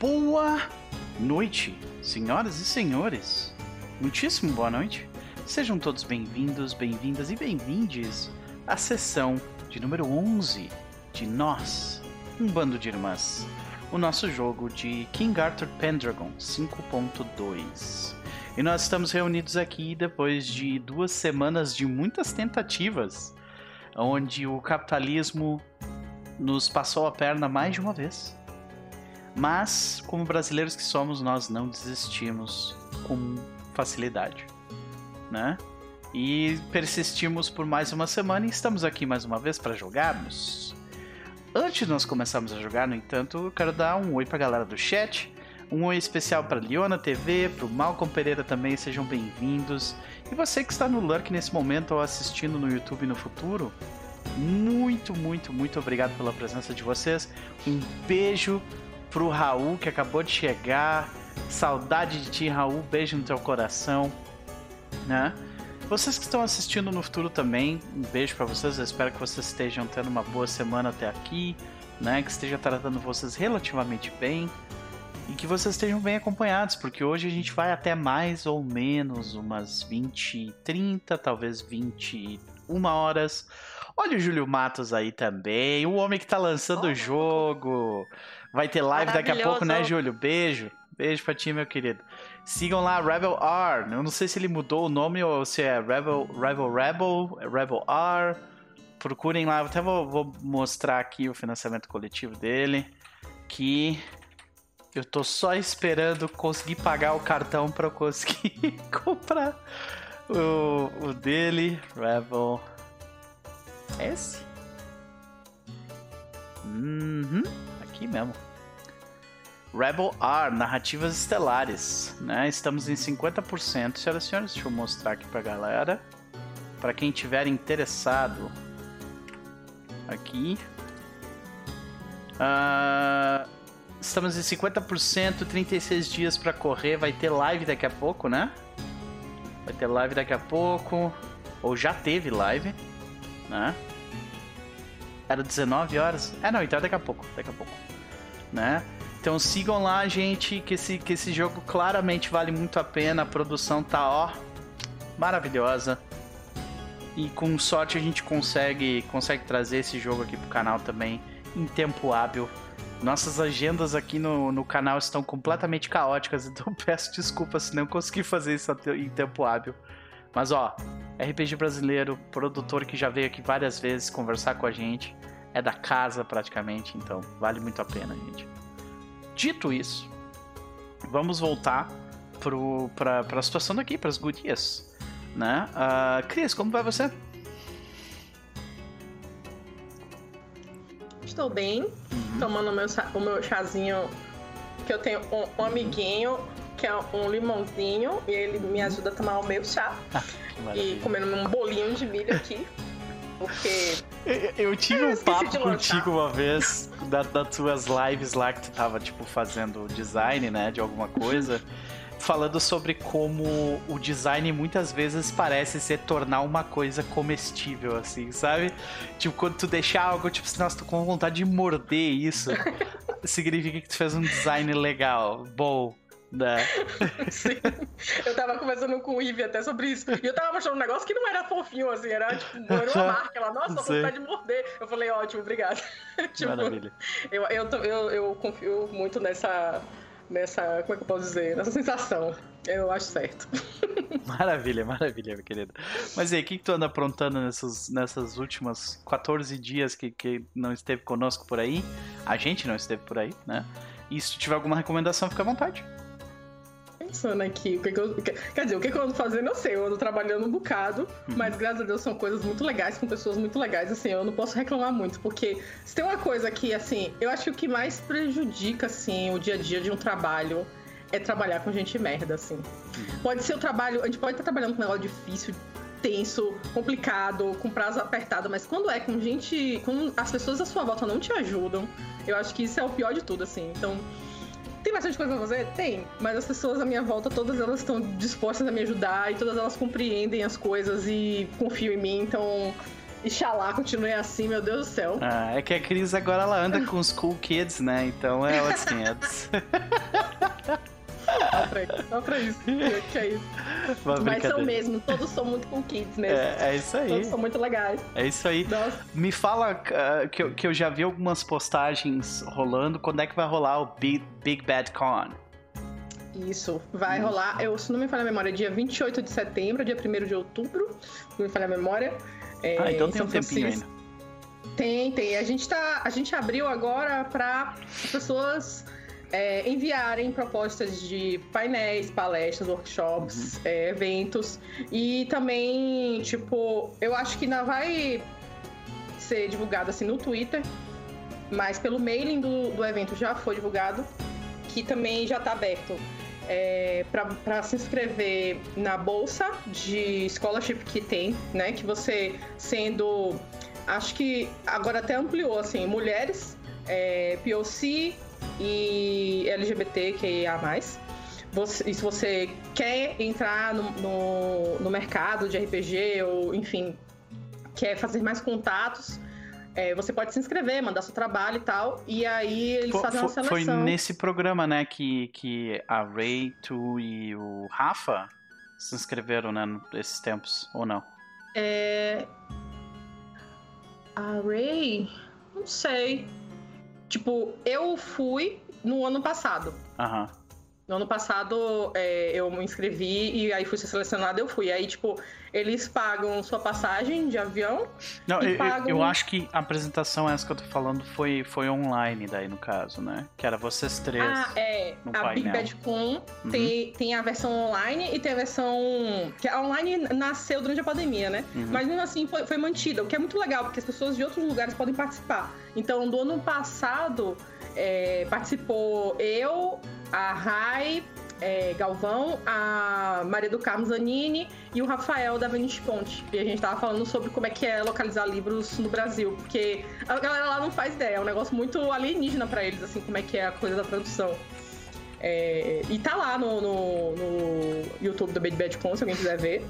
Boa noite, senhoras e senhores. Muitíssimo boa noite. Sejam todos bem-vindos, bem-vindas e bem-vindes à sessão de número 11 de Nós, um bando de irmãs. O nosso jogo de King Arthur Pendragon 5.2. E nós estamos reunidos aqui depois de duas semanas de muitas tentativas, onde o capitalismo nos passou a perna mais de uma vez. Mas, como brasileiros que somos, nós não desistimos com facilidade, né? E persistimos por mais uma semana e estamos aqui mais uma vez para jogarmos. Antes de nós começarmos a jogar, no entanto, eu quero dar um oi para a galera do chat. Um oi especial para Liona TV, para o Malcolm Pereira também, sejam bem-vindos. E você que está no Lurk nesse momento ou assistindo no YouTube no futuro, muito, muito, muito obrigado pela presença de vocês. Um beijo pro Raul que acabou de chegar. Saudade de ti, Raul. Beijo no teu coração, né? Vocês que estão assistindo no futuro também, um beijo para vocês. Eu espero que vocês estejam tendo uma boa semana até aqui, né? Que esteja tratando vocês relativamente bem e que vocês estejam bem acompanhados, porque hoje a gente vai até mais ou menos umas 20, 30, talvez 21 horas. Olha o Júlio Matos aí também, o homem que tá lançando o jogo. Vai ter live daqui a pouco, né, Júlio? Beijo. Beijo pra ti, meu querido. Sigam lá Rebel R. Eu não sei se ele mudou o nome ou se é Rebel Rebel Rebel, Rebel R. Procurem lá, até vou, vou mostrar aqui o financiamento coletivo dele. Que eu tô só esperando conseguir pagar o cartão para eu conseguir comprar o, o dele. Rebel. Esse? Uhum, aqui mesmo. Rebel R, Narrativas Estelares. Né? Estamos em 50%. Senhoras e senhores, deixa eu mostrar aqui pra galera. Para quem tiver interessado. Aqui. Uh, estamos em 50%, 36 dias para correr. Vai ter live daqui a pouco, né? Vai ter live daqui a pouco. Ou já teve live, né? Era 19 horas? É, não, então é daqui a pouco. Daqui a pouco. Né? Então sigam lá, gente, que esse, que esse jogo claramente vale muito a pena. A produção tá, ó, maravilhosa. E com sorte a gente consegue, consegue trazer esse jogo aqui pro canal também em tempo hábil. Nossas agendas aqui no, no canal estão completamente caóticas, então peço desculpas se não consegui fazer isso em tempo hábil. Mas ó, RPG brasileiro, produtor que já veio aqui várias vezes conversar com a gente, é da casa praticamente, então vale muito a pena, gente. Dito isso, vamos voltar para a situação daqui, para as gurias. Né? Uh, Cris, como vai você? Estou bem, uhum. tomando meu, o meu chazinho, que eu tenho um, um, amiguinho que é um limãozinho, e ele me ajuda a tomar o meu chá. Ah, e comendo um bolinho de milho aqui. Porque. Eu, tive um papo contigo uma vez, da, das tuas lives lá que tu tava, tipo, fazendo design, né, de alguma coisa. falando sobre como o design muitas vezes parece ser tornar uma coisa comestível, assim, sabe? Tipo, quando tu deixar algo, tipo, se nossa, tô com vontade de morder isso, significa que tu fez um design legal, bom. Né? Sim. Eu tava conversando com o Ivy até sobre isso. E eu tava mostrando um negócio que não era fofinho, assim, era tipo, era uma marca. Ela, nossa, vontade de morder. Eu falei, ótimo, obrigado. tipo, Maravilha. Eu, eu, eu, eu confio muito nessa. Nessa. Como é que eu posso dizer? Nessa sensação. Eu acho certo. Maravilha, maravilha, meu querido. Mas e aí, o que, que tu anda aprontando nessas, nessas últimas 14 dias que, que não esteve conosco por aí? A gente não esteve por aí, né? E se tu tiver alguma recomendação, fica à vontade pensando aqui o que, que eu. Quer dizer, o que, que eu ando fazendo, eu sei, eu ando trabalhando um bocado, uhum. mas graças a Deus são coisas muito legais, com pessoas muito legais, assim, eu não posso reclamar muito, porque se tem uma coisa que, assim, eu acho que o que mais prejudica, assim, o dia a dia de um trabalho é trabalhar com gente merda, assim. Uhum. Pode ser o trabalho, a gente pode estar trabalhando com um negócio difícil, tenso, complicado, com prazo apertado, mas quando é com gente. Quando as pessoas à sua volta não te ajudam, eu acho que isso é o pior de tudo, assim. Então tem bastante coisa pra fazer? Tem. Mas as pessoas à minha volta, todas elas estão dispostas a me ajudar e todas elas compreendem as coisas e confiam em mim. Então, Ixalá, continue assim, meu Deus do céu. Ah, é que a Cris agora ela anda com os cool kids, né? Então ela assim, é... Só pra isso, só pra isso. Que é isso. Mas são mesmo, todos são muito com kids mesmo. É, é, isso aí. Todos são muito legais. É isso aí. Nossa. Me fala uh, que, eu, que eu já vi algumas postagens rolando. Quando é que vai rolar o Big, Big Bad Con? Isso, vai hum. rolar. Eu, se não me falha a memória, dia 28 de setembro, dia 1 de outubro. Se não me falha a memória. É, ah, então tem um tempinho ainda. Tem, tem. A gente, tá, a gente abriu agora para pessoas é, enviarem propostas de painéis, palestras, workshops, uhum. é, eventos. E também, tipo, eu acho que ainda vai ser divulgado assim no Twitter, mas pelo mailing do, do evento já foi divulgado, que também já está aberto. É, para se inscrever na bolsa de scholarship que tem, né? Que você sendo, acho que agora até ampliou assim, mulheres, é, POC, e LGBTQIA+. Você, e se você quer entrar no, no, no, mercado de RPG ou, enfim, quer fazer mais contatos, é, você pode se inscrever, mandar seu trabalho e tal, e aí eles foi, fazem uma seleção. Foi nesse programa, né, que, que a Ray, tu e o Rafa se inscreveram, né, nesses tempos, ou não? É... A Ray... Não sei. Tipo, eu fui no ano passado. Aham. No ano passado é, eu me inscrevi e aí fui ser selecionada, eu fui. Aí, tipo, eles pagam sua passagem de avião. Não, eu, pagam... eu, acho que a apresentação essa que eu tô falando foi, foi online, daí no caso, né? Que era vocês três. Ah, é. a painel. Big Bad Con uhum. tem, tem a versão online e tem a versão. Que a online nasceu durante a pandemia, né? Uhum. Mas mesmo assim foi, foi mantida, o que é muito legal, porque as pessoas de outros lugares podem participar. Então, do ano passado, é, participou eu, a Rai é, Galvão, a Maria do Carmo Zanini e o Rafael da Venice Ponte. E a gente tava falando sobre como é que é localizar livros no Brasil, porque a galera lá não faz ideia, é um negócio muito alienígena para eles, assim, como é que é a coisa da tradução. É, e tá lá no, no, no YouTube do Bad Bad Con, se alguém quiser ver.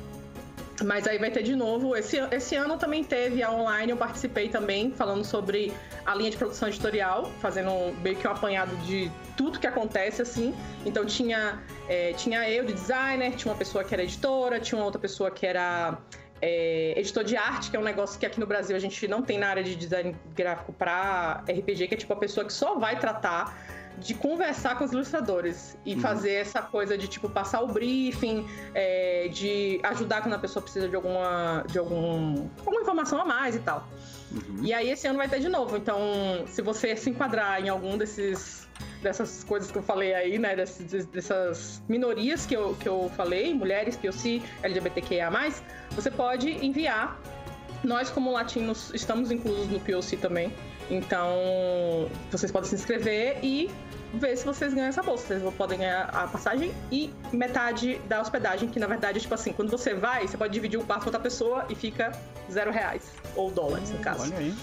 Mas aí vai ter de novo. Esse, esse ano também teve a online, eu participei também, falando sobre a linha de produção editorial, fazendo meio que um apanhado de tudo que acontece, assim. Então tinha, é, tinha eu de designer, tinha uma pessoa que era editora, tinha uma outra pessoa que era é, editor de arte, que é um negócio que aqui no Brasil a gente não tem na área de design gráfico para RPG, que é tipo a pessoa que só vai tratar de conversar com os ilustradores e uhum. fazer essa coisa de tipo passar o briefing, é, de ajudar quando a pessoa precisa de alguma de algum alguma informação a mais e tal. Uhum. E aí esse ano vai ter de novo. Então, se você se enquadrar em algum desses dessas coisas que eu falei aí, né, dessas, dessas minorias que eu, que eu falei, mulheres, POC, LGBTQIA+, você pode enviar. Nós, como latinos, estamos inclusos no POC também. Então, vocês podem se inscrever e ver se vocês ganham essa bolsa. Vocês podem ganhar a passagem e metade da hospedagem, que na verdade é tipo assim, quando você vai, você pode dividir o quarto com outra pessoa e fica zero reais. Ou dólares, no caso. Olha aí.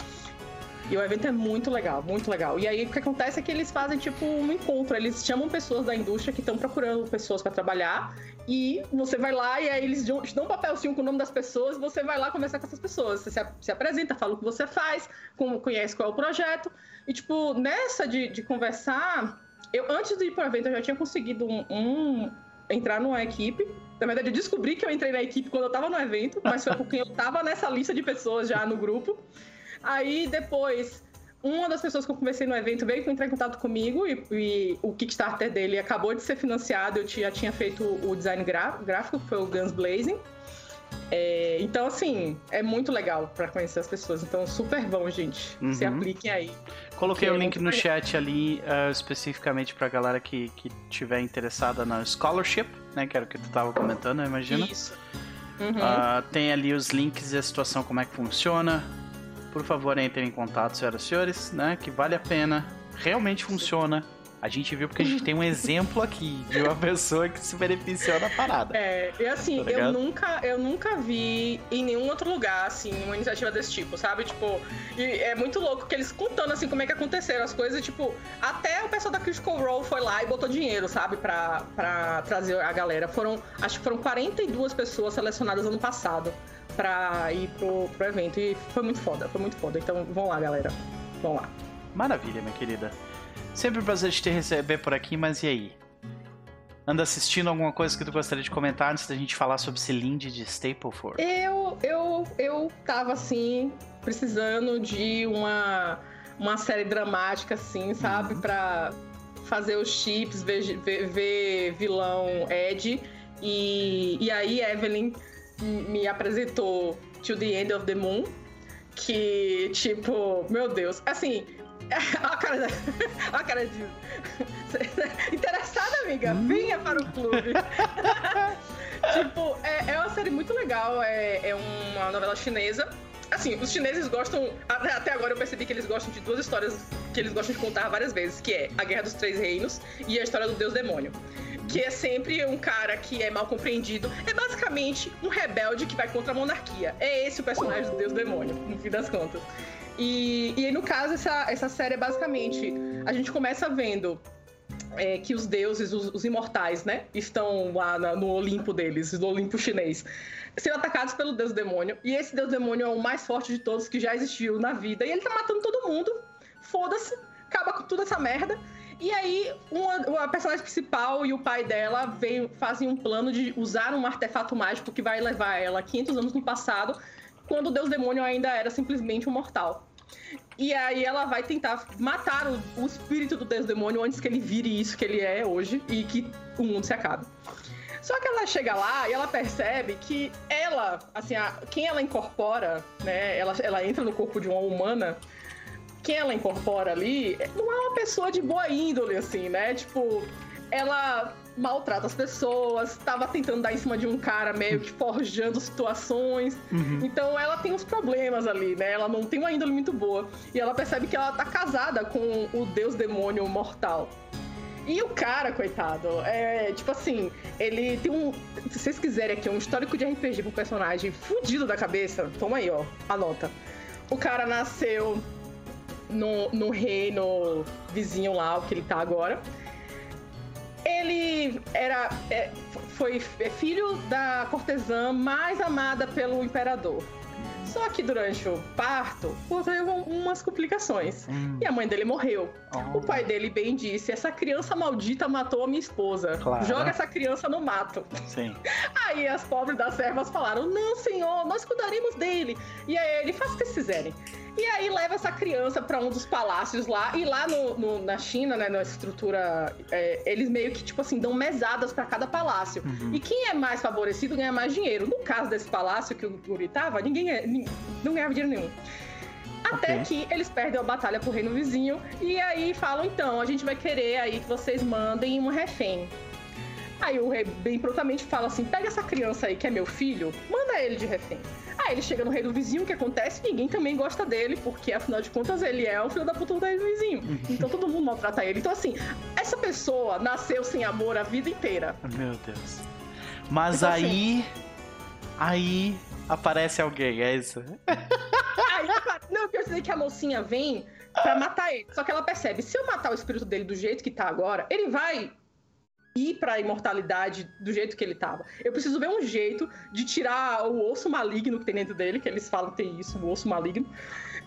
E o evento é muito legal, muito legal. E aí o que acontece é que eles fazem tipo um encontro, eles chamam pessoas da indústria que estão procurando pessoas para trabalhar e você vai lá e aí eles dão um papelzinho com o nome das pessoas, você vai lá conversar com essas pessoas, você se, se apresenta, fala o que você faz, como, conhece qual é o projeto e tipo nessa de, de conversar, eu antes de ir pro evento eu já tinha conseguido um, um entrar numa equipe. Na verdade, eu descobri que eu entrei na equipe quando eu tava no evento, mas foi porque eu tava nessa lista de pessoas já no grupo. Aí depois, uma das pessoas que eu conversei no evento veio entrar em contato comigo e, e o Kickstarter dele acabou de ser financiado. Eu já tinha feito o design gráfico, que foi o Guns Blazing. É, então, assim, é muito legal para conhecer as pessoas. Então, super bom, gente. Uhum. Se apliquem aí. Coloquei o é link no legal. chat ali, uh, especificamente pra galera que, que tiver interessada na scholarship, né? Que era o que tu tava comentando, eu imagino. Isso. Uhum. Uh, tem ali os links e a situação, como é que funciona por favor, entrem em contato, senhoras e senhores, né? Que vale a pena, realmente funciona. A gente viu porque a gente tem um exemplo aqui de uma pessoa que se beneficiou da parada. É, e assim, tá eu nunca, eu nunca vi em nenhum outro lugar, assim, uma iniciativa desse tipo, sabe? Tipo, e é muito louco que eles contando, assim, como é que aconteceram as coisas, tipo, até o pessoal da Critical Role foi lá e botou dinheiro, sabe? Pra, pra trazer a galera. Foram, acho que foram 42 pessoas selecionadas ano passado pra ir pro, pro evento. E foi muito foda, foi muito foda. Então vão lá, galera. Vão lá. Maravilha, minha querida. Sempre um prazer de te receber por aqui, mas e aí? Anda assistindo alguma coisa que tu gostaria de comentar antes da gente falar sobre Cilinde de Stapleford? Eu, eu, eu tava assim, precisando de uma, uma série dramática, assim, sabe? Uhum. Pra fazer os chips, ver, ver, ver vilão Ed. E, e aí Evelyn me apresentou To the End of the Moon. Que, tipo, meu Deus, assim, a cara, a cara de. Interessada, amiga? Hum. Venha para o clube. tipo, é, é uma série muito legal. É, é uma novela chinesa. Assim, os chineses gostam. Até agora eu percebi que eles gostam de duas histórias que eles gostam de contar várias vezes, que é a Guerra dos Três Reinos e a história do Deus Demônio. Que é sempre um cara que é mal compreendido. É basicamente um rebelde que vai contra a monarquia. É esse o personagem do Deus Demônio, no fim das contas. E, e aí, no caso, essa, essa série é basicamente. A gente começa vendo é, que os deuses, os, os, imortais, né, estão lá na, no Olimpo deles, no Olimpo chinês, sendo atacados pelo deus demônio. E esse deus demônio é o mais forte de todos que já existiu na vida. E ele tá matando todo mundo. Foda-se, acaba com toda essa merda. E aí, uma, a personagem principal e o pai dela veio, fazem um plano de usar um artefato mágico que vai levar ela 500 anos no passado quando o deus demônio ainda era simplesmente um mortal. E aí ela vai tentar matar o, o, espírito do deus demônio antes que ele vire isso que ele é hoje e que o mundo se acabe. Só que ela chega lá e ela percebe que ela, assim, a, quem ela incorpora, né? Ela, ela entra no corpo de uma humana. Quem ela incorpora ali não é uma pessoa de boa índole, assim, né? Tipo, ela maltrata as pessoas, estava tentando dar em cima de um cara meio que forjando situações. Uhum. Então ela tem uns problemas ali, né? Ela não tem uma índole muito boa. E ela percebe que ela tá casada com o deus demônio mortal. E o cara, coitado, é tipo assim, ele tem um. Se vocês quiserem aqui, um histórico de RPG com um personagem fudido da cabeça, toma aí, ó, anota. O cara nasceu no, no reino vizinho lá, o que ele tá agora. Ele era, é, foi é filho da cortesã mais amada pelo imperador. Só que durante o parto, ocorreu umas complicações. Hum. E a mãe dele morreu. Oh. O pai dele bem disse: Essa criança maldita matou a minha esposa. Claro. Joga essa criança no mato. Sim. Aí as pobres das servas falaram: Não, senhor, nós cuidaremos dele. E aí ele: Faça o que vocês quiserem. E aí leva essa criança para um dos palácios lá. E lá no, no, na China, né, na estrutura, é, eles meio que, tipo assim, dão mesadas para cada palácio. Uhum. E quem é mais favorecido ganha mais dinheiro. No caso desse palácio que o Guri tava, ninguém é, não ganhava dinheiro nenhum. Até okay. que eles perdem a batalha pro reino vizinho. E aí falam, então, a gente vai querer aí que vocês mandem um refém. Aí o rei bem prontamente fala assim: pega essa criança aí que é meu filho, manda ele de refém. Aí ele chega no rei do vizinho, o que acontece? Ninguém também gosta dele, porque afinal de contas ele é o filho da puta do rei do vizinho. Uhum. Então todo mundo maltrata ele. Então, assim, essa pessoa nasceu sem amor a vida inteira. Meu Deus. Mas então, assim, aí. Assim, aí aparece alguém, é isso? Aí, não, eu quero dizer que a mocinha vem pra matar ele. Só que ela percebe: se eu matar o espírito dele do jeito que tá agora, ele vai ir para a imortalidade do jeito que ele tava. Eu preciso ver um jeito de tirar o osso maligno que tem dentro dele, que eles falam que tem isso, o osso maligno.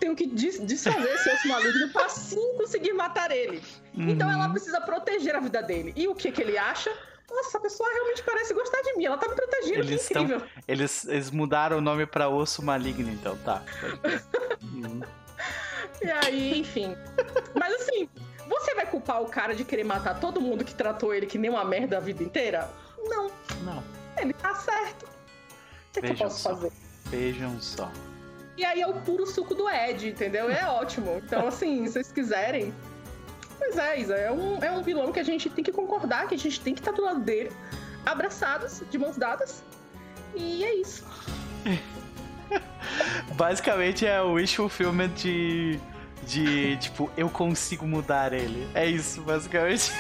Tenho que desfazer esse osso maligno para sim conseguir matar ele. Uhum. Então ela precisa proteger a vida dele. E o que que ele acha? Nossa, essa pessoa realmente parece gostar de mim. Ela tá me protegendo, eles que incrível. Tão, eles, eles mudaram o nome para osso maligno, então, tá. uhum. E aí, enfim. Mas assim, você vai culpar o cara de querer matar todo mundo que tratou ele que nem uma merda a vida inteira? Não. Não. Ele tá certo. O que, que eu posso só. fazer? Vejam só. E aí é o puro suco do Ed, entendeu? É ótimo. Então, assim, se vocês quiserem. Pois é, Isa, é um, é um vilão que a gente tem que concordar, que a gente tem que estar do lado dele, abraçados, de mãos dadas. E é isso. Basicamente é o wish fulfillment de de tipo, eu consigo mudar ele. É isso, basicamente.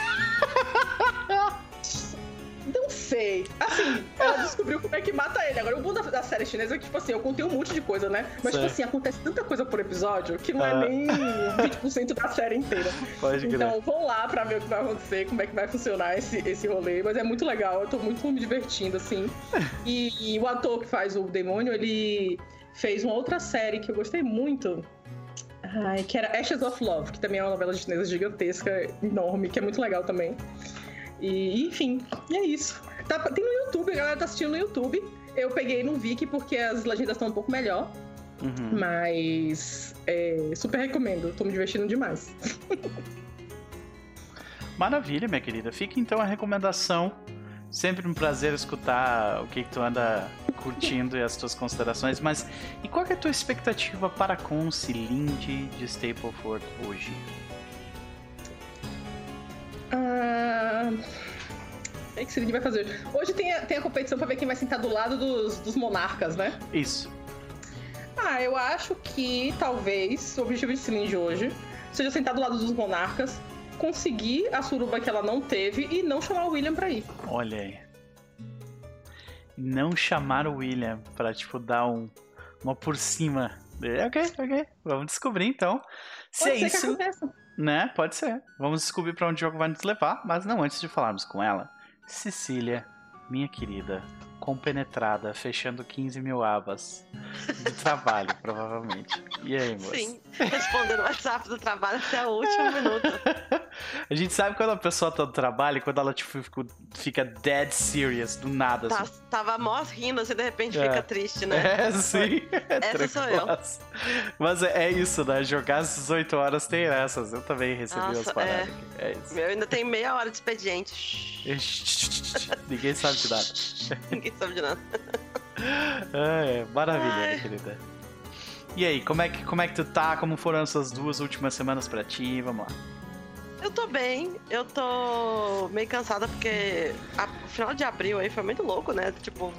Não sei. Assim, ela descobriu como é que mata ele. Agora, o bom da, da série chinesa é que, tipo assim, eu contei um monte de coisa, né? Mas, tipo assim, acontece tanta coisa por episódio que não é ah. nem 20% da série inteira. Pode então, vou lá pra ver o que vai acontecer, como é que vai funcionar esse, esse rolê. Mas é muito legal, eu tô muito me divertindo, assim. E, e o ator que faz o demônio, ele fez uma outra série que eu gostei muito. Ai, que era Ashes of Love, que também é uma novela chinesa gigantesca, enorme, que é muito legal também. E, enfim, é isso. Tá, tem no YouTube, a galera tá assistindo no YouTube. Eu peguei no Viki porque as legendas estão um pouco melhor. Uhum. Mas é, super recomendo, tô me divertindo demais. Maravilha, minha querida. Fica então a recomendação. Sempre um prazer escutar o que, que tu anda curtindo e as tuas considerações. Mas e qual é a tua expectativa para com o cilindre de Stapleford hoje? Ah, o que Cilindre vai fazer? Hoje tem a, tem a competição para ver quem vai sentar do lado dos, dos monarcas, né? Isso. Ah, eu acho que talvez o objetivo de Cilindre hoje seja sentar do lado dos monarcas, conseguir a suruba que ela não teve e não chamar o William pra ir. Olha aí. Não chamar o William pra, tipo, dar um, uma por cima. É, ok, ok. Vamos descobrir então. Se Pode é isso. Né? Pode ser. Vamos descobrir para onde o jogo vai nos levar, mas não antes de falarmos com ela. Cecília, minha querida, compenetrada, fechando 15 mil abas de trabalho, provavelmente. E aí, moça? Sim, respondendo o WhatsApp do trabalho até o último minuto. A gente sabe quando a pessoa tá no trabalho, quando ela tipo, fica dead serious, do nada. Tá, assim. Tava mó rindo, assim, de repente é. fica triste, né? É, sim. É Essa sou eu. Mas é, é, isso, né? Jogar às 18 horas tem essas. Eu também recebi Nossa, as paradas. É. é isso. Eu ainda tenho meia hora de expediente. Ninguém sabe de nada. Ninguém sabe de nada. É, maravilha, querida. E aí, como é, que, como é que tu tá? Como foram essas duas últimas semanas pra ti? Vamos lá. Eu tô bem, eu tô meio cansada porque a, o final de abril aí foi muito louco, né? Tipo,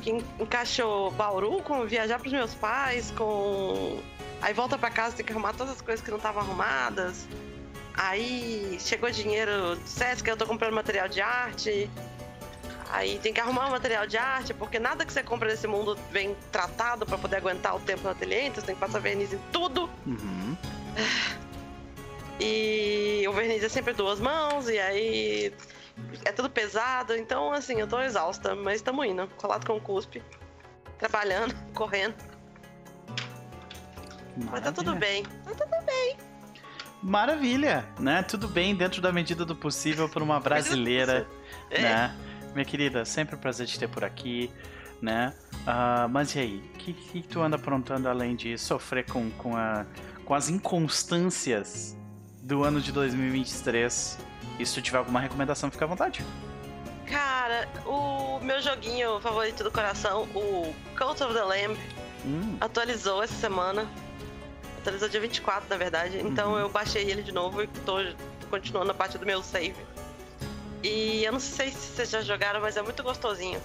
que encaixou Bauru com viajar pros meus pais, com. Aí volta pra casa, tem que arrumar todas as coisas que não estavam arrumadas. Aí chegou dinheiro do Sesc, eu tô comprando material de arte. Aí tem que arrumar o material de arte, porque nada que você compra nesse mundo vem tratado para poder aguentar o tempo no ateliê, então você tem que passar verniz em tudo. Uhum. E o verniz é sempre duas mãos, e aí é tudo pesado, então assim, eu tô exausta, mas estamos indo, colado com o cuspe, trabalhando, correndo. Maravilha. Mas tá tudo bem, tá tudo bem. Maravilha, né? Tudo bem dentro da medida do possível para uma brasileira, é. né? Minha querida, sempre um prazer te ter por aqui, né? Uh, mas e aí, o que, que tu anda aprontando além de sofrer com, com, a, com as inconstâncias do ano de 2023. E se tu tiver alguma recomendação, fica à vontade. Cara, o meu joguinho favorito do coração, o Cult of the Lamb, hum. atualizou essa semana. Atualizou dia 24, na verdade. Então uhum. eu baixei ele de novo e tô continuando a parte do meu save. E eu não sei se vocês já jogaram, mas é muito gostosinho.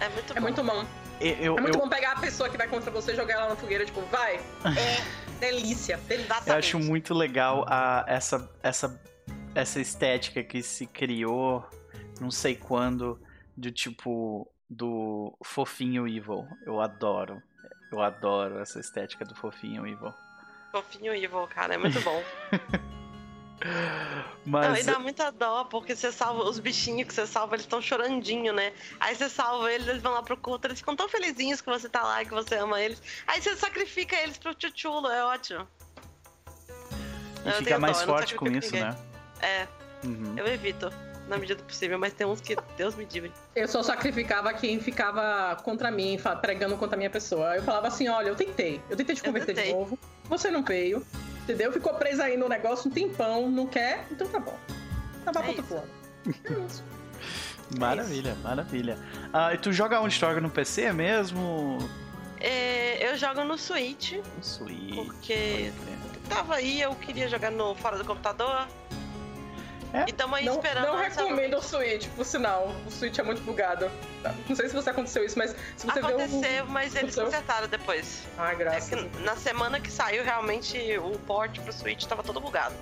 É muito é bom. É muito bom. Eu, é muito eu... bom pegar a pessoa que vai contra você e jogar ela na fogueira, tipo, vai. É. Delícia, exatamente. Eu acho muito legal a, essa, essa, essa estética que se criou, não sei quando, de tipo, do fofinho evil. Eu adoro. Eu adoro essa estética do fofinho evil. Fofinho evil, cara, é muito bom. Mas... Não, e dá muita dó, porque você salva os bichinhos que você salva, eles estão chorandinho, né? Aí você salva eles, eles vão lá pro culto, eles ficam tão felizinhos que você tá lá e que você ama eles. Aí você sacrifica eles pro tchutchulo, é ótimo. E eu fica mais dó, forte com isso, ninguém. né? É. Uhum. Eu evito, na medida do possível, mas tem uns que Deus me livre. Eu só sacrificava quem ficava contra mim, pregando contra a minha pessoa. Eu falava assim: olha, eu tentei. Eu tentei te converter tentei. de novo. Você não veio. Entendeu? Ficou presa aí no negócio um tempão, não quer, então tá bom. Tá bom, é plano. É isso. Maravilha, é maravilha. Ah, e tu joga onde? Joga no PC mesmo? É, eu jogo no Switch. No Switch. Porque tava aí, eu queria jogar no fora do computador. É? E tamo aí não, esperando. Não recomendo o Switch, por sinal. O Switch é muito bugado. Não sei se você aconteceu isso, mas se você Aconteceu, mas eles seu... consertaram depois. Ah, graças. É na semana que saiu, realmente, o port pro Switch tava todo bugado.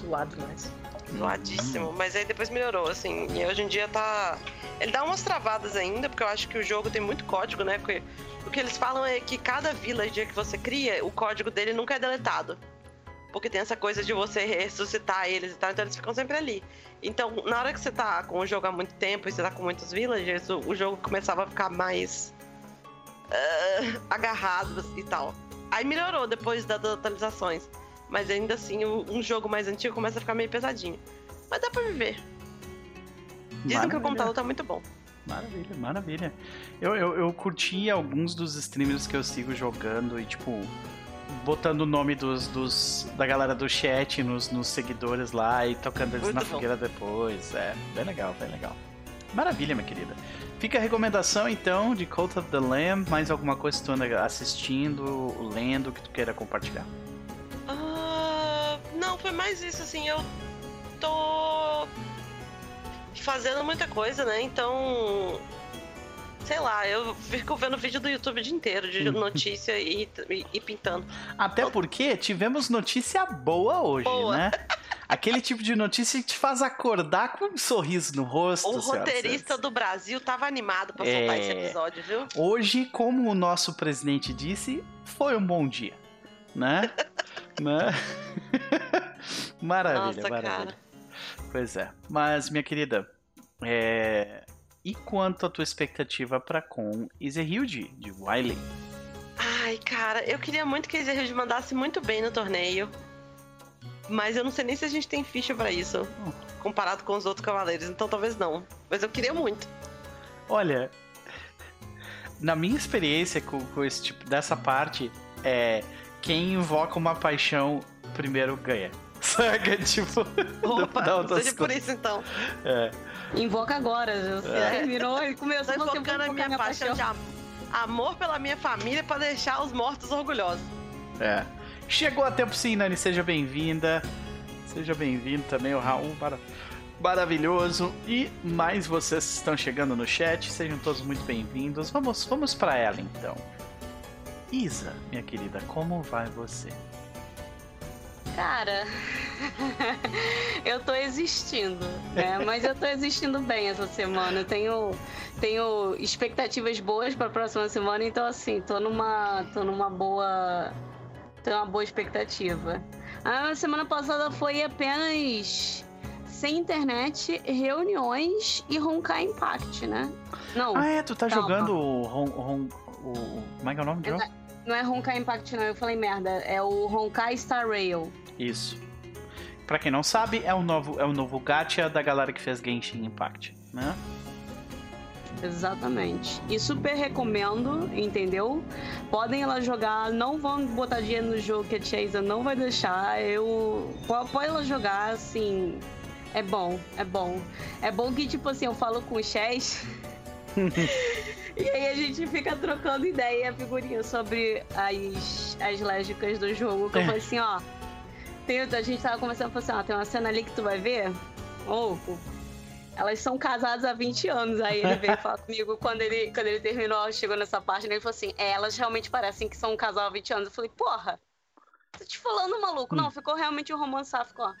zoado demais. Zoadíssimo. Hum. Mas aí depois melhorou, assim. E hoje em dia tá. Ele dá umas travadas ainda, porque eu acho que o jogo tem muito código, né? Porque o que eles falam é que cada village que você cria, o código dele nunca é deletado. Porque tem essa coisa de você ressuscitar eles e tal, então eles ficam sempre ali. Então, na hora que você tá com o jogo há muito tempo e você tá com muitos villagers, o, o jogo começava a ficar mais uh, agarrado e tal. Aí melhorou depois das atualizações. Mas ainda assim, um jogo mais antigo começa a ficar meio pesadinho. Mas dá pra viver. Dizem maravilha. que o computador tá muito bom. Maravilha, maravilha. Eu, eu, eu curti alguns dos streamers que eu sigo jogando e, tipo, botando o nome dos, dos, da galera do chat nos, nos seguidores lá e tocando eles Muito na bom. fogueira depois. É, bem legal, bem legal. Maravilha, minha querida. Fica a recomendação então de Cult of the Lamb. Mais alguma coisa que tu anda assistindo, lendo, que tu queira compartilhar? Uh, não, foi mais isso, assim, eu tô fazendo muita coisa, né? Então sei lá, eu fico vendo vídeo do YouTube o dia inteiro de notícia e, e, e, pintando. Até porque tivemos notícia boa hoje, boa. né? Aquele tipo de notícia que te faz acordar com um sorriso no rosto. O roteirista do Brasil tava animado pra soltar é... esse episódio, viu? Hoje, como o nosso presidente disse, foi um bom dia, né? né? maravilha, Nossa, maravilha. Cara. Pois é. Mas, minha querida, é... E quanto à tua expectativa para com Ezrehild, de Wiley? Ai, cara, eu queria muito que Ezrehild mandasse muito bem no torneio. Mas eu não sei nem se a gente tem ficha para isso, comparado com os outros cavaleiros, então talvez não. Mas eu queria muito. Olha, na minha experiência com, com esse tipo dessa parte, é quem invoca uma paixão primeiro ganha. Saca? Tipo. Opa, não, seja por isso então. É. Invoca agora. Você é. terminou e começou Tô invocando a minha, minha paixão, paixão de amor pela minha família para deixar os mortos orgulhosos. É. Chegou a tempo sim, Nani. Seja bem-vinda. Seja bem-vindo também, o Raul. Para maravilhoso. E mais vocês estão chegando no chat, sejam todos muito bem-vindos. Vamos, vamos para ela então. Isa, minha querida, como vai você? Cara, eu tô existindo, né? Mas eu tô existindo bem essa semana. Eu tenho, tenho expectativas boas para a próxima semana, então assim, tô numa, tô numa boa, tenho uma boa expectativa. A semana passada foi apenas sem internet, reuniões e Honkai Impact, né? Não. Ah, é, tu tá calma. jogando o, o, o, Como é que é o nome do jogo? Não é Honkai Impact, não, eu falei merda. É o Honkai Star Rail. Isso. Pra quem não sabe, é o novo, é o novo gacha da galera que fez Genshin Impact, né? Exatamente. E super recomendo, entendeu? Podem ela jogar, não vão botar dinheiro no jogo que a Isa não vai deixar. Eu. Pode ela jogar, assim. É bom, é bom. É bom que, tipo assim, eu falo com o Chess. e aí a gente fica trocando ideia, figurinha sobre as, as lésbicas do jogo. Que eu falo assim, ó tem, a gente tava conversando, assim, ó, tem uma cena ali que tu vai ver, ou elas são casadas há 20 anos. Aí ele veio falar comigo quando ele, quando ele terminou, chegou nessa parte, né, ele falou assim: é, elas realmente parecem que são um casal há 20 anos. Eu falei, porra, tô te falando, maluco. Não, hum. ficou realmente um romance sáfico, ó.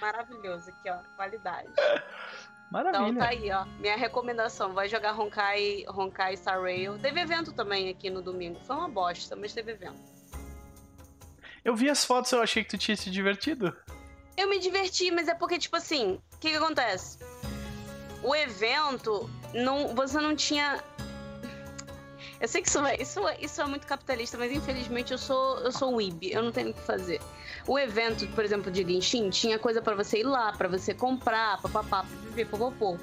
Maravilhoso aqui, ó. Qualidade. Maravilha. Então tá aí, ó. Minha recomendação: vai jogar Honkai, Honkai Star Rail. Teve evento também aqui no domingo. Foi uma bosta, mas teve evento. Eu vi as fotos, eu achei que tu tinha se divertido. Eu me diverti, mas é porque, tipo assim, o que, que acontece? O evento, não, você não tinha. Eu sei que isso é, isso, é, isso é muito capitalista, mas infelizmente eu sou, eu sou weeb, eu não tenho o que fazer. O evento, por exemplo, de Genshin, tinha coisa para você ir lá, para você comprar, papapá, viver, popopô.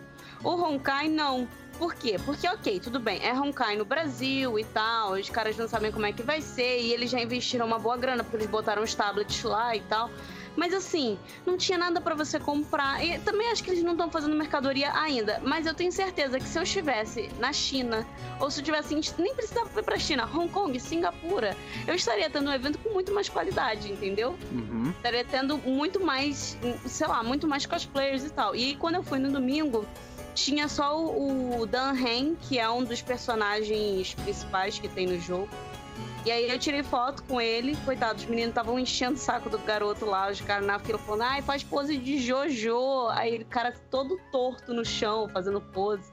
O Honkai, não. Por quê? Porque, ok, tudo bem, é Honkai no Brasil e tal, os caras não sabem como é que vai ser, e eles já investiram uma boa grana, porque eles botaram os tablets lá e tal. Mas assim, não tinha nada para você comprar. E também acho que eles não estão fazendo mercadoria ainda. Mas eu tenho certeza que se eu estivesse na China, ou se eu tivesse. Nem precisava ir pra China, Hong Kong, Singapura, eu estaria tendo um evento com muito mais qualidade, entendeu? Uhum. Estaria tendo muito mais, sei lá, muito mais cosplayers e tal. E quando eu fui no domingo, tinha só o, Dan Han, que é um dos personagens principais que tem no jogo. E aí eu tirei foto com ele, coitado, os meninos estavam enchendo o saco do garoto lá, os caras na fila falando, ai, faz pose de Jojo. Aí o cara todo torto no chão, fazendo pose.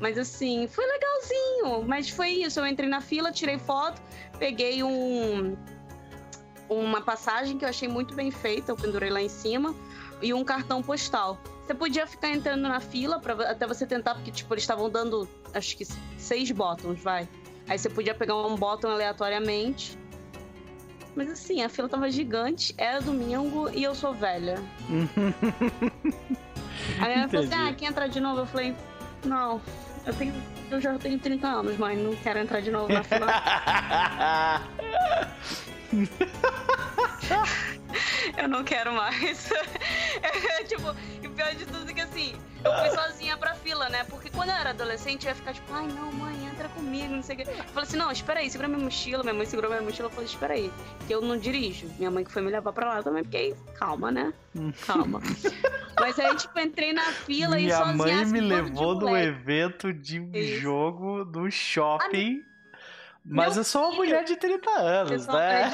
Mas assim, foi legalzinho. Mas foi isso. Eu entrei na fila, tirei foto, peguei um uma passagem que eu achei muito bem feita, eu pendurei lá em cima, e um cartão postal. Você podia ficar entrando na fila para até você tentar, porque tipo, eles estavam dando acho que seis botões, vai. Aí você podia pegar um botão aleatoriamente. Mas assim, a fila tava gigante, era domingo e eu sou velha. Aí ela falou assim: ah, quer entrar de novo? Eu falei, não, eu tenho. Eu já tenho 30 anos, mãe, não quero entrar de novo na fila. eu não quero mais. É, tipo, e o pior de tudo é que assim, eu fui sozinha pra fila, né? Porque quando eu era adolescente, eu ia ficar tipo, ai não, mãe, entra comigo, não sei o quê. Eu falei assim, não, espera aí, segura minha mochila. Minha mãe segurou minha mochila. Eu falei, espera aí, que eu não dirijo. Minha mãe que foi me levar pra lá também, porque calma, né? Calma. Mas aí, tipo, entrei na fila minha e sozinha. Minha mãe assim, me de levou no evento de Isso. jogo do shopping. Ah, Mas meu eu sou uma filho. mulher de 30 anos, né?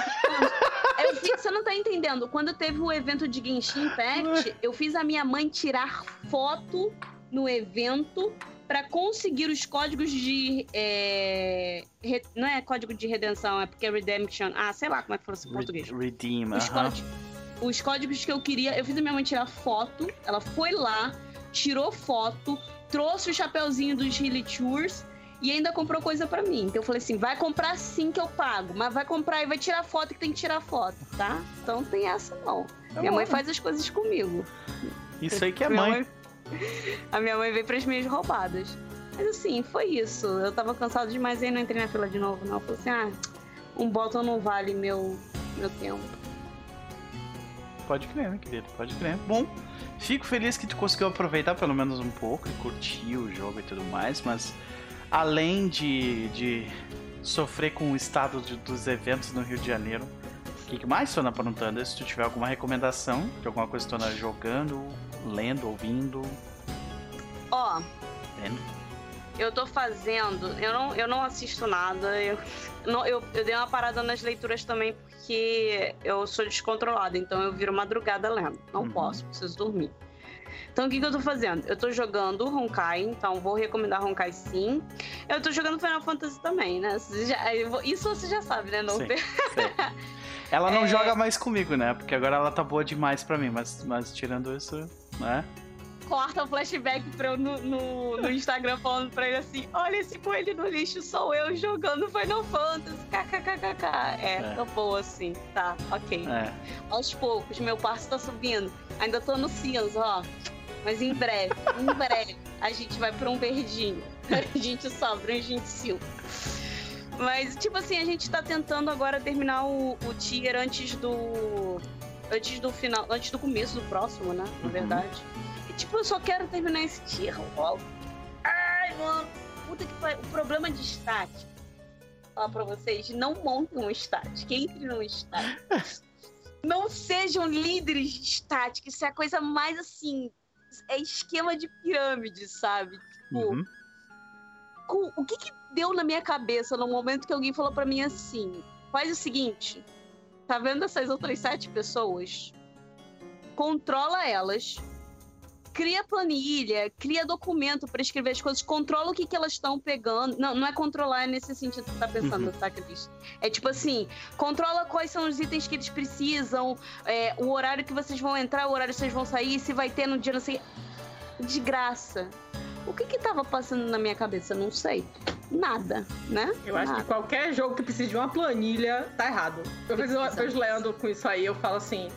é Eu você não tá entendendo. Quando teve o evento de Genshin Impact, eu fiz a minha mãe tirar foto no evento pra conseguir os códigos de. é, re- não é código de redenção, é porque é redemption. Ah, sei lá como é que fala isso em português. Re- Redeem, Os, aham. códigos, os códigos que eu queria, eu fiz a minha mãe tirar foto. Ela foi lá, tirou foto, trouxe o chapeuzinho dos Hilly Tours e ainda comprou coisa pra mim. Então eu falei assim: vai comprar sim que eu pago, mas vai comprar e vai tirar foto que tem que tirar foto, tá? Então tem essa não. É minha mãe faz as coisas comigo. Isso aí que é Minha mãe. A minha mãe veio pras minhas roubadas. Mas assim, foi isso. Eu tava cansado demais e aí não entrei na fila de novo, não. Eu falei assim: ah, um botão não vale meu, meu tempo. Pode crer, meu querido, pode crer. Bom, fico feliz que tu conseguiu aproveitar pelo menos um pouco e curtir o jogo e tudo mais, mas além de, de sofrer com o estado de- dos eventos no Rio de Janeiro, o que mais tu anda aprontando? Se tu tiver alguma recomendação de alguma coisa que tu anda jogando, lendo, ouvindo, Ó, vendo. Eu tô fazendo, eu não, eu não assisto nada, eu, não, eu, eu dei uma parada nas leituras também porque eu sou descontrolada, então eu viro madrugada lendo. Não Uhum. posso, preciso dormir. Então o que, que eu tô fazendo? Eu tô jogando Honkai, então vou recomendar Honkai sim. Eu tô jogando Final Fantasy também, né? Isso você já sabe, né? Não Sim. Ela não É. joga mais comigo, né? Porque agora ela tá boa demais pra mim, mas, mas tirando isso, né? Corta o flashback pra eu no, no, no Instagram falando pra ele assim: olha esse coelho no lixo, sou eu jogando Final Fantasy. KKKKK. É, É. tô boa assim, tá, ok. É. Aos poucos, meu passo tá subindo. Ainda tô no cinza, ó. Mas em breve, em breve, a gente vai pra um verdinho. A gente sobe, a gente silva. Mas, tipo assim, a gente tá tentando agora terminar o, o tier antes do. Antes do final. Antes do começo do próximo, né? Na Uhum. verdade. Tipo, eu só quero terminar esse tier logo. Ai, mano. Puta que pariu. O problema de stat. Vou falar pra vocês, não montem um. Que entre no stat. não sejam líderes de que isso é a coisa mais assim. É esquema de pirâmide, sabe? Tipo, Uhum. com- o que que deu na minha cabeça no momento que alguém falou pra mim assim: faz o seguinte, tá vendo essas outras sete pessoas? Controla elas, cria planilha, cria documento pra escrever as coisas, controla o que que elas estão pegando. Não, não é controlar nesse sentido que você tá pensando, Uhum. tá, Cris? É tipo assim, controla quais são os itens que eles precisam, é, o horário que vocês vão entrar, o horário que vocês vão sair, se vai ter no dia, não sei. De graça. O que que tava passando na minha cabeça? Não sei. Nada, né? Eu acho que Nada. qualquer jogo que precise de uma planilha tá errado. Eu vejo, eu Precisa. vejo o Leandro com isso aí, eu falo assim: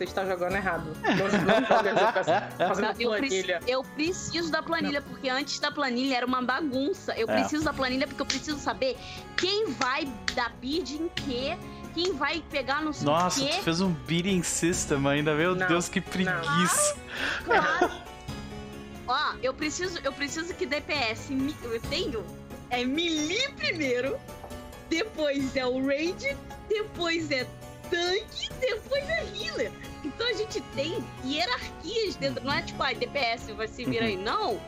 você está jogando errado. Não, não fazendo Não, eu, planilha. preciso, eu preciso da planilha, porque antes da planilha era uma bagunça. Eu É. preciso da planilha porque eu preciso saber quem vai dar bid em quê, quem vai pegar no sei o Nossa, quê. tu fez um beating system ainda, meu Não, Deus, que preguiça. Claro. Ó, eu preciso, eu preciso que DPS eu tenho é melee primeiro, depois é o range, depois é tanque, depois é healer. Então a gente tem hierarquias dentro, não é tipo, ai, DPS vai se vir aí, não.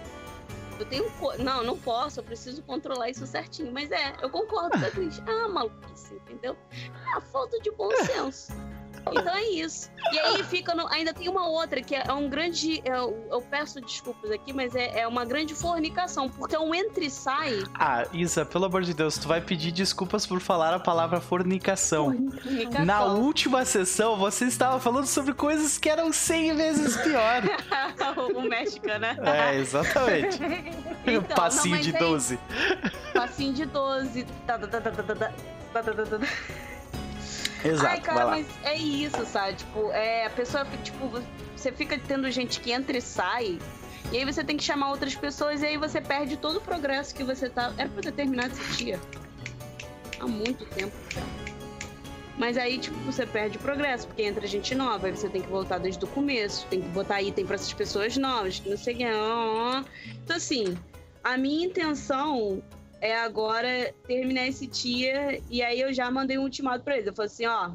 Eu tenho. Não, não posso, eu preciso controlar isso certinho. Mas é, eu concordo com a Cris. Ah, maluquice, entendeu? É a falta de bom senso. Então é isso. E aí fica. no- Ainda tem uma outra que é um grande. Eu, eu peço desculpas aqui, mas é, é uma grande fornicação. Porque é um entra e sai. Ah, Isa, pelo amor de Deus, tu vai pedir desculpas por falar a palavra fornicação. Fornicação. Na última sessão, você estava falando sobre coisas que eram 100 vezes pior. o México, né? É, exatamente. Então, Passinho não, de mas é 12. Passinho de 12. Tá, tá, tá, tá, tá, tá, tá, tá, tá, tá, tá. Exato, Ai, cara, mas é isso, sabe? Tipo, é, a pessoa, tipo, você fica tendo gente que entra e sai. E aí você tem que chamar outras pessoas e aí você perde todo o progresso que você tá. Era pra ter terminado esse dia. Há muito tempo. Mas aí, tipo, você perde o progresso, porque entra gente nova, aí você tem que voltar desde o começo, tem que botar item pra essas pessoas novas, que não sei o que. Então, assim, a minha intenção é agora terminar esse tia e aí eu já mandei um ultimato pra eles. Eu falei assim, ó,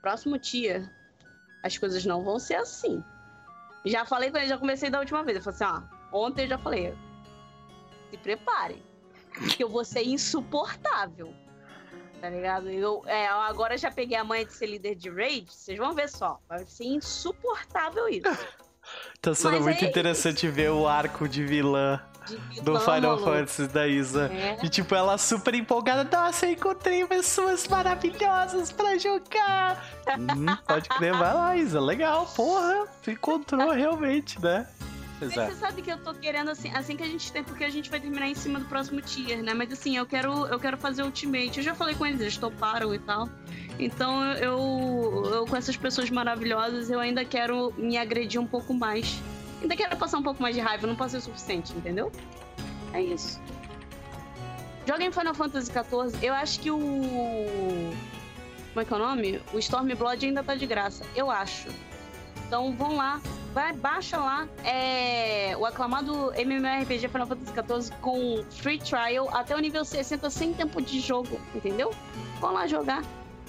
próximo tia, as coisas não vão ser assim. Já falei com eles, já comecei da última vez. Eu falei assim, ó, ontem eu já falei, se preparem, que eu vou ser insuportável. Tá ligado? Eu, é, eu agora já peguei a manha de ser líder de raid, vocês vão ver só. Vai ser insuportável isso. Tá sendo Mas muito é interessante ver o arco de vilã do Final. Fantasy da Isa. É. E tipo, ela super empolgada. Nossa, eu encontrei pessoas maravilhosas pra jogar. Hum, pode crer, vai lá, Isa. Legal, porra. Tu encontrou realmente, né? Exato. você sabe que eu tô querendo assim, assim que a gente tem, porque a gente vai terminar em cima do próximo tier, né? Mas assim, eu quero, eu quero fazer ultimate. Eu já falei com eles, eles toparam e tal. Então eu, eu com essas pessoas maravilhosas, eu ainda quero me agredir um pouco mais. Ainda quero passar um pouco mais de raiva, não posso ser o suficiente, entendeu? É isso. Joguem Final Fantasy XIV. Eu acho que o. Como é que é o nome? O Stormblood ainda tá de graça. Eu acho. Então vão lá, vai, baixa lá é, o aclamado MMORPG Final Fantasy XIV com free trial até o nível 60 sem tempo de jogo, entendeu? Vão lá jogar.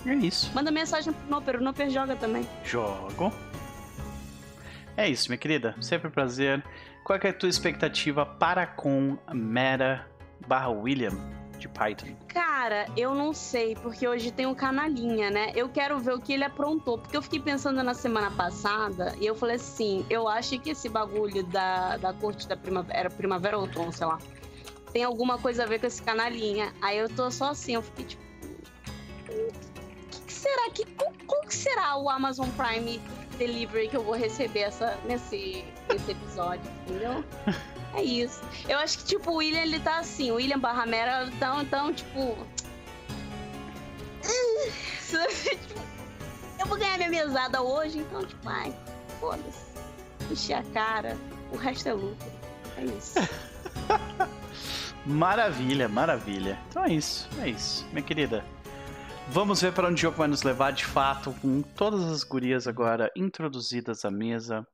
É isso. Manda mensagem pro Noper, o Noper joga também. Jogo. É isso, minha querida. Sempre um prazer. Qual é a tua expectativa para com Mera barra William de Python? Cara, eu não sei, porque hoje tem um canalinha, né? Eu quero ver o que ele aprontou, porque eu fiquei pensando na semana passada e eu falei assim: eu acho que esse bagulho da, da corte da primavera, era primavera ou outono, sei lá, tem alguma coisa a ver com esse canalinha. Aí eu tô só assim, eu fiquei tipo. Será que. Qual, será o Amazon Prime Delivery que eu vou receber essa, nesse, nesse episódio, entendeu? É isso. Eu acho que, tipo, o William, ele tá assim, o William Barramera tão, tão, tipo... Eu vou ganhar minha mesada hoje, então, tipo, ai, foda-se. Encher a cara, o resto é lucro. É isso. Maravilha, maravilha. Então é isso, é isso, minha querida. Vamos ver para onde o jogo vai nos levar de fato, com todas as gurias agora introduzidas à mesa.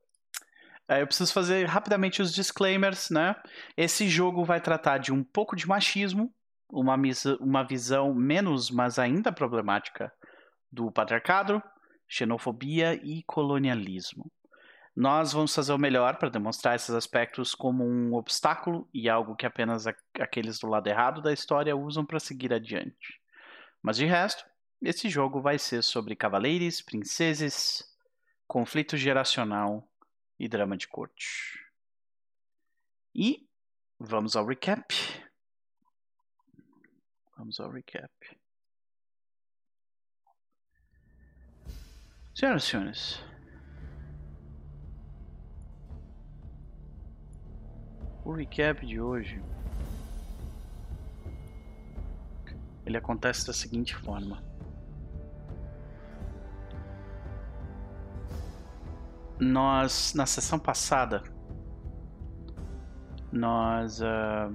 É, eu preciso fazer rapidamente os disclaimers, né? Esse jogo vai tratar de um pouco de machismo, uma, uma visão menos, mas ainda problemática do patriarcado, xenofobia e colonialismo. Nós vamos fazer o melhor para demonstrar esses aspectos como um obstáculo e algo que apenas aqueles do lado errado da história usam para seguir adiante. Mas de resto, esse jogo vai ser sobre cavaleiros, princeses, conflito geracional e drama de corte. E vamos ao recap. Vamos ao recap. Senhoras e senhores, o recap de hoje ele acontece da seguinte forma. Nós, na sessão passada, nós. ah,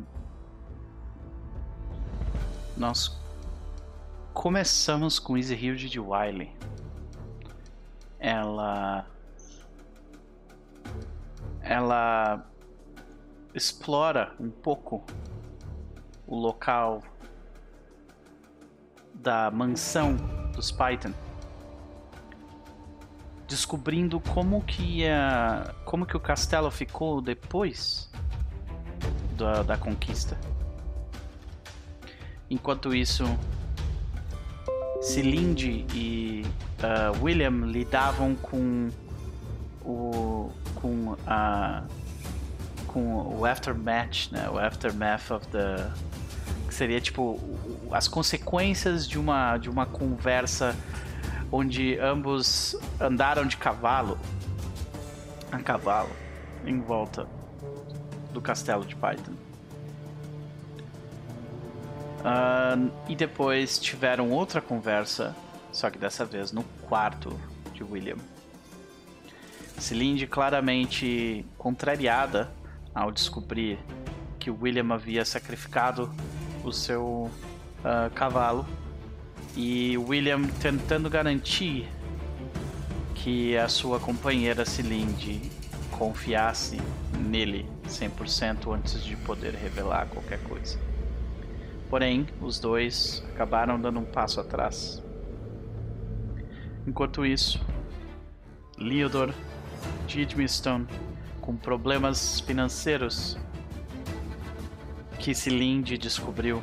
nós começamos com Easy Hilde de Wiley. Ela. Ela explora um pouco o local da mansão dos Python, descobrindo como que a, como que o castelo ficou depois da, da conquista. Enquanto isso, Cilinde e uh, William lidavam com o com a com o aftermath, né? O aftermath of the seria tipo as consequências de uma de uma conversa onde ambos andaram de cavalo a cavalo em volta do castelo de Python. Uh, e depois tiveram outra conversa, só que dessa vez no quarto de William. Celinde claramente contrariada ao descobrir que William havia sacrificado o seu uh, cavalo e William tentando garantir que a sua companheira Celinde confiasse nele 100% antes de poder revelar qualquer coisa. Porém, os dois acabaram dando um passo atrás. Enquanto isso, Leodor Edmiston, com problemas financeiros que Cilinde descobriu,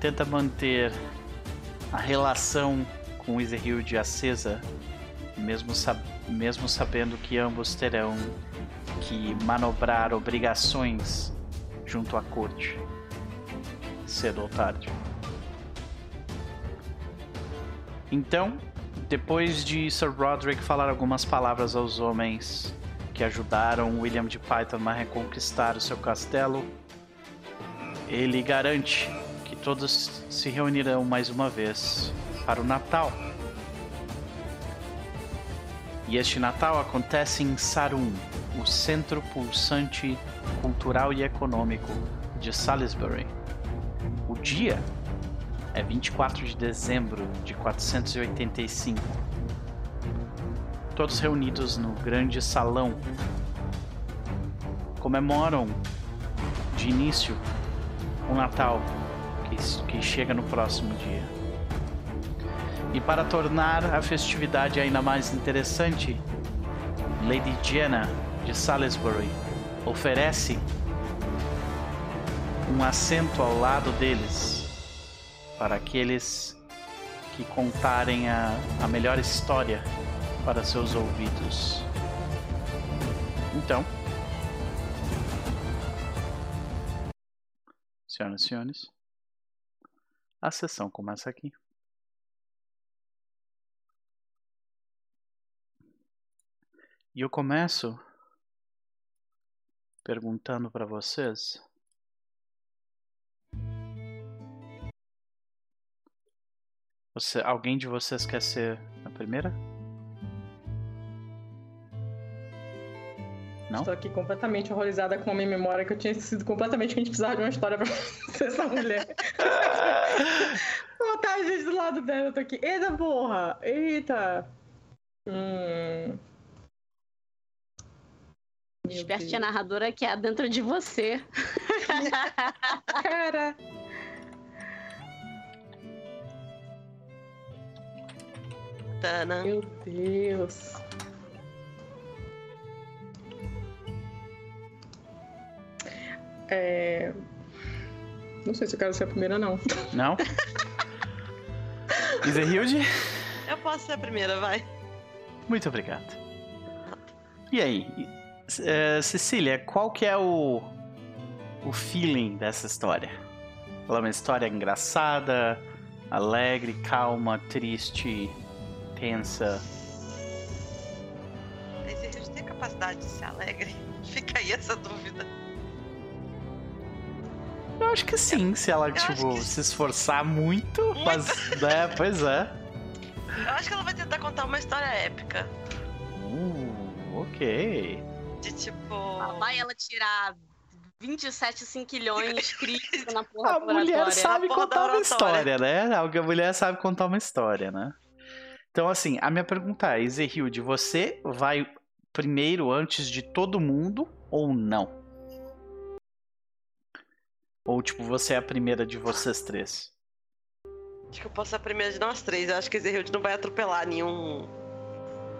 tenta manter a relação com Iserhild acesa, mesmo, sab mesmo sabendo que ambos terão que manobrar obrigações junto à corte, cedo ou tarde. Então, depois de Sir Roderick falar algumas palavras aos homens que ajudaram William de Python a reconquistar o seu castelo, ele garante que todos se reunirão mais uma vez para o Natal. E este Natal acontece em Sarum, o centro pulsante cultural e econômico de Salisbury. O dia é 24 de dezembro de 485. Todos reunidos no grande salão comemoram de início o Natal que, que chega no próximo dia. E para tornar a festividade ainda mais interessante, Lady Jenna de Salisbury oferece um assento ao lado deles para aqueles que contarem a, a melhor história para seus ouvidos. Então, senhoras e senhores, a sessão começa aqui. E eu começo perguntando para vocês Você, alguém de vocês quer ser a primeira? Não? Estou aqui completamente horrorizada com a minha memória que eu tinha esquecido completamente que a gente precisava de uma história pra ser essa mulher. Botar a gente do lado dela, eu tô aqui. Eita porra! Eita! Hum. Desperte a narradora que há dentro de você. Cara. Tana. Meu Deus. É... Não sei se eu quero ser a primeira, não. Não? Iserhilde? Eu posso ser a primeira, vai. Muito obrigado. E aí, uh, Cecília, qual que é o, o feeling dessa história? Ela é uma história engraçada, alegre, calma, triste, tensa. Mas eles têm capacidade de ser alegre? Fica aí essa dúvida. Eu acho que sim, se ela, tipo, que... se esforçar muito, muito. mas. É, pois é. Eu acho que ela vai tentar contar uma história épica. Uh, ok. De tipo. Ah, vai ela tirar 27 cinquilhões críticos na porra A mulher sabe contar uma história, né? A mulher sabe contar uma história, né? Então, assim, a minha pergunta é, Ezehilde, você vai primeiro antes de todo mundo ou não? Ou, tipo, você é a primeira de vocês três? Acho que eu posso ser a primeira de nós três. Eu acho que Ezehilde não vai atropelar nenhum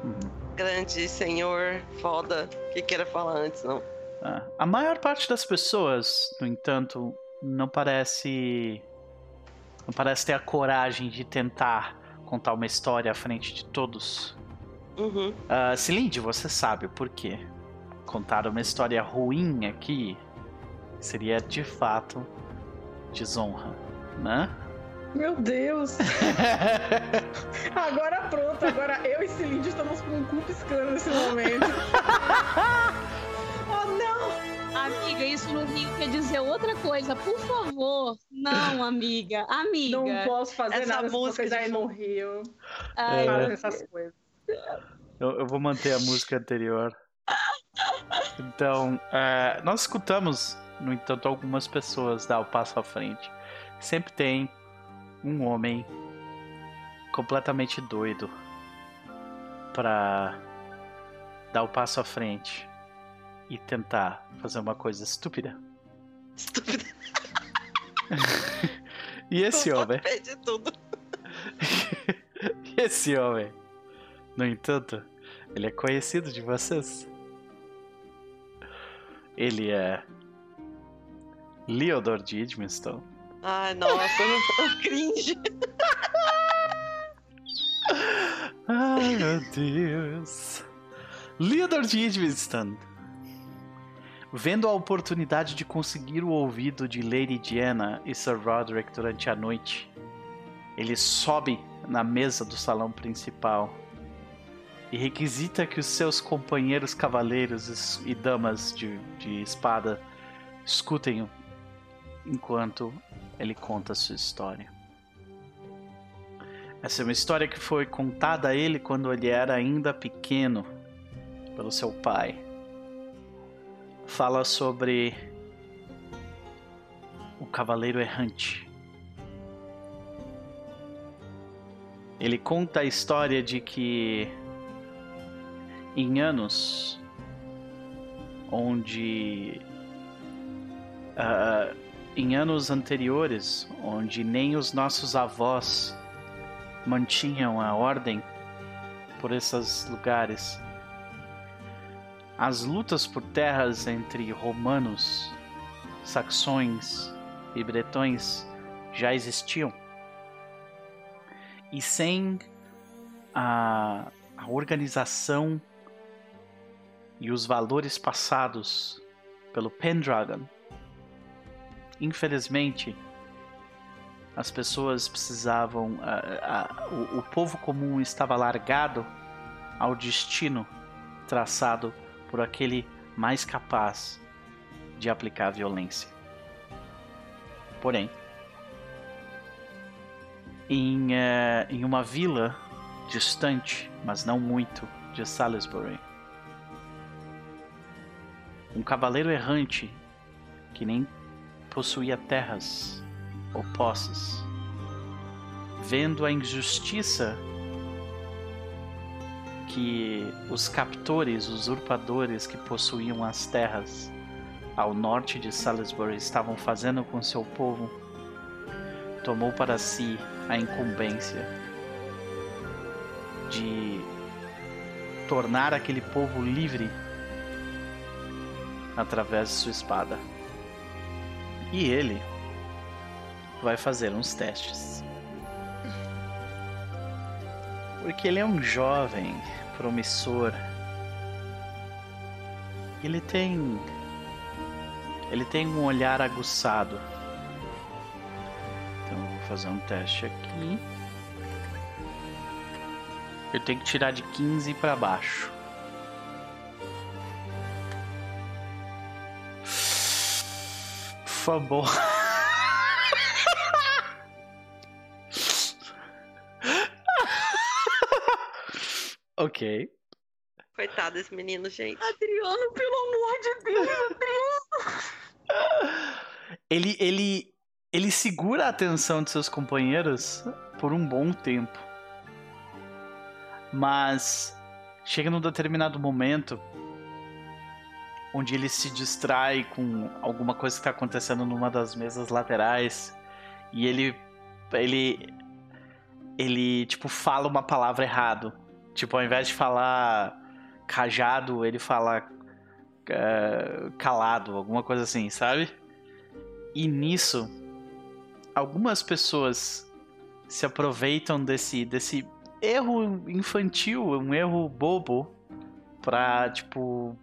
uhum. grande senhor foda que queira falar antes, não. Ah, a maior parte das pessoas, no entanto, não parece. Não parece ter a coragem de tentar contar uma história à frente de todos. Uhum. Uh, Cilinde, você sabe o porquê. Contar uma história ruim aqui seria de fato desonra, né? Meu Deus! agora pronto, agora eu e Cilinde estamos com um cu piscando nesse momento. oh não! Amiga, isso no Rio quer dizer outra coisa, por favor. Não, amiga, amiga. Não posso fazer Essa nada música se de aí no Rio. Ai, É. Essas coisas. Eu, eu vou manter a música anterior. Então, é, nós escutamos, no entanto, algumas pessoas dar o passo à frente. Sempre tem um homem completamente doido pra dar o passo à frente e tentar fazer uma coisa estúpida. Estúpido. E esse homem, Perdi tudo. e esse homem, no entanto, ele é conhecido de vocês. Ele é Leodor de Edmiston. Ai, nossa, eu não tô cringe. Ai, meu Deus. Leodor de Edmiston. Vendo a oportunidade de conseguir o ouvido de Lady Diana e Sir Roderick durante a noite, ele sobe na mesa do salão principal e requisita que os seus companheiros cavaleiros e damas de, de espada escutem-o enquanto ele conta a sua história. Essa é uma história que foi contada a ele quando ele era ainda pequeno pelo seu pai. Fala sobre o cavaleiro errante. Ele conta a história de que em anos onde ah, em anos anteriores, onde nem os nossos avós mantinham a ordem por esses lugares, as lutas por terras entre romanos, saxões e bretões já existiam. E sem a, a organização e os valores passados pelo Pendragon, infelizmente, as pessoas precisavam. a- a- o, o povo comum estava largado ao destino traçado por aquele mais capaz de aplicar violência. Porém, em, eh, em uma vila distante, mas não muito, de Salisbury, um cavaleiro errante que nem possuía terras ou posses, vendo a injustiça que os captores, usurpadores que possuíam as terras ao norte de Salisbury estavam fazendo com seu povo, tomou para si a incumbência de tornar aquele povo livre através de sua espada. E ele vai fazer uns testes. Porque ele é um jovem promissor. Ele tem ele tem um olhar aguçado. Então eu vou fazer um teste aqui. Eu tenho que tirar de 15 para baixo. Fumble. ok. Coitado desse menino, gente. Adriano, pelo amor de Deus. Ele, ele, ele segura a atenção de seus companheiros por um bom tempo. Mas chega num determinado momento onde ele se distrai com alguma coisa que está acontecendo numa das mesas laterais e ele ele ele tipo fala uma palavra errado. Tipo, ao invés de falar cajado, ele fala uh, calado, alguma coisa assim, sabe? E nisso, algumas pessoas se aproveitam desse, desse erro infantil, um erro bobo, pra, tipo,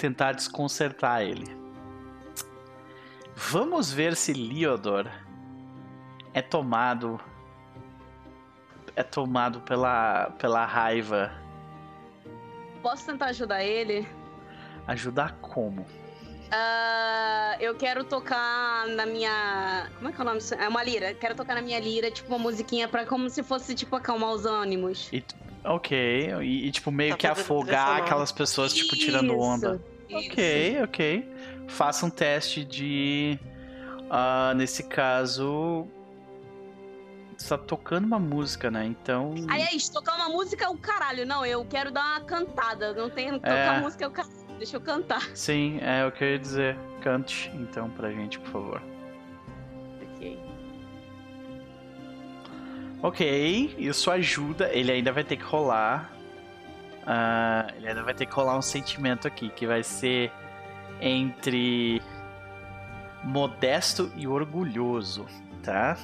tentar desconcertar ele. Vamos ver se Leodor é tomado é tomado pela pela raiva. Posso tentar ajudar ele? Ajudar como? Uh, eu quero tocar na minha. Como é que é o nome? É uma lira. Quero tocar na minha lira, tipo, uma musiquinha pra como se fosse, tipo, acalmar os ânimos. E, ok. E, e, tipo, meio tá que afogar aquelas pessoas, tipo, tirando onda. Isso. Ok, ok. Faça um teste de. Uh, nesse caso, tá tocando uma música, né? Então. Aí é isso, tocar uma música é o caralho. Não, eu quero dar uma cantada. Não tem tocar é... música é o caralho. Deixa eu cantar. Sim, é o que eu ia dizer. Cante então pra gente, por favor. Ok, isso ajuda. Ele ainda vai ter que rolar. Uh, ele ainda vai ter que rolar um sentimento aqui, que vai ser entre modesto e orgulhoso, tá?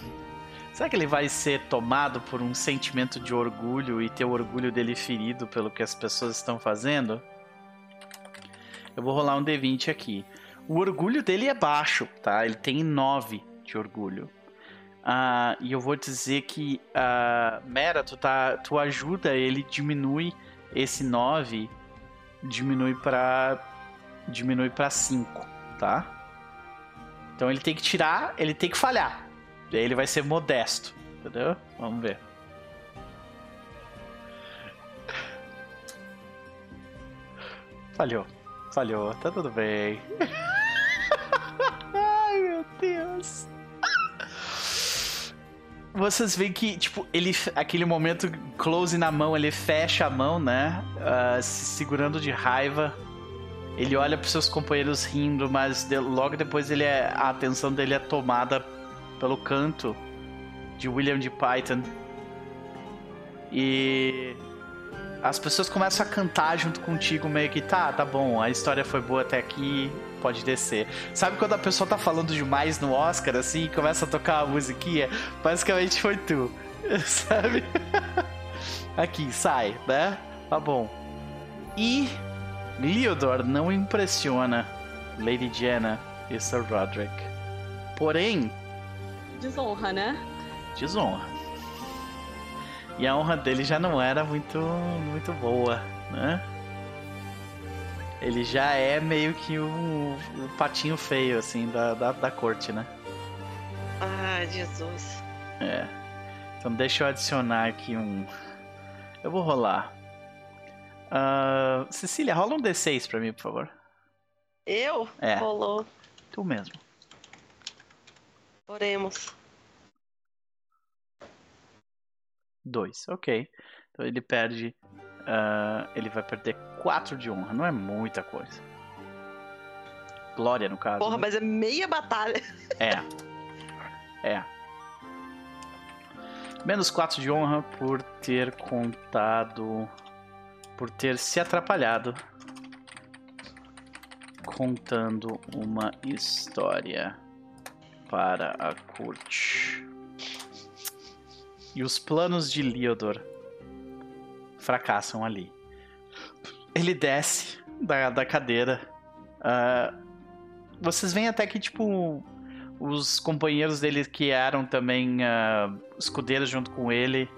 Será que ele vai ser tomado por um sentimento de orgulho e ter o orgulho dele ferido pelo que as pessoas estão fazendo? Eu vou rolar um D20 aqui. O orgulho dele é baixo, tá? Ele tem 9 de orgulho. Uh, e eu vou dizer que, uh, Mera, tu, tá, tu ajuda ele, diminui esse 9, diminui para diminui para 5, tá? Então ele tem que tirar, ele tem que falhar. E aí ele vai ser modesto, entendeu? Vamos ver. Falhou. Falhou, tá tudo bem. Ai, meu Deus. Vocês veem que, tipo, ele. Aquele momento close na mão, ele fecha a mão, né? Uh, se segurando de raiva. Ele olha pros seus companheiros rindo, mas de, logo depois ele é, a atenção dele é tomada pelo canto de William de Python. E as pessoas começam a cantar junto contigo, meio que tá, tá bom, a história foi boa até aqui, pode descer. Sabe quando a pessoa tá falando demais no Oscar, assim, e começa a tocar a musiquinha? Basicamente foi tu, sabe? aqui, sai, né? Tá bom. E Leodor não impressiona Lady Jenna e Sir Roderick. Porém. Desonra, né? Desonra. E a honra dele já não era muito, muito boa, né? Ele já é meio que o, o patinho feio, assim, da, da, da corte, né? Ai, Jesus. É. Então deixa eu adicionar aqui um. Eu vou rolar. Uh, Cecília, rola um D6 pra mim, por favor. Eu? É. Rolou. Tu mesmo. Oremos. 2, ok. Então ele perde. Uh, ele vai perder 4 de honra. Não é muita coisa. Glória, no caso. Porra, né? mas é meia batalha. É. É. Menos 4 de honra por ter contado. Por ter se atrapalhado. Contando uma história para a corte. E os planos de Leodor fracassam ali. Ele desce da, da cadeira. Uh, vocês veem até que, tipo, os companheiros dele que eram também uh, escudeiros junto com ele,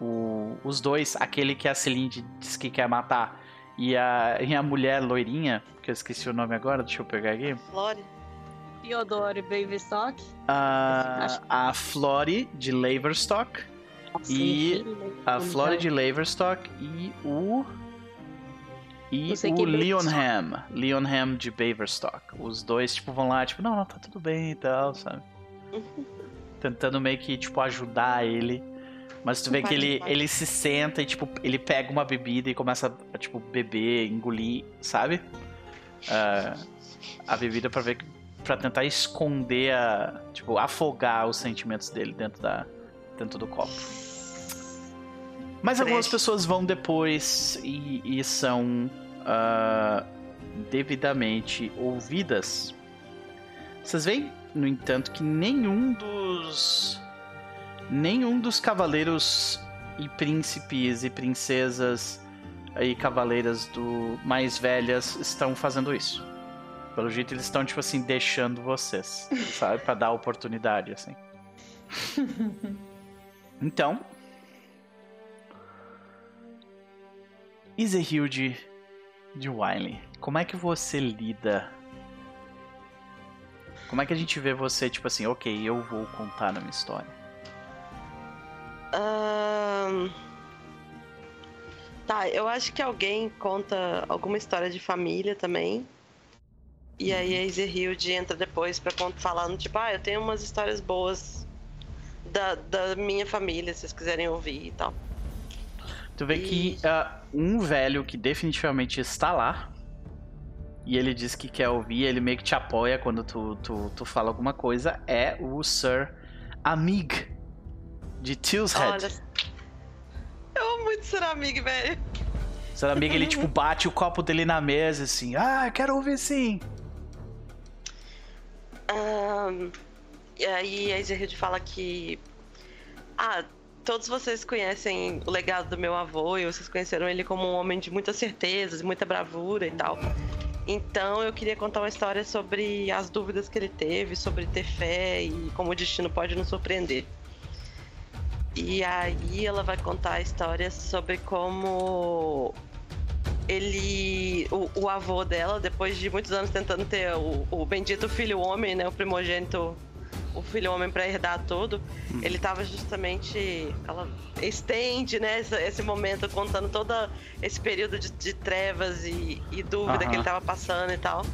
o, os dois, aquele que a Celine diz que quer matar, e a, e a mulher loirinha, que eu esqueci o nome agora, deixa eu pegar aqui. Flore. Theodore Baverstock. Uh, a Flore de Laverstock e a Florida Laverstock e o. E o Leonham. Leonham de Baverstock. Os dois, tipo, vão lá, tipo, não, não, tá tudo bem e tal, sabe? Tentando meio que, tipo, ajudar ele. Mas tu vê que ele, ele se senta e, tipo, ele pega uma bebida e começa a, tipo, beber, engolir, sabe? Uh, a bebida pra ver para tentar esconder a, tipo, afogar os sentimentos dele dentro da dentro do copo. Mas algumas pessoas vão depois e, e são uh, devidamente ouvidas. Vocês veem, no entanto, que nenhum dos nenhum dos cavaleiros e príncipes e princesas e cavaleiras do mais velhas estão fazendo isso. Pelo jeito eles estão tipo assim deixando vocês, sabe, para dar oportunidade assim. Então, Iserhilde de Wiley, como é que você lida? Como é que a gente vê você, tipo assim, ok, eu vou contar a minha história? Ahn, Tá, eu acho que alguém conta alguma história de família também. E aí a Ezerhilde entra depois pra falando, tipo, ah, eu tenho umas histórias boas da, da minha família, se vocês quiserem ouvir e tal. Tu vê que ah, um velho que definitivamente está lá, e ele diz que quer ouvir, ele meio que te apoia quando tu, tu, tu fala alguma coisa, é o Sir Amig de Tillshead. Olha. Eu amo muito ser amigo, velho. Sir Amig, ele tipo bate o copo dele na mesa assim, ah, quero ouvir sim. Ahn, e aí a Ezerhilde fala que. Ah, todos vocês conhecem o legado do meu avô e vocês conheceram ele como um homem de muitas certezas, muita bravura e tal. Então eu queria contar uma história sobre as dúvidas que ele teve, sobre ter fé e como o destino pode nos surpreender. E aí ela vai contar a história sobre como ele. O, o avô dela, depois de muitos anos tentando ter o, o bendito filho homem, né? O primogênito, o filho homem pra herdar tudo, ele tava justamente. Ela estende, né, esse, esse momento contando todo esse período de, de trevas e, e dúvida Aham. que ele tava passando e tal.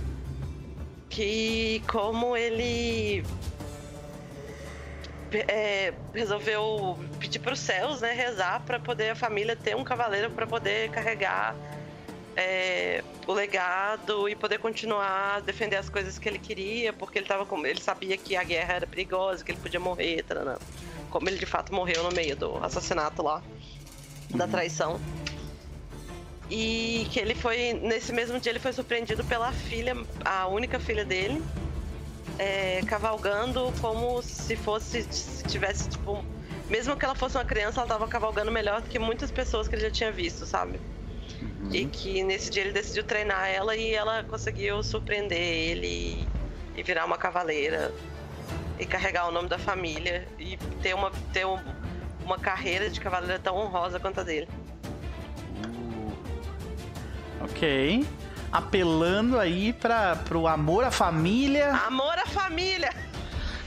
Que como ele é, resolveu pedir para os céus, né, rezar para poder a família ter um cavaleiro para poder carregar é, o legado e poder continuar a defender as coisas que ele queria, porque ele tava com, ele sabia que a guerra era perigosa, que ele podia morrer, taranã. como ele de fato morreu no meio do assassinato lá, da traição. E que ele foi nesse mesmo dia ele foi surpreendido pela filha, a única filha dele, é, cavalgando como se fosse se tivesse tipo mesmo que ela fosse uma criança ela tava cavalgando melhor do que muitas pessoas que ele já tinha visto sabe e que nesse dia ele decidiu treinar ela e ela conseguiu surpreender ele e, virar uma cavaleira e carregar o nome da família e ter uma ter um- uma carreira de cavaleira tão honrosa quanto a dele Ok. Apelando aí para pro amor à família. amor à família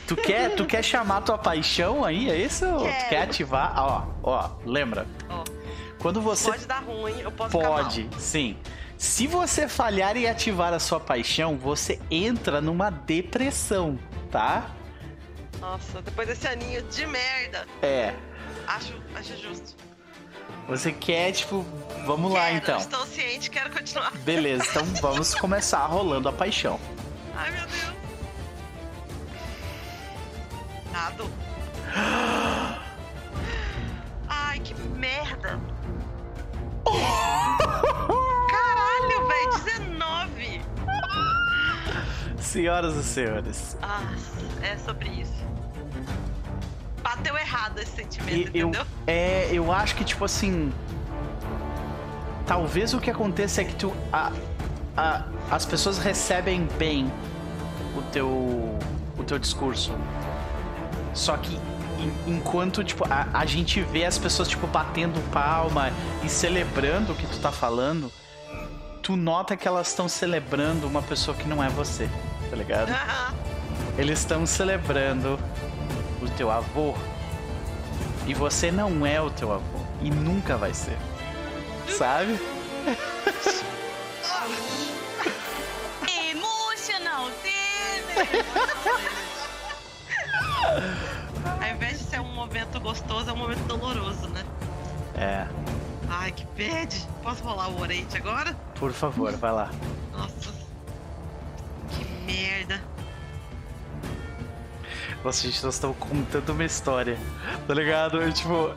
Tu quer, tu quer chamar tua paixão aí, é isso? Tu Quero. quer ativar? Ó, ó, lembra? Ó, Quando você pode dar ruim eu posso pode, sim. Se você falhar em ativar a sua paixão, você entra numa depressão, tá? nossa depois desse aninho de merda É. acho acho justo Você quer, tipo, vamos lá Quero, então. estou ciente quero continuar Beleza, então vamos começar rolando a paixão. ai meu Deus Nado. Ai, que merda. Caralho, velho, 19. Senhoras e senhores, Ah, é sobre isso. Bateu errado esse sentimento, E- eu, entendeu? é, eu acho que, tipo assim. Talvez o que aconteça é que tu. a- a- as pessoas recebem bem o teu. o teu discurso. Só que enquanto, tipo, a, a gente vê as pessoas, tipo, batendo palma e celebrando o que tu tá falando, tu nota que elas estão celebrando uma pessoa que não é você, tá ligado? Eles estão celebrando o teu avô. E você não é o teu avô. E nunca vai ser. Sabe? Emotional! Ao invés de ser um momento gostoso, é um momento doloroso, né? É. Ai, que bad. Posso rolar o orate agora? Por favor, vai lá. Nossa. Que merda. Nossa, gente, nós estamos contando uma história. Tá ligado? Eu, tipo,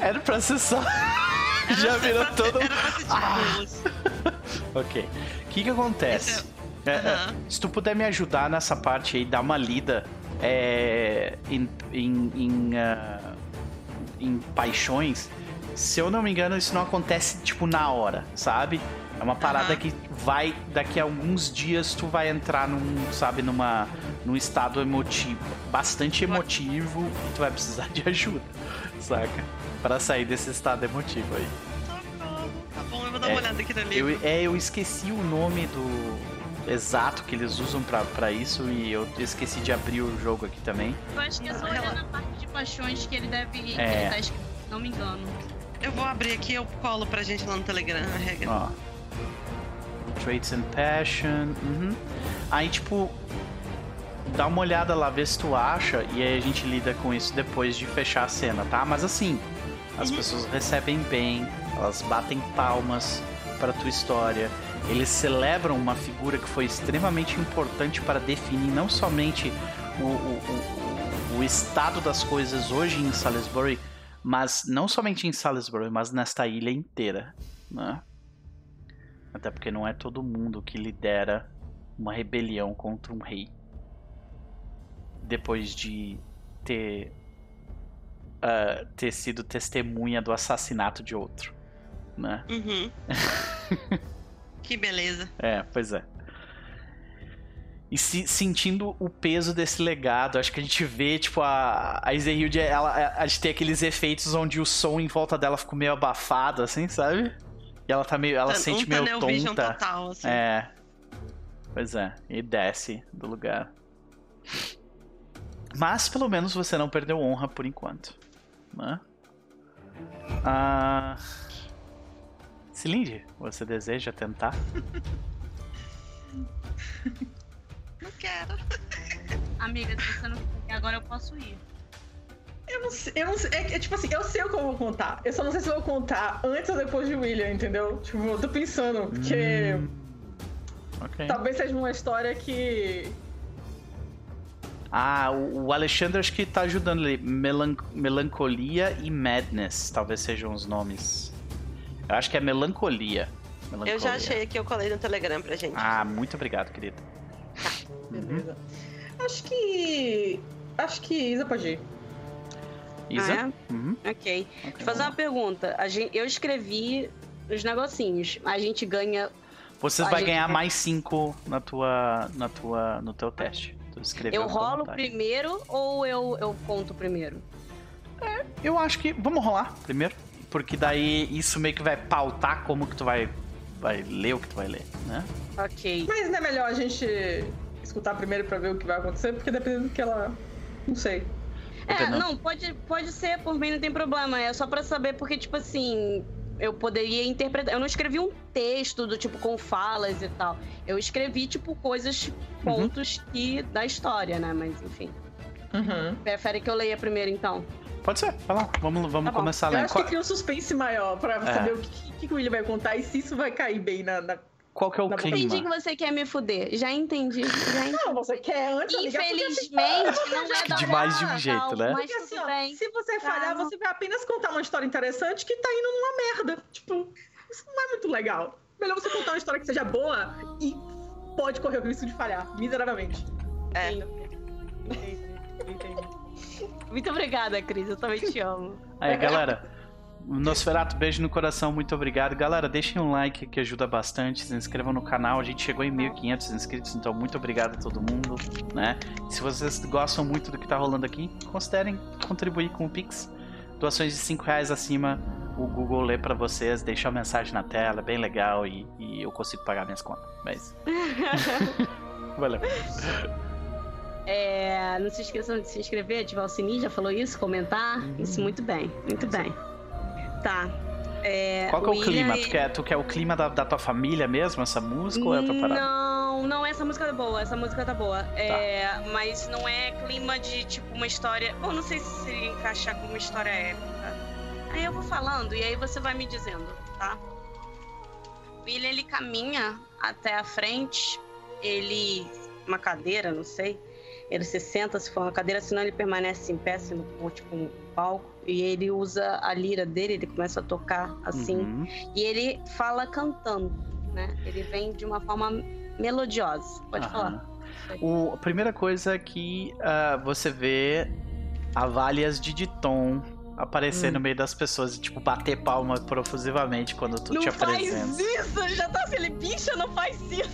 era pra ser só. Já virou todo. Era pra ser tipo Ah. Ok. O que que acontece? É, é, Aham. se tu puder me ajudar nessa parte aí, dar uma lida é, em, em, em, ah, em paixões, se eu não me engano, isso não acontece, tipo, na hora, sabe? É uma parada Aham. que vai, daqui a alguns dias, tu vai entrar num, sabe, numa, num estado emotivo, bastante emotivo, e tu vai precisar de ajuda, saca? Pra sair desse estado emotivo aí. Tá bom, eu vou dar É, uma olhada aqui no livro. Eu, é, eu esqueci o nome do exato que eles usam pra, pra isso e eu esqueci de abrir o jogo aqui também. Eu acho que é só olhar na parte de paixões que ele deve. que É. ele tá escrito, se não me engano. Eu vou abrir aqui, eu colo pra gente lá no Telegram a regra. Ó. Traits and Passion. Uhum. Aí, tipo, dá uma olhada lá, vê se tu acha, e aí a gente lida com isso depois de fechar a cena, tá? Mas assim, as Uhum. pessoas recebem bem, elas batem palmas pra tua história. Eles celebram uma figura que foi extremamente importante para definir não somente o, o, o, o- estado das coisas hoje em Salisbury, mas não somente em Salisbury, mas nesta ilha inteira, né? Até porque não é todo mundo que lidera uma rebelião contra um rei. Depois de ter ah, ter sido testemunha do assassinato de outro, né? Uhum. que beleza. É, pois é. E se, sentindo o peso desse legado, acho que a gente vê, tipo, a, a ela, a gente tem aqueles efeitos onde o som em volta dela ficou meio abafado, assim, sabe? E ela tá meio. Ela um sente meio vision tonta. total, assim. É. Pois é. E desce do lugar. Mas pelo menos você não perdeu honra por enquanto. Né? Ah. Cilinde, você deseja tentar? Não quero. Amiga, se você não quer, agora eu posso ir. Eu não sei, eu não sei. É, que, tipo assim, eu sei o que eu vou contar. Eu só não sei se eu vou contar antes ou depois de William, entendeu? Tipo, eu tô pensando, porque Hum, Ok. talvez seja uma história que. Ah, o, o Alexandre acho que tá ajudando ali. Melan- melancolia e Madness, talvez sejam os nomes. Eu acho que é Melancolia. Eu Melancolia. já achei aqui, eu colei no Telegram pra gente. Ah, muito obrigado, querido. Uhum. Beleza. Acho que. Acho que Isa pode ir. Isa? Ah, Uhum. é? Ok. Ok, Deixa eu fazer uma pergunta. A gente, eu escrevi os negocinhos. A gente ganha. Vocês A vai gente ganhar mais 5 na tua, na tua, no teu teste. Tu escreveu Eu rolo primeiro ou eu, eu conto primeiro? Eu acho que vamos rolar primeiro, porque daí isso meio que vai pautar como que tu vai vai ler o que tu vai ler, né? Ok. Mas não é melhor a gente escutar primeiro pra ver o que vai acontecer, porque dependendo do que ela. Não sei. É, Entendeu? não, pode, pode ser, por mim não tem problema. É só pra saber, porque, tipo assim, eu poderia interpretar. Eu não escrevi um texto do tipo com falas e tal. Eu escrevi, tipo, coisas, pontos que da história, né? Mas enfim. Uhum. Prefere que eu leia primeiro, então. Pode ser, vai lá, vamos, vamos Tá começar Eu lendo. acho Qual, que cria um suspense maior pra É. saber o que, que, que o William vai contar e se isso vai cair bem na. na- qual que é o Tá bom. Entendi que clima? você quer me fuder. Já entendi. Já entendi. Não, você quer antes amiga, Infelizmente, não é da De mais de um jeito, tal, né? Mas Porque assim, tudo ó, bem. se você falhar, Tá. você vai apenas contar uma história interessante que tá indo numa merda. Tipo, isso não é muito legal. Melhor você contar uma história que seja boa e pode correr o risco de falhar, miseravelmente. É. Entendi. Entendi. Muito obrigada, Cris. Eu também te amo. Aí, galera, Nosferato, beijo no coração, muito obrigado. Galera, deixem um like que ajuda bastante, se inscrevam no canal, a gente chegou em 1.500 inscritos, então muito obrigado a todo mundo, né? Se vocês gostam muito do que tá rolando aqui, considerem contribuir com o Pix. Doações de 5 reais acima, o Google lê pra vocês, deixa a mensagem na tela, é bem legal e, e eu consigo pagar minhas contas. Mas. Valeu. É, não se esqueçam de se inscrever, ativar o sininho, já falou isso, comentar. Uhum. Isso, muito bem, muito bem. Tá. É, Qual que é o clima? e- Tu quer, tu quer o clima da, da tua família mesmo, essa música, ou é outra parada? Não, não, essa música tá boa, essa música tá boa. É, mas não é clima de tipo uma história. Bom, não sei se encaixar como uma história épica. Aí eu vou falando e aí você vai me dizendo, tá? O William ele caminha até a frente, ele. Uma cadeira, não sei. Ele se senta se for uma cadeira, senão ele permanece em pé, não for tipo um palco. E ele usa a lira dele, ele começa a tocar assim. Uhum. E ele fala cantando. né? Ele vem de uma forma melodiosa. Pode Aham. falar. O, a primeira coisa é que ah, você vê avalias de Diton aparecer Hum. no meio das pessoas e, tipo, bater palma profusivamente quando tu te não faz apresenta. isso! Ele já tá assim, ele, bicha, não faz isso!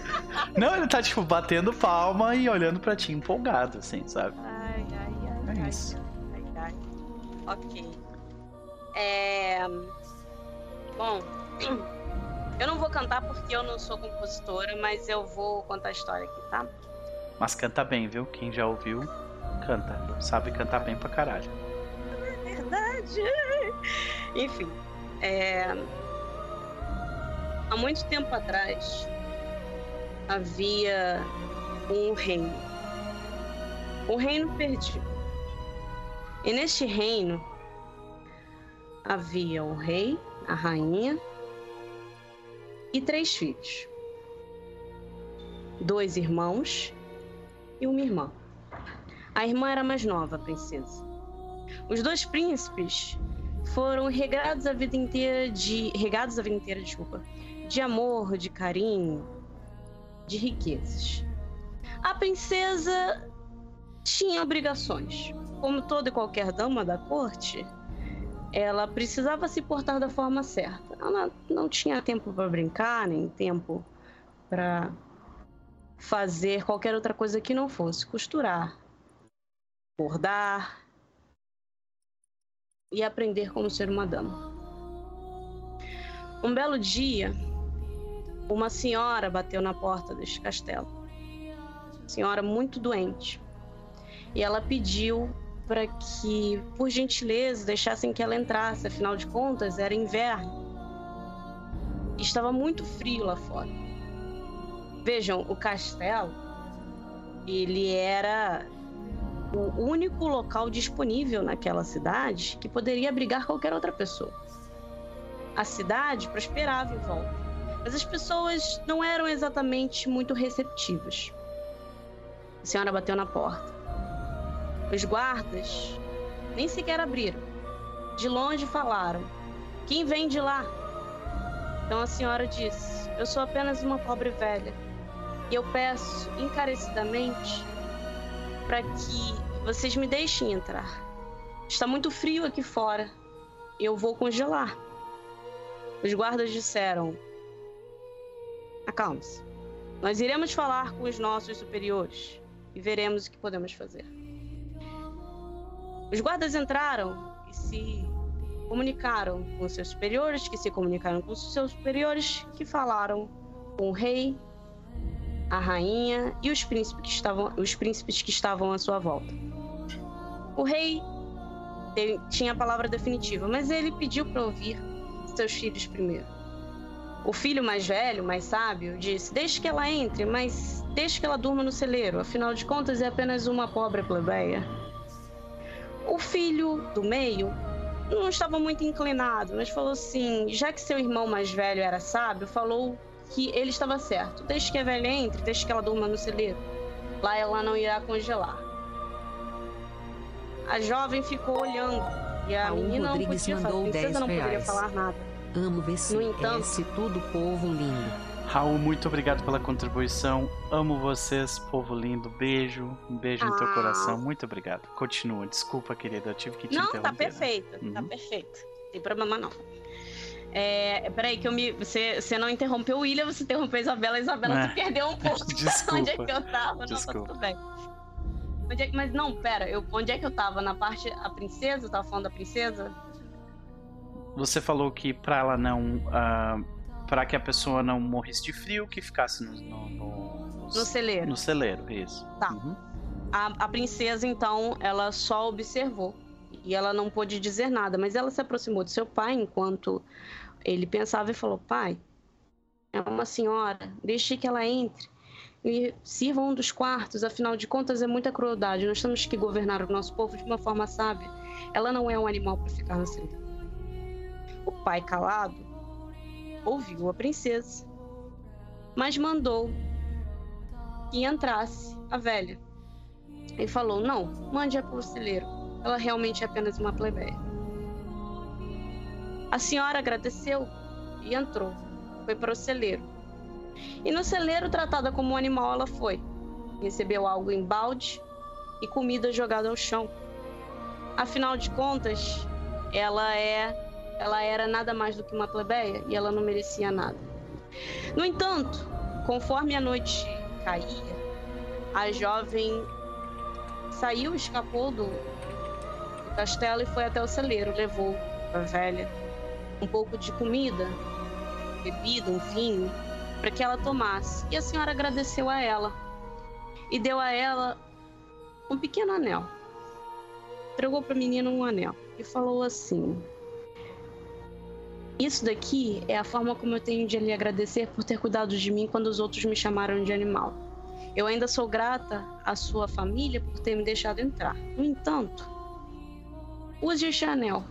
Não, ele tá, tipo, batendo palma e olhando pra ti empolgado, assim, sabe? Ai, ai, ai. É ai, isso. Ai, ai. Ok. É... Bom, eu não vou cantar porque eu não sou compositora, mas eu vou contar a história aqui, tá? Mas canta bem, viu? Quem já ouviu, canta. Sabe cantar bem pra caralho. Verdade. Enfim, é... há muito tempo atrás havia um reino, um reino perdido. E neste reino havia o rei, a rainha e três filhos, dois irmãos e uma irmã. A irmã era mais nova, a princesa. Os dois príncipes foram regados a vida inteira de regados a vida inteira, desculpa, de amor, de carinho, de riquezas. A princesa tinha obrigações. Como toda e qualquer dama da corte, ela precisava se portar da forma certa. Ela não tinha tempo para brincar, nem tempo para fazer qualquer outra coisa que não fosse costurar, bordar, e aprender como ser uma dama. Um belo dia, uma senhora bateu na porta deste castelo. Senhora muito doente. E ela pediu para que, por gentileza, deixassem que ela entrasse, afinal de contas, era inverno. Estava muito frio lá fora. Vejam, o castelo, ele era o único local disponível naquela cidade que poderia abrigar qualquer outra pessoa. A cidade prosperava em volta, mas as pessoas não eram exatamente muito receptivas. A senhora bateu na porta. Os guardas nem sequer abriram. De longe falaram: Quem vem de lá? Então a senhora disse: Eu sou apenas uma pobre velha. E eu peço encarecidamente para que vocês me deixem entrar. Está muito frio aqui fora. Eu vou congelar. Os guardas disseram: Acalme-se. Nós iremos falar com os nossos superiores e veremos o que podemos fazer. Os guardas entraram e se comunicaram com seus superiores, que se comunicaram com seus superiores, que falaram com o rei, a rainha e os príncipes que estavam, os príncipes que estavam à sua volta. O rei tinha a palavra definitiva, mas ele pediu para ouvir seus filhos primeiro. O filho mais velho, mais sábio, disse: Deixe que ela entre, mas deixe que ela durma no celeiro. Afinal de contas, é apenas uma pobre plebeia. O filho do meio não estava muito inclinado, mas falou assim: já que seu irmão mais velho era sábio, falou que ele estava certo. Deixe que a velha entre, deixe que ela durma no celeiro. Lá ela não irá congelar. A jovem ficou olhando e a menina não podia falar. A mandou princesa 10 não poderia reais. falar nada. Amo VC. No entanto- tudo povo lindo. Raul, muito obrigado pela contribuição. Amo vocês, povo lindo. Beijo. Um beijo no teu Ah. coração. Muito obrigado. Continua. Desculpa, querida. Eu tive que te Não, interromper. tá perfeito. Tá Uhum. perfeito. Não tem problema não. É, peraí, que eu me. Você, você não interrompeu o William, você interrompeu a Isabela. A Isabela É. se perdeu um pouco. Desculpa. onde é que eu tava? Não, Desculpa. tá tudo bem. Onde é que- mas não, pera, eu, onde é que eu tava? Na parte. A princesa? Eu tava falando da princesa? Você falou que pra ela não. ah, pra que a pessoa não morresse de frio, que ficasse no. No, no, no- No celeiro. no celeiro, isso. Tá. Uhum. A, a princesa, então, ela só observou. E ela não pôde dizer nada, mas ela se aproximou do seu pai enquanto ele pensava e falou: Pai, é uma senhora, deixe que ela entre e sirva um dos quartos, afinal de contas é muita crueldade. Nós temos que governar o nosso povo de uma forma sábia. Ela não é um animal para ficar no centro. O pai, calado, ouviu a princesa, mas mandou que entrasse a velha. Ele falou: Não, mande-a para o celeiro. Ela realmente é apenas uma plebeia. A senhora agradeceu e entrou. foi para o celeiro. E no celeiro, tratada como um animal, ela foi. Recebeu algo em balde e comida jogada ao chão. Afinal de contas, ela é ela era nada mais do que uma plebeia e ela não merecia nada. No entanto, conforme a noite caía, a jovem saiu, escapou do, castelo e foi até o celeiro, levou a velha um pouco de comida, bebida, um vinho, para que ela tomasse. E a senhora agradeceu a ela e deu a ela um pequeno anel. Entregou para a menina um anel e falou assim: Isso daqui é a forma como eu tenho de lhe agradecer por ter cuidado de mim quando os outros me chamaram de animal. Eu ainda sou grata à sua família por ter me deixado entrar. No entanto, use este anel.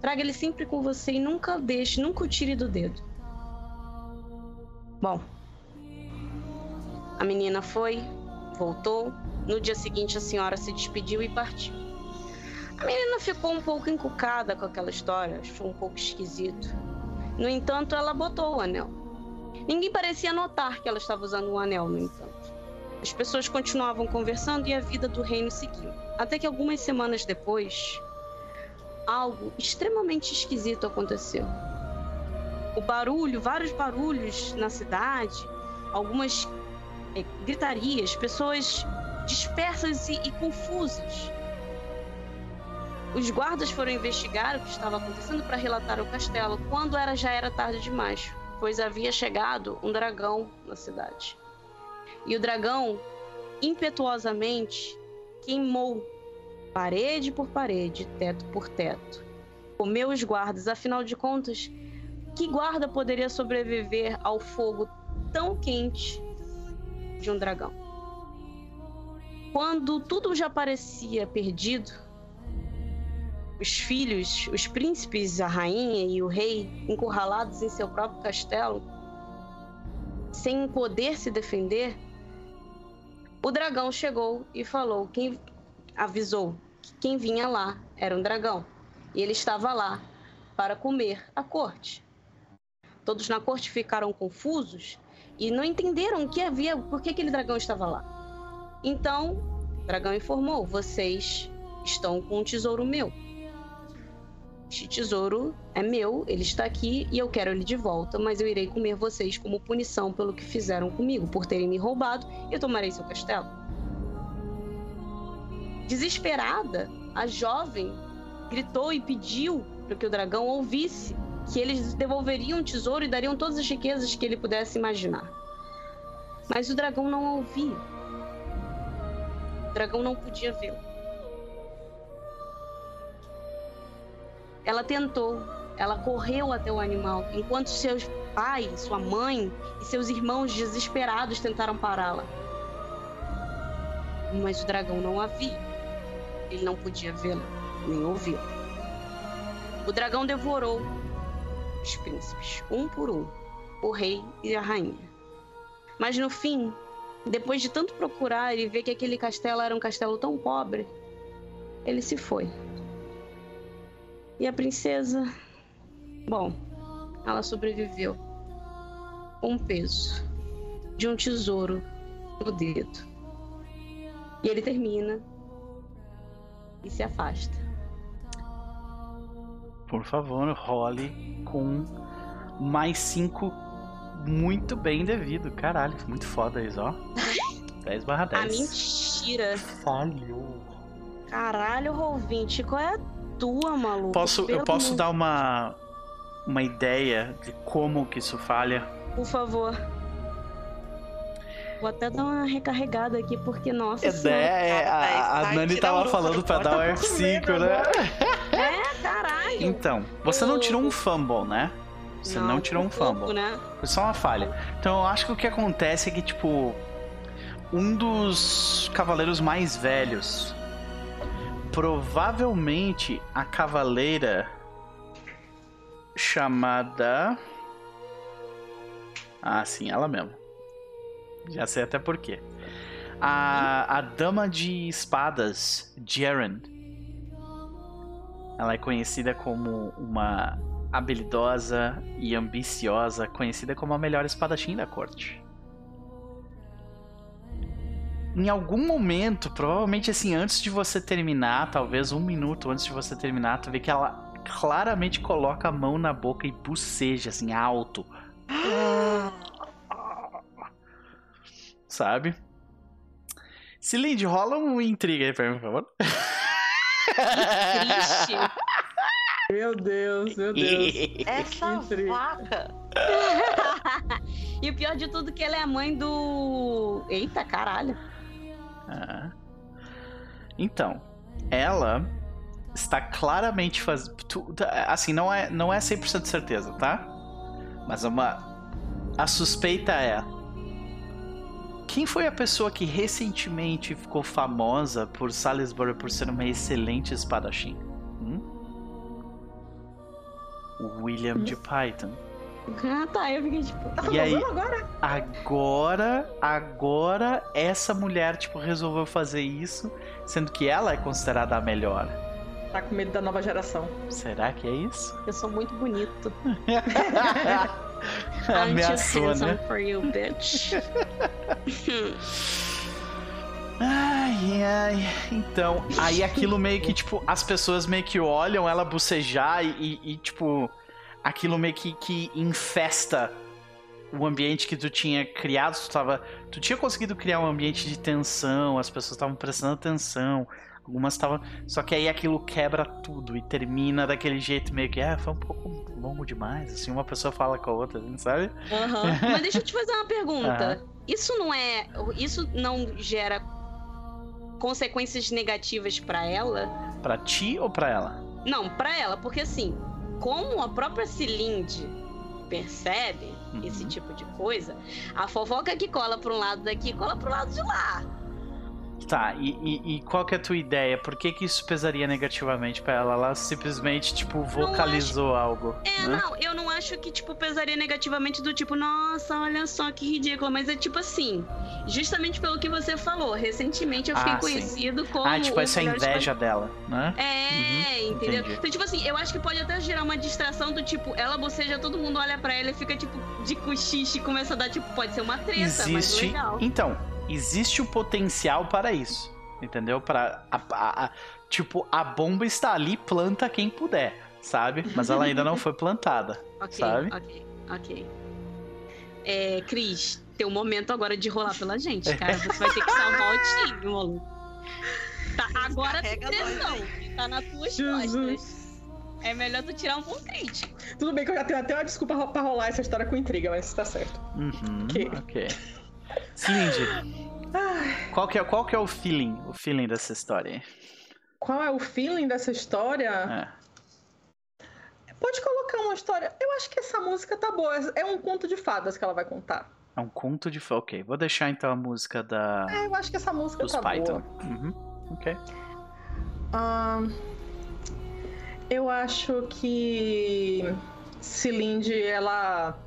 Traga ele sempre com você e nunca deixe, nunca o tire do dedo. Bom, a menina foi, voltou. No dia seguinte, a senhora se despediu e partiu. A menina ficou um pouco encucada com aquela história, achou um pouco esquisito. No entanto, ela botou o anel. Ninguém parecia notar que ela estava usando o anel, no entanto. As pessoas continuavam conversando e a vida do reino seguiu. Até que algumas semanas depois, algo extremamente esquisito aconteceu. O barulho, vários barulhos na cidade, algumas é, gritarias, pessoas dispersas e, e confusas. Os guardas foram investigar o que estava acontecendo para relatar ao castelo quando era já era tarde demais, pois havia chegado um dragão na cidade. E o dragão, impetuosamente, queimou parede por parede, teto por teto. Comeu os guardas, afinal de contas, que guarda poderia sobreviver ao fogo tão quente de um dragão? Quando tudo já parecia perdido, os filhos, os príncipes, a rainha e o rei, encurralados em seu próprio castelo, sem poder se defender, o dragão chegou e falou, quem avisou que quem vinha lá era um dragão, e ele estava lá para comer a corte. Todos na corte ficaram confusos e não entenderam o que havia, por que aquele dragão estava lá. Então, o dragão informou: vocês estão com um tesouro meu. Este tesouro é meu, ele está aqui e eu quero ele de volta, mas eu irei comer vocês como punição pelo que fizeram comigo, por terem me roubado, e eu tomarei seu castelo. Desesperada, a jovem gritou e pediu para que o dragão ouvisse que eles devolveriam o tesouro e dariam todas as riquezas que ele pudesse imaginar. Mas o dragão não ouvia. O dragão não podia vê-lo. Ela tentou, ela correu até o animal, enquanto seus pais, sua mãe e seus irmãos desesperados tentaram pará-la. Mas o dragão não a via. Ele não podia vê-la, nem ouvi-la. O dragão devorou os príncipes, um por um, o rei e a rainha. Mas no fim, depois de tanto procurar e ver que aquele castelo era um castelo tão pobre, ele se foi. E a princesa, bom, ela sobreviveu o peso de um tesouro no dedo. E ele termina e se afasta. Por favor, role com mais cinco muito bem devido. Caralho, muito foda isso, ó. 10 barra 10. A mentira. Falhou. Caralho, Rovinte, qual é a tua, maluco? Posso, eu posso dar uma, uma ideia de como que isso falha? Por favor. Vou até dar uma recarregada aqui, porque, nossa É, senhora. é, a, a Vai Nani tirar tava falando pra dar o bota pro F5, medo né? É, caralho. Então, você não tirou um fumble, né? Você não, tirou um por pouco, fumble. né? Foi só uma falha. Então eu acho que o que acontece é que, tipo, um dos cavaleiros mais velhos. Provavelmente a cavaleira chamada. Ah, sim, ela mesmo. Já sei até por quê. A, a dama de espadas, Jaren. Ela é conhecida como uma habilidosa e ambiciosa, conhecida como a melhor espadachim da corte. Em algum momento, provavelmente assim, antes de você terminar, talvez um minuto antes de você terminar, tu vê que ela claramente coloca a mão na boca e buceja assim, alto. Sabe? Cilinde, rola um intriga aí pra mim, por favor. Que triste. Meu Deus, meu Deus. Essa Intriga. vaca. e o pior de tudo é que ela é a mãe do. Eita, caralho. Ah. Então, ela está claramente fazendo. Assim, não é, não é 100% de certeza, tá? Mas uma. A suspeita é. Quem foi a pessoa que recentemente ficou famosa por Salisbury por ser uma excelente espadachim? Hum? William de Python. Ah, tá. Eu fiquei tipo. Tá E aí? agora? Agora, agora essa mulher tipo resolveu fazer isso, sendo que ela é considerada a melhor. Tá com medo da nova geração. Será que é isso? Eu sou muito bonito. Ameaçou, né? for you, bitch. Ai, ai. Então, aí aquilo meio que, tipo, as pessoas meio que olham ela bocejar e, e, e, tipo, aquilo meio que, que infesta o ambiente que tu tinha criado. Tu, tava, tu tinha conseguido criar um ambiente de tensão, as pessoas estavam prestando atenção. Algumas estavam. Só que aí aquilo quebra tudo e termina daquele jeito meio que, ah, foi um pouco longo demais. Assim, uma pessoa fala com a outra, assim, sabe? Aham. Mas deixa eu te fazer uma pergunta. Aham. Isso não é. Isso não gera consequências negativas pra ela? Pra ti ou pra ela? Não, pra ela, porque assim, como a própria Cilinde percebe Uhum. esse tipo de coisa, a fofoca que cola pra um lado daqui cola pro lado de lá. Tá, e, e- e qual que é a tua ideia? Por que que isso pesaria negativamente pra ela? Ela simplesmente, tipo, vocalizou algo, É, né? não, eu não acho que, tipo, pesaria negativamente do tipo, nossa, olha só que ridículo. Mas é tipo assim, justamente pelo que você falou, recentemente eu fiquei Ah, sim. conhecido como. Ah, tipo, essa inveja dela, né? É, Uhum, entendeu? entendi. Então, tipo assim, eu acho que pode até gerar uma distração do tipo, ela boceja, todo mundo olha pra ela e fica, tipo, de cochiche e começa a dar, tipo, pode ser uma treta, mas Existe. legal. Então, existe o potencial para isso. Entendeu? Para a, a- a- tipo, a bomba está ali, planta quem puder, sabe? Mas ela ainda não foi plantada. Ok, sabe? ok, ok. É, Cris, tem um momento agora de rolar pela gente, cara. Você vai ter que salvar o time, maluco. Tá, agora tem pressão, tá nas tuas Jesus. costas. É melhor tu tirar um ponto crítico. Tudo bem que eu já tenho até uma desculpa pra rolar essa história com intriga, mas tá certo. Uhum, Ok. ok. Cindy, qual que, é, qual que é o feeling, o feeling dessa história? Qual é o feeling dessa história? É. Pode colocar uma história. Eu acho que essa música tá boa. É um conto de fadas que ela vai contar. É um conto de... fa- Ok, vou deixar então a música da... É, eu acho que essa música dos tá Python. boa. Uhum, ok. Eu acho que Cilinde, ela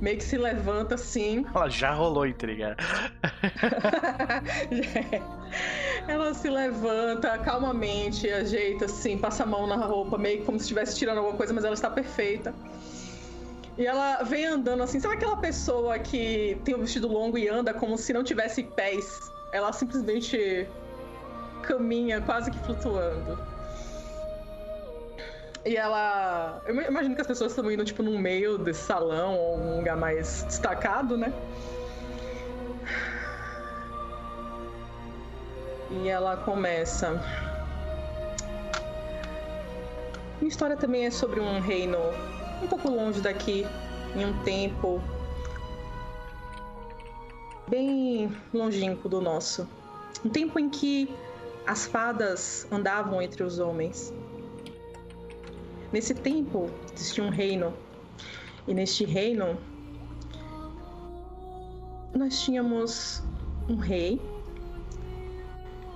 meio que se levanta assim. Ela já rolou intriga. ela se levanta calmamente, ajeita assim, passa a mão na roupa, meio como se estivesse tirando alguma coisa, mas ela está perfeita. E ela vem andando assim, sabe aquela pessoa que tem o vestido longo e anda como se não tivesse pés? Ela simplesmente caminha quase que flutuando. E ela. Eu imagino que as pessoas estão indo, tipo, no meio desse salão ou um lugar mais destacado, né? E ela começa. Minha história também é sobre um reino um pouco longe daqui, em um tempo bem longínquo do nosso. Um tempo em que as fadas andavam entre os homens. Nesse tempo existia um reino, e neste reino nós tínhamos um rei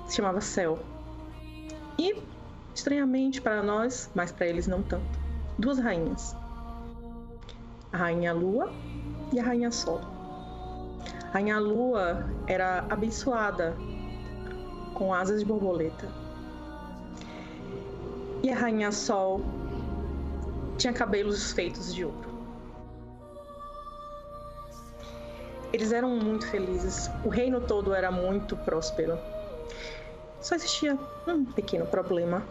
se chamava Céu. E, estranhamente para nós, mas para eles não tanto, duas rainhas. A Rainha Lua e a Rainha Sol. A Rainha Lua era abençoada com asas de borboleta. E a Rainha Sol tinha cabelos feitos de ouro. Eles eram muito felizes. O reino todo era muito próspero. Só existia um pequeno problema.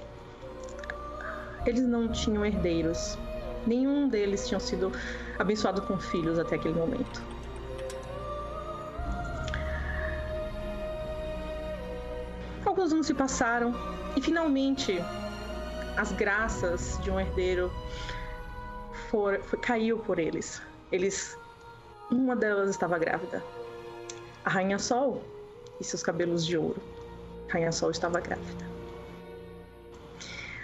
Eles não tinham herdeiros. Nenhum deles tinha sido abençoado com filhos até aquele momento. Alguns anos se passaram e finalmente as graças de um herdeiro for, for, caiu por eles. Eles uma delas estava grávida. A Rainha Sol e seus cabelos de ouro. A Rainha Sol estava grávida.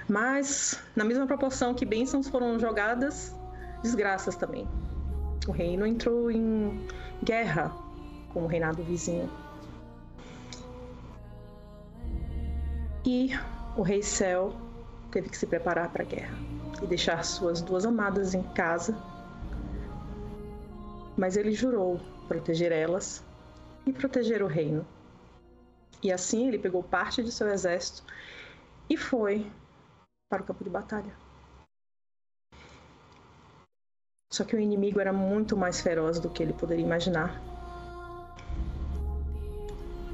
Mas, na mesma proporção que bênçãos foram jogadas, desgraças também. O reino entrou em guerra com o reinado vizinho. E o rei Céu teve que se preparar para a guerra e deixar suas duas amadas em casa mas ele jurou proteger elas e proteger o reino. E assim ele pegou parte de seu exército e foi para o campo de batalha. Só que o inimigo era muito mais feroz do que ele poderia imaginar.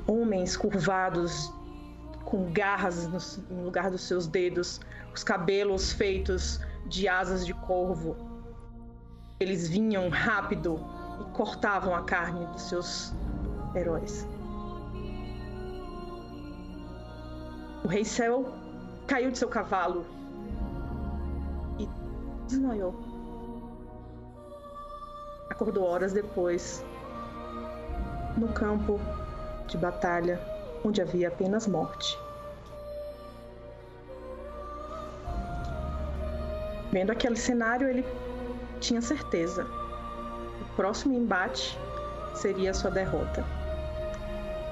Homens curvados, com garras no lugar dos seus dedos, os cabelos feitos de asas de corvo, eles vinham rápido e cortavam a carne dos seus heróis. O rei Céu caiu de seu cavalo e desmaiou. Acordou horas depois, no campo de batalha, onde havia apenas morte. Vendo aquele cenário, ele tinha certeza. O próximo embate seria a sua derrota.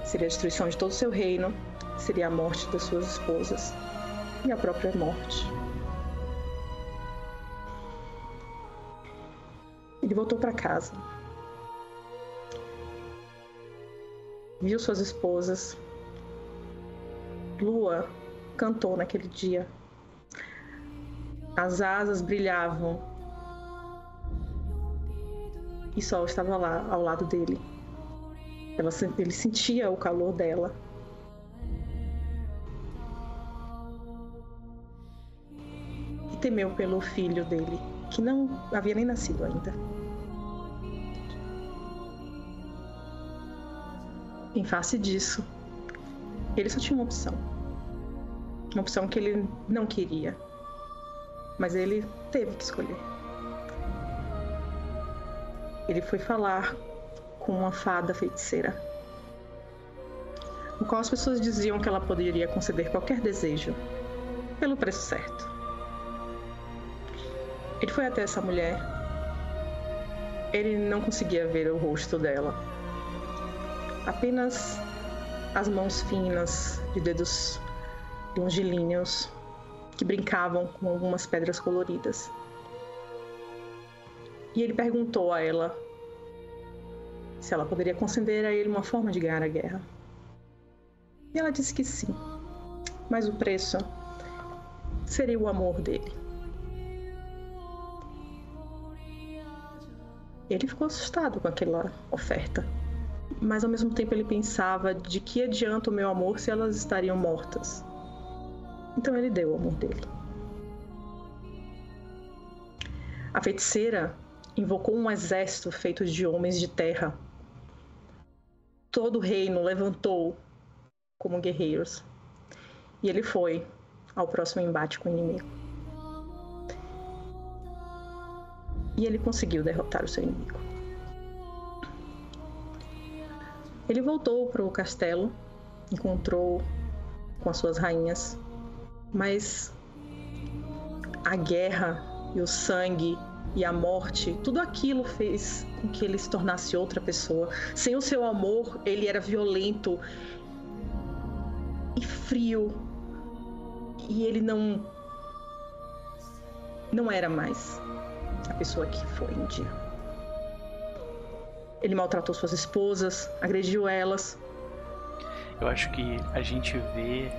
Seria a destruição de todo o seu reino, seria a morte das suas esposas e a própria morte. Ele voltou para casa. Viu suas esposas. Lua cantou naquele dia. As asas brilhavam e Sol estava lá ao lado dele. Ela, ele sentia o calor dela. E temeu pelo filho dele, que não havia nem nascido ainda. Em face disso, ele só tinha uma opção. Uma opção que ele não queria. Mas ele teve que escolher ele foi falar com uma fada feiticeira, no qual as pessoas diziam que ela poderia conceder qualquer desejo, pelo preço certo. Ele foi até essa mulher. Ele não conseguia ver o rosto dela. Apenas as mãos finas, de dedos longilíneos, que brincavam com algumas pedras coloridas. E ele perguntou a ela se ela poderia conceder a ele uma forma de ganhar a guerra. E ela disse que sim, mas o preço seria o amor dele. Ele ficou assustado com aquela oferta, mas ao mesmo tempo ele pensava de que adianta o meu amor se elas estariam mortas. Então ele deu o amor dele. A feiticeira invocou um exército feito de homens de terra. Todo o reino levantou como guerreiros. E ele foi ao próximo embate com o inimigo. E ele conseguiu derrotar o seu inimigo. Ele voltou para o castelo, encontrou com as suas rainhas, mas a guerra e o sangue e a morte, tudo aquilo fez com que ele se tornasse outra pessoa. Sem o seu amor, ele era violento e frio. E ele não não era mais a pessoa que foi um dia. Ele maltratou suas esposas, agrediu elas. Eu acho que a gente vê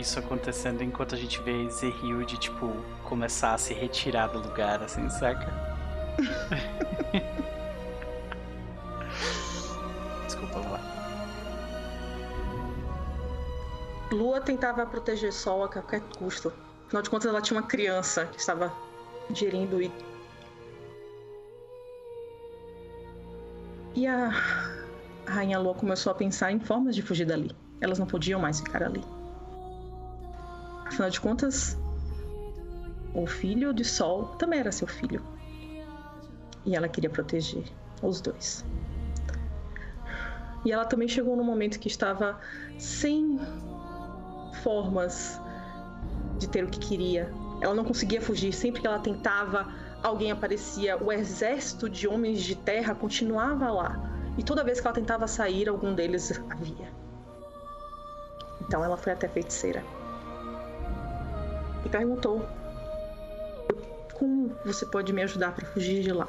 isso acontecendo enquanto a gente vê Zerhilde, tipo, começar a se retirar do lugar, assim, saca? Desculpa, lá. Lua tentava proteger Sol a qualquer custo. Afinal de contas, ela tinha uma criança que estava gerindo e. E a a Rainha Lua começou a pensar em formas de fugir dali. Elas não podiam mais ficar ali. Afinal de contas, o filho de Sol também era seu filho. E ela queria proteger os dois. E ela também chegou no momento que estava sem formas de ter o que queria. Ela não conseguia fugir. Sempre que ela tentava, alguém aparecia. O exército de homens de terra continuava lá. E toda vez que ela tentava sair, algum deles havia. Então ela foi até feiticeira e perguntou: Como você pode me ajudar para fugir de lá?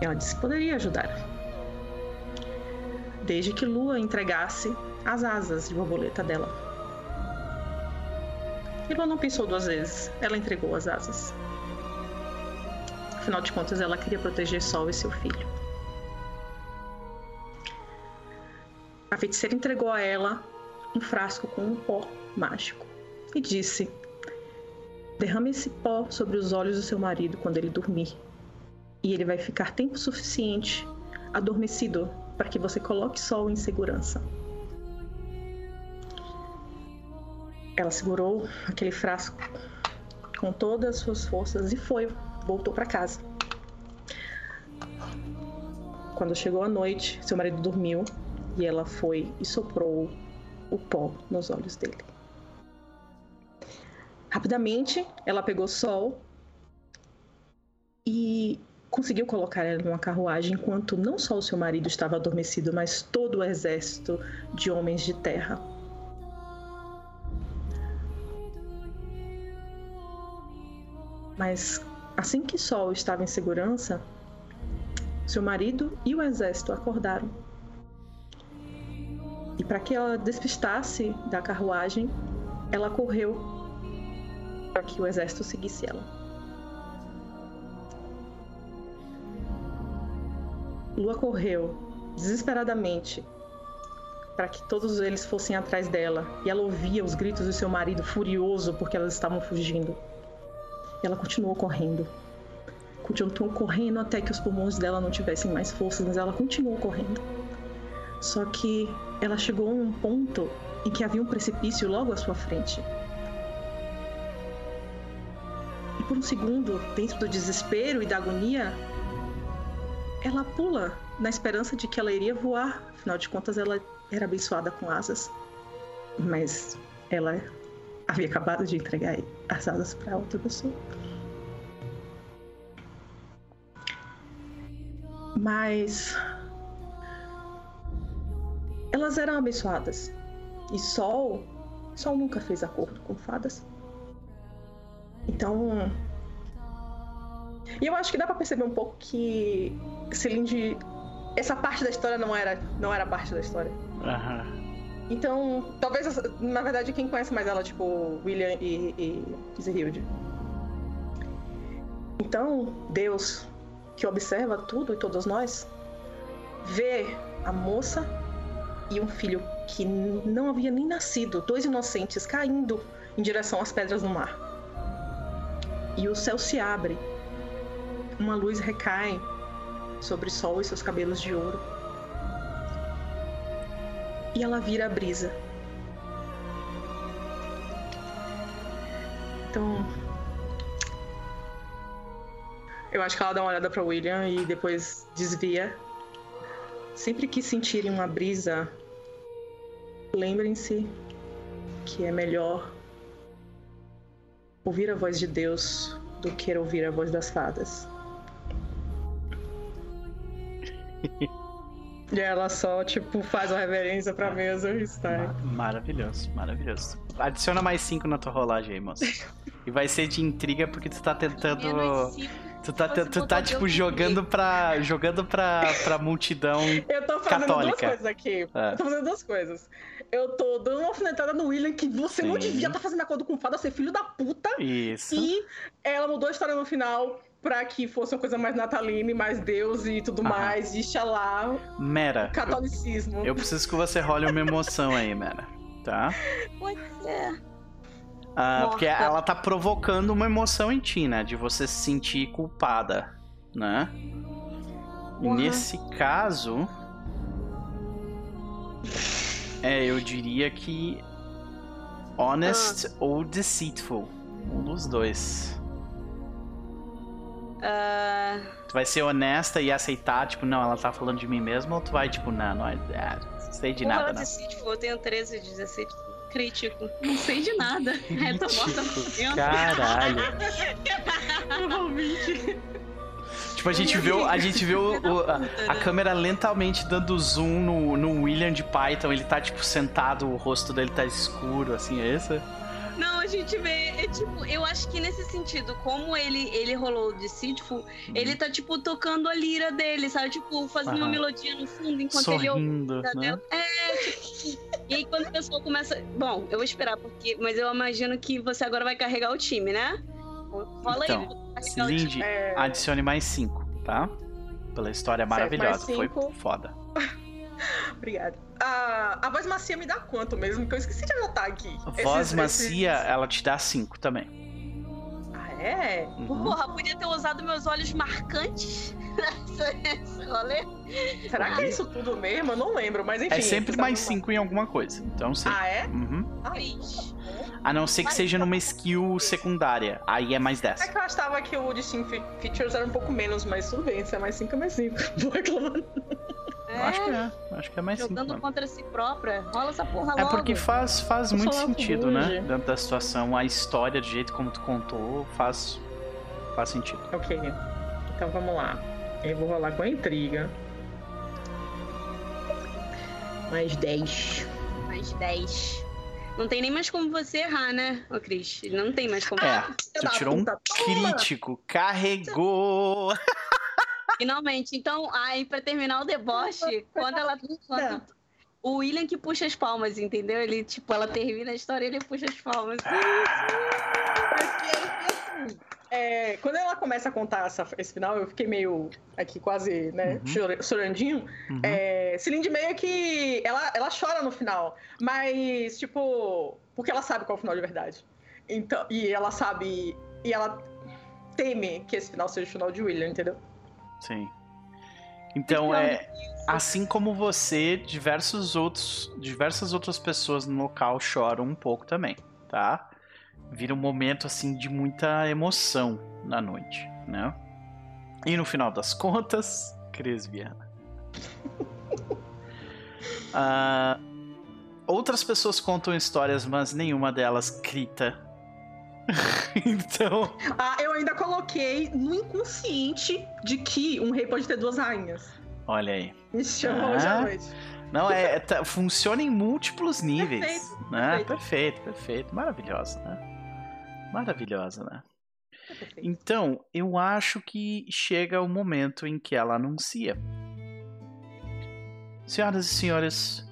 Ela disse que poderia ajudar, desde que Lua entregasse as asas de borboleta dela. E Lua não pensou duas vezes, ela entregou as asas. Afinal de contas, ela queria proteger Sol e seu filho. A feiticeira entregou a ela um frasco com um pó mágico e disse: Derrame esse pó sobre os olhos do seu marido quando ele dormir, e ele vai ficar tempo suficiente adormecido para que você coloque sol em segurança. Ela segurou aquele frasco com todas as suas forças e foi, voltou para casa. Quando chegou a noite, seu marido dormiu e ela foi e soprou o pó nos olhos dele. Rapidamente, ela pegou Sol e conseguiu colocar ela numa carruagem enquanto não só o seu marido estava adormecido, mas todo o exército de homens de terra. Mas assim que Sol estava em segurança, seu marido e o exército acordaram e para que ela despistasse da carruagem, ela correu para que o exército seguisse ela. Lua correu desesperadamente para que todos eles fossem atrás dela, e ela ouvia os gritos do seu marido furioso porque elas estavam fugindo. E ela continuou correndo. Continuou correndo até que os pulmões dela não tivessem mais forças, mas ela continuou correndo. Só que ela chegou a um ponto em que havia um precipício logo à sua frente. Por um segundo, dentro do desespero e da agonia, ela pula na esperança de que ela iria voar. Afinal de contas, ela era abençoada com asas. Mas ela havia acabado de entregar as asas para outra pessoa. Mas elas eram abençoadas. E Sol, Sol nunca fez acordo com fadas. Então, e eu acho que dá para perceber um pouco que Celinde, essa parte da história não era, não era parte da história. Aham. Então, talvez, na verdade, quem conhece mais ela, tipo, William e, e. Então, Deus, que observa tudo e todos nós, vê a moça e um filho que não havia nem nascido, dois inocentes caindo em direção às pedras no mar. E o céu se abre, uma luz recai sobre o sol e seus cabelos de ouro. E ela vira a brisa. Então. Eu acho que ela dá uma olhada para William e depois desvia. Sempre que sentirem uma brisa Lembrem-se que é melhor ouvir a voz de Deus do que ouvir a voz das fadas. e ela só, tipo, faz uma reverência pra mesa e está. Maravilhoso, maravilhoso. Adiciona mais cinco na tua rolagem aí, moça. e vai ser de intriga porque tu tá tentando. Tu tá, tu, tu tá tipo, jogando pra, jogando pra, pra multidão Eu tô fazendo católica. duas coisas aqui. É. Eu tô fazendo duas coisas. Eu tô dando uma alfinetada no William que você não Sim. devia estar fazendo acordo com fada, ser filho da puta. Isso. E ela mudou a história no final pra que fosse uma coisa mais natalina e mais Deus e tudo Aham. mais. E xalá, Mera, eu, catolicismo. eu preciso que você role uma emoção aí, Mera. Tá? Pode ser. Ah, porque ela tá provocando uma emoção em ti, né? De você se sentir culpada, né? Porra. nesse caso. É, eu diria que. Honest Ah. ou deceitful. Um dos dois. Ah, Tu vai ser honesta e aceitar, tipo, não, ela tá falando de mim mesmo, ou tu vai, tipo, não, não, é, é, não sei de nada, não. decide, eu tenho 13 de 17. Crítico. Não sei de nada. É, tô morta por Crítico, dentro. Caralho. Tipo, a gente vê, o- a, gente o- o- a, a câmera lentamente dando zoom no, no William de Python. Ele tá, tipo, sentado, o rosto dele tá escuro, assim, é esse? Não, a gente vê, é tipo, eu acho que nesse sentido, como ele, ele rolou de Deceitful, ele tá, tipo, tocando a lira dele, sabe? Tipo, fazendo uma Aham. melodia no fundo enquanto ele ouve. Sorrindo, né? É, tipo, e aí quando a pessoa começa. Bom, eu vou esperar, porque. Mas eu imagino que você agora vai carregar o time, né? Rola Então, aí, time. Lindy, É, adicione mais 5, tá? Pela história Certo, maravilhosa, foi foda. Obrigada. A, a voz macia me dá quanto mesmo? Que eu esqueci de anotar aqui. Voz Esses- macia, esses- ela te dá 5 também. É? Uhum. Porra, podia ter usado meus olhos marcantes nessa- nesse rolê. Será que é isso tudo mesmo? Eu não lembro, mas enfim. É sempre mais bom. 5 em alguma coisa. Então, sim. Ah, é? Uhum. Cris. A não ser que Mas- seja numa skill secundária. Aí é mais 10. É que eu achava que o Distinct Fe- Features era um pouco menos, mas tudo bem, se é mais 5 é mais 5. Vou reclamar. Eu acho que é. Acho que é mais 5. Jogando contra si própria. Rola essa porra É logo. porque faz, faz Eu muito sentido, né? Dentro da situação. A história, do jeito como tu contou, faz, faz sentido. Ok. Então vamos lá. Eu vou rolar com a intriga. Mais 10. Mais 10. Não tem nem mais como você errar, né, ô Cris? Não tem mais como. É, tu tirou um crítico. Carregou! Finalmente. Então, aí, pra terminar o deboche, quando ela. Quando o William que puxa as palmas, entendeu? Ele, tipo, ela termina a história e ele puxa as palmas. É, quando ela começa a contar essa- esse final, eu fiquei meio aqui quase, né, Uhum. chora- chorandinho. Uhum. É, Celine meio que. Ela, ela chora no final, mas, tipo. Porque ela sabe qual é o final de verdade. Então, e ela sabe. E ela teme que esse final seja o final de William, entendeu? Sim. Então é. Assim como você, diversos outros, diversas outras pessoas no local choram um pouco também, tá? Vira um momento assim de muita emoção na noite, né? E no final das contas, Cris Viana. Ah, outras pessoas contam histórias, mas nenhuma delas grita. então, Ah, eu ainda coloquei no inconsciente de que um rei pode ter duas rainhas. olha aí. Me chama Ah. hoje à noite. Não, é, é- tá- funciona em múltiplos níveis. Perfeito, né? perfeito. perfeito, perfeito. Maravilhosa, né? Maravilhosa, né? Perfeito. Então, eu acho que chega o momento em que ela anuncia. Senhoras e senhores,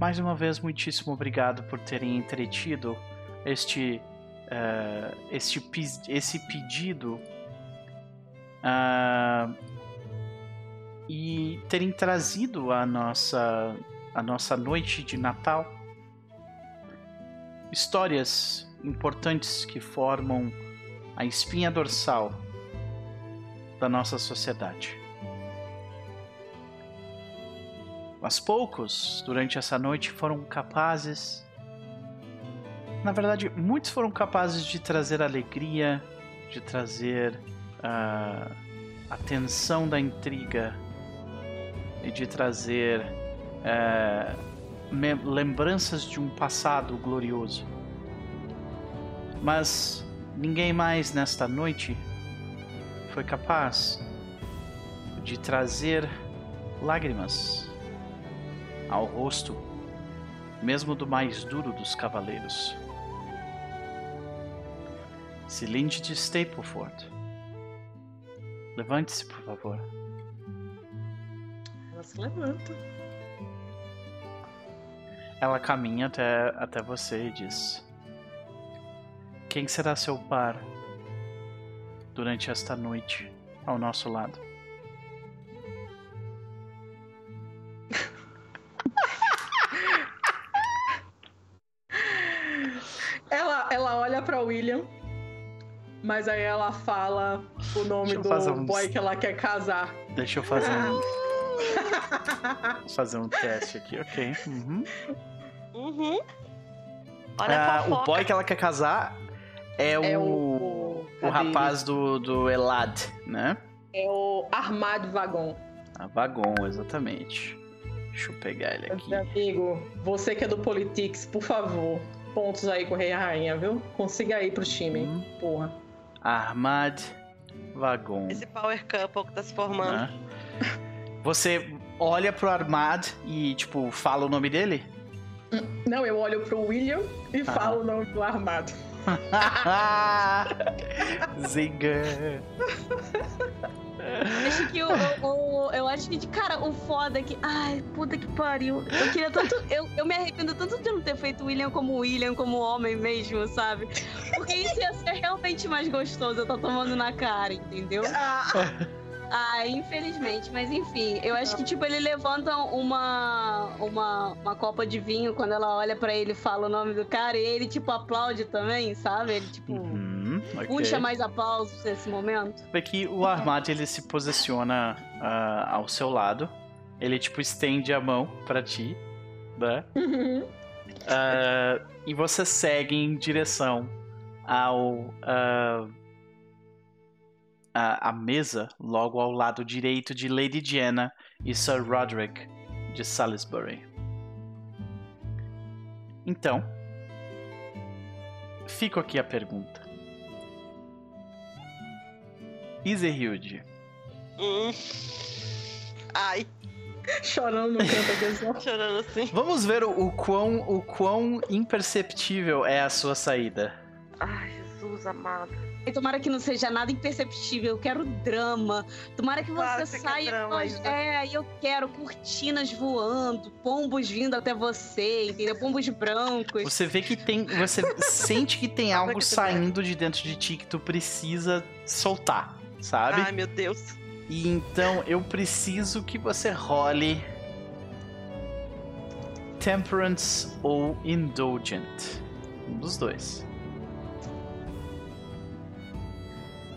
mais uma vez, muitíssimo obrigado por terem entretido este, eh, este esse pedido ah, e terem trazido a nossa, a nossa noite de Natal histórias importantes que formam a espinha dorsal da nossa sociedade. Mas poucos, durante essa noite, foram capazes. Na verdade, muitos foram capazes de trazer alegria, de trazer ah, a tensão da intriga e de trazer me- lembranças de um passado glorioso. Mas ninguém mais nesta noite foi capaz de trazer lágrimas ao rosto, mesmo do mais duro dos cavaleiros. Cilinde de Stapleford. Levante-se, por favor. Ela se levanta. ela caminha até, até você e diz: Quem será seu par durante esta noite ao nosso lado? Ela, ela olha pra William, mas aí ela fala o nome do um- boy que ela quer casar. Deixa eu fazer um, fazer um teste aqui, ok. Uhum. Uhum. Olha Ah, o boy que ela quer casar é, É o, o, o, rapaz do, do Elad, né? É o Armado Vagon. A Vagon, exatamente. Deixa eu pegar ele aqui. Meu amigo, você que é do Politics, por favor, pontos aí com o Rei e a Rainha, viu? Consiga aí pro time, Hum. porra. Armad Vagon. Esse power couple que tá se formando. né? Você olha pro Armad e, tipo, fala o nome dele? Não, eu olho pro William e Ah. falo o nome do Armado. Zinga. Acho que o, o- o- eu acho que, cara, o foda é que. Ai, puta que pariu. Eu queria tanto. Eu, eu me arrependo tanto de não ter feito o William como William, como homem mesmo, sabe? Porque isso ia ser realmente mais gostoso eu tô tomando na cara, entendeu? Ah, infelizmente, mas enfim, eu acho que tipo ele levanta uma uma, uma copa de vinho quando ela olha pra ele e fala o nome do cara e ele tipo aplaude também, sabe? Ele tipo Uhum, ok. puxa mais aplausos nesse momento. Vê que o Armad ele se posiciona ah, ao seu lado. Ele tipo estende a mão pra ti, né? Uhum. Ah, e você segue em direção ao ah, a, a mesa logo ao lado direito de Lady Diana e Sir Roderick de Salisbury. Então, fico aqui a pergunta. Iserhilde, Hum. Ai, Chorando no canto aqui só. chorando assim. vamos ver o, o quão, o quão imperceptível é a sua saída. Ai, Jesus amado. E tomara que não seja nada imperceptível, eu quero drama. Tomara que Claro você saia. drama, Isa. é, eu quero cortinas voando, pombos vindo até você, entendeu? Pombos brancos. Você vê que tem. Você sente que tem algo saindo de dentro de ti que tu precisa soltar, sabe? Ai, meu Deus. E então eu preciso que você role. Temperance ou Indulgent. Um dos dois.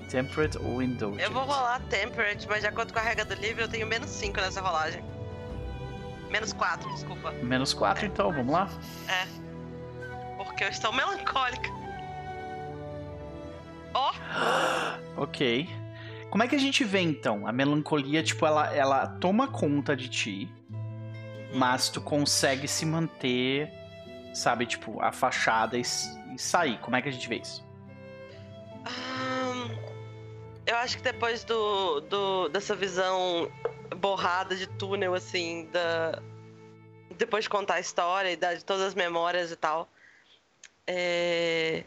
Temperate ou Indulgent. Eu vou rolar Temperate, mas de acordo com a regra do livro, eu tenho menos 5 nessa rolagem. Menos 4, desculpa. Menos 4, então, vamos lá? Porque eu estou melancólica. Ó, Ok. Como é que a gente vê então? A melancolia, tipo, ela, ela toma conta de ti, mas tu consegue se manter, sabe, tipo, afachada e, s- e sair. Como é que a gente vê isso? Ahn, eu acho que depois do, do dessa visão borrada de túnel, assim, da. Depois de contar a história e de todas as memórias e tal. É.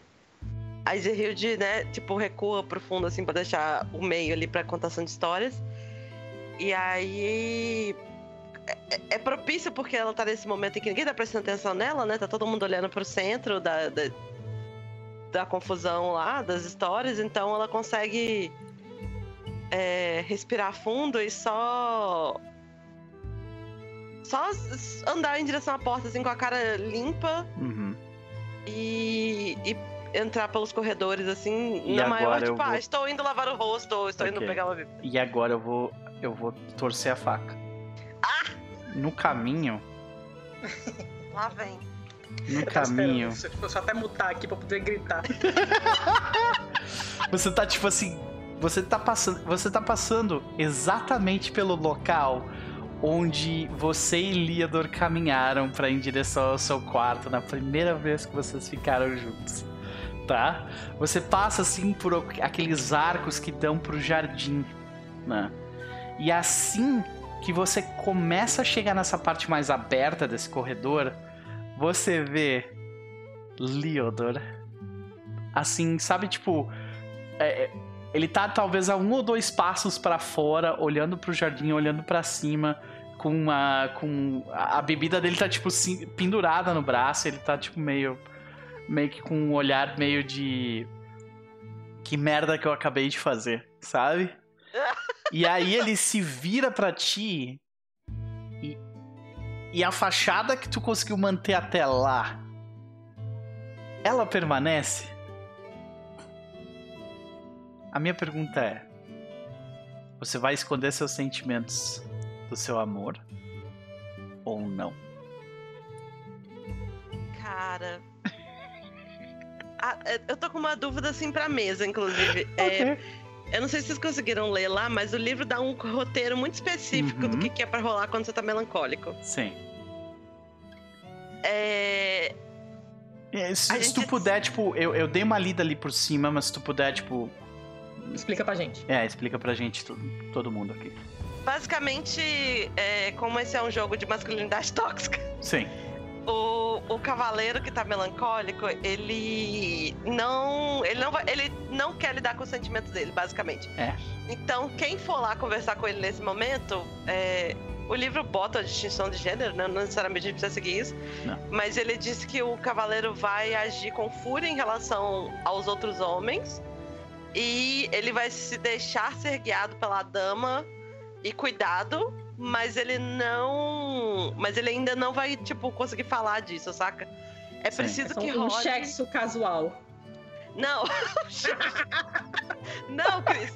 A Izerhilde, né, tipo, recua pro fundo, assim, pra deixar o meio ali pra contação de histórias. E aí. é- É propício porque ela tá nesse momento em que ninguém tá prestando atenção nela, né? Tá todo mundo olhando pro centro da, da, da confusão lá, das histórias, então ela consegue é, respirar fundo e só. Só andar em direção à porta, assim, com a cara limpa Uhum. e, e entrar pelos corredores, assim, E na maior, tipo, ah, vou- estou indo lavar o rosto, ou estou indo Ok. pegar uma bebida. E agora eu vou. Eu vou torcer a faca. No caminho. Lá vem. No Eu caminho. esperando, Deixa eu só até mutar aqui pra poder gritar. Você tá tipo assim. Você tá passando. Você tá passando exatamente pelo local onde você e Liador caminharam ir em direção ao seu quarto na primeira vez que vocês ficaram juntos. Tá? Você passa assim por aqueles arcos que dão pro jardim, né? E assim que você começa a chegar nessa parte mais aberta desse corredor, você vê Liodor assim, sabe, tipo, é, é, ele tá talvez a um ou dois passos pra fora, olhando pro jardim, olhando pra cima, com uma. com. A bebida dele tá, tipo, pendurada no braço, ele tá, tipo, meio. meio que com um olhar meio de. Que merda que eu acabei de fazer, sabe? E aí ele se vira pra ti e, e a fachada que tu conseguiu manter até lá, ela permanece? A minha pergunta é: você vai esconder seus sentimentos do seu amor ou não? Cara. Ah, eu tô com uma dúvida assim pra mesa, inclusive. É, eu não sei se vocês conseguiram ler lá, mas o livro dá um roteiro muito específico do Uhum. que que é pra rolar quando você tá melancólico. Sim. É. É, Se, se gente- tu puder, tipo, eu, eu dei uma lida ali por cima, mas se tu puder, tipo. Explica pra gente. É, explica pra gente, todo, todo mundo aqui. Basicamente, é, como esse é um jogo de masculinidade tóxica, Sim. o, o cavaleiro que tá melancólico, ele não. Ele não vai. Ele não quer lidar com os sentimentos dele, basicamente. É. Então, quem for lá conversar com ele nesse momento, é, o livro bota a distinção de gênero, né? não necessariamente a gente precisa seguir isso. Não. Mas ele diz que o cavaleiro vai agir com fúria em relação aos outros homens. E ele vai se deixar ser guiado pela dama e cuidado, mas ele não. Mas ele ainda não vai, tipo, conseguir falar disso, saca? É Sim. preciso É que um, um role. sexo casual. Não. não, Cris.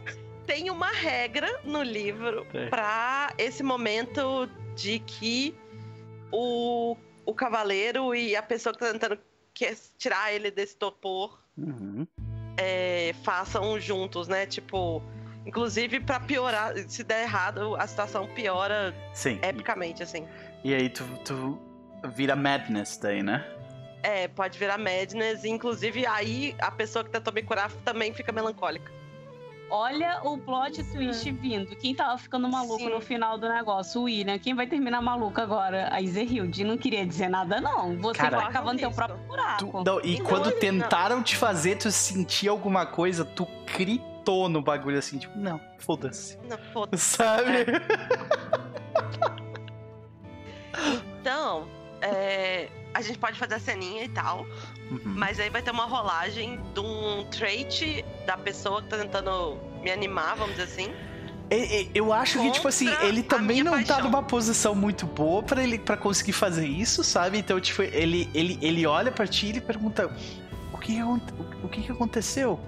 Tem uma regra no livro Tem. pra esse momento de que o, o cavaleiro e a pessoa que tá tentando que- tirar ele desse torpor Uhum. É, façam juntos, né? Tipo, inclusive pra piorar, se der errado, a situação piora Sim. epicamente, assim. E, aí tu, tu vira madness daí, né? É, pode virar madness, e inclusive aí a pessoa que tentou me curar também fica melancólica. Olha o plot twist vindo. Quem tava ficando maluco Sim. no final do negócio? O William. Quem vai terminar maluco agora? A Izerhilde. Não queria dizer nada, não. Você Cara, cavando teu próprio buraco. Tu- não, e Então, quando ele- tentaram te fazer tu sentir alguma coisa, tu gritou no bagulho assim, tipo, não, foda-se. Não, foda Sabe? Então, é, a gente pode fazer a ceninha e tal, Uhum. mas aí vai ter uma rolagem de um trait da pessoa que tá tentando me animar, vamos dizer assim. Eu acho que, tipo assim, ele também não tá paixão. numa posição muito boa pra ele para conseguir fazer isso, sabe? Então, tipo, ele, ele, ele olha pra ti e ele pergunta: O que, o que, que aconteceu?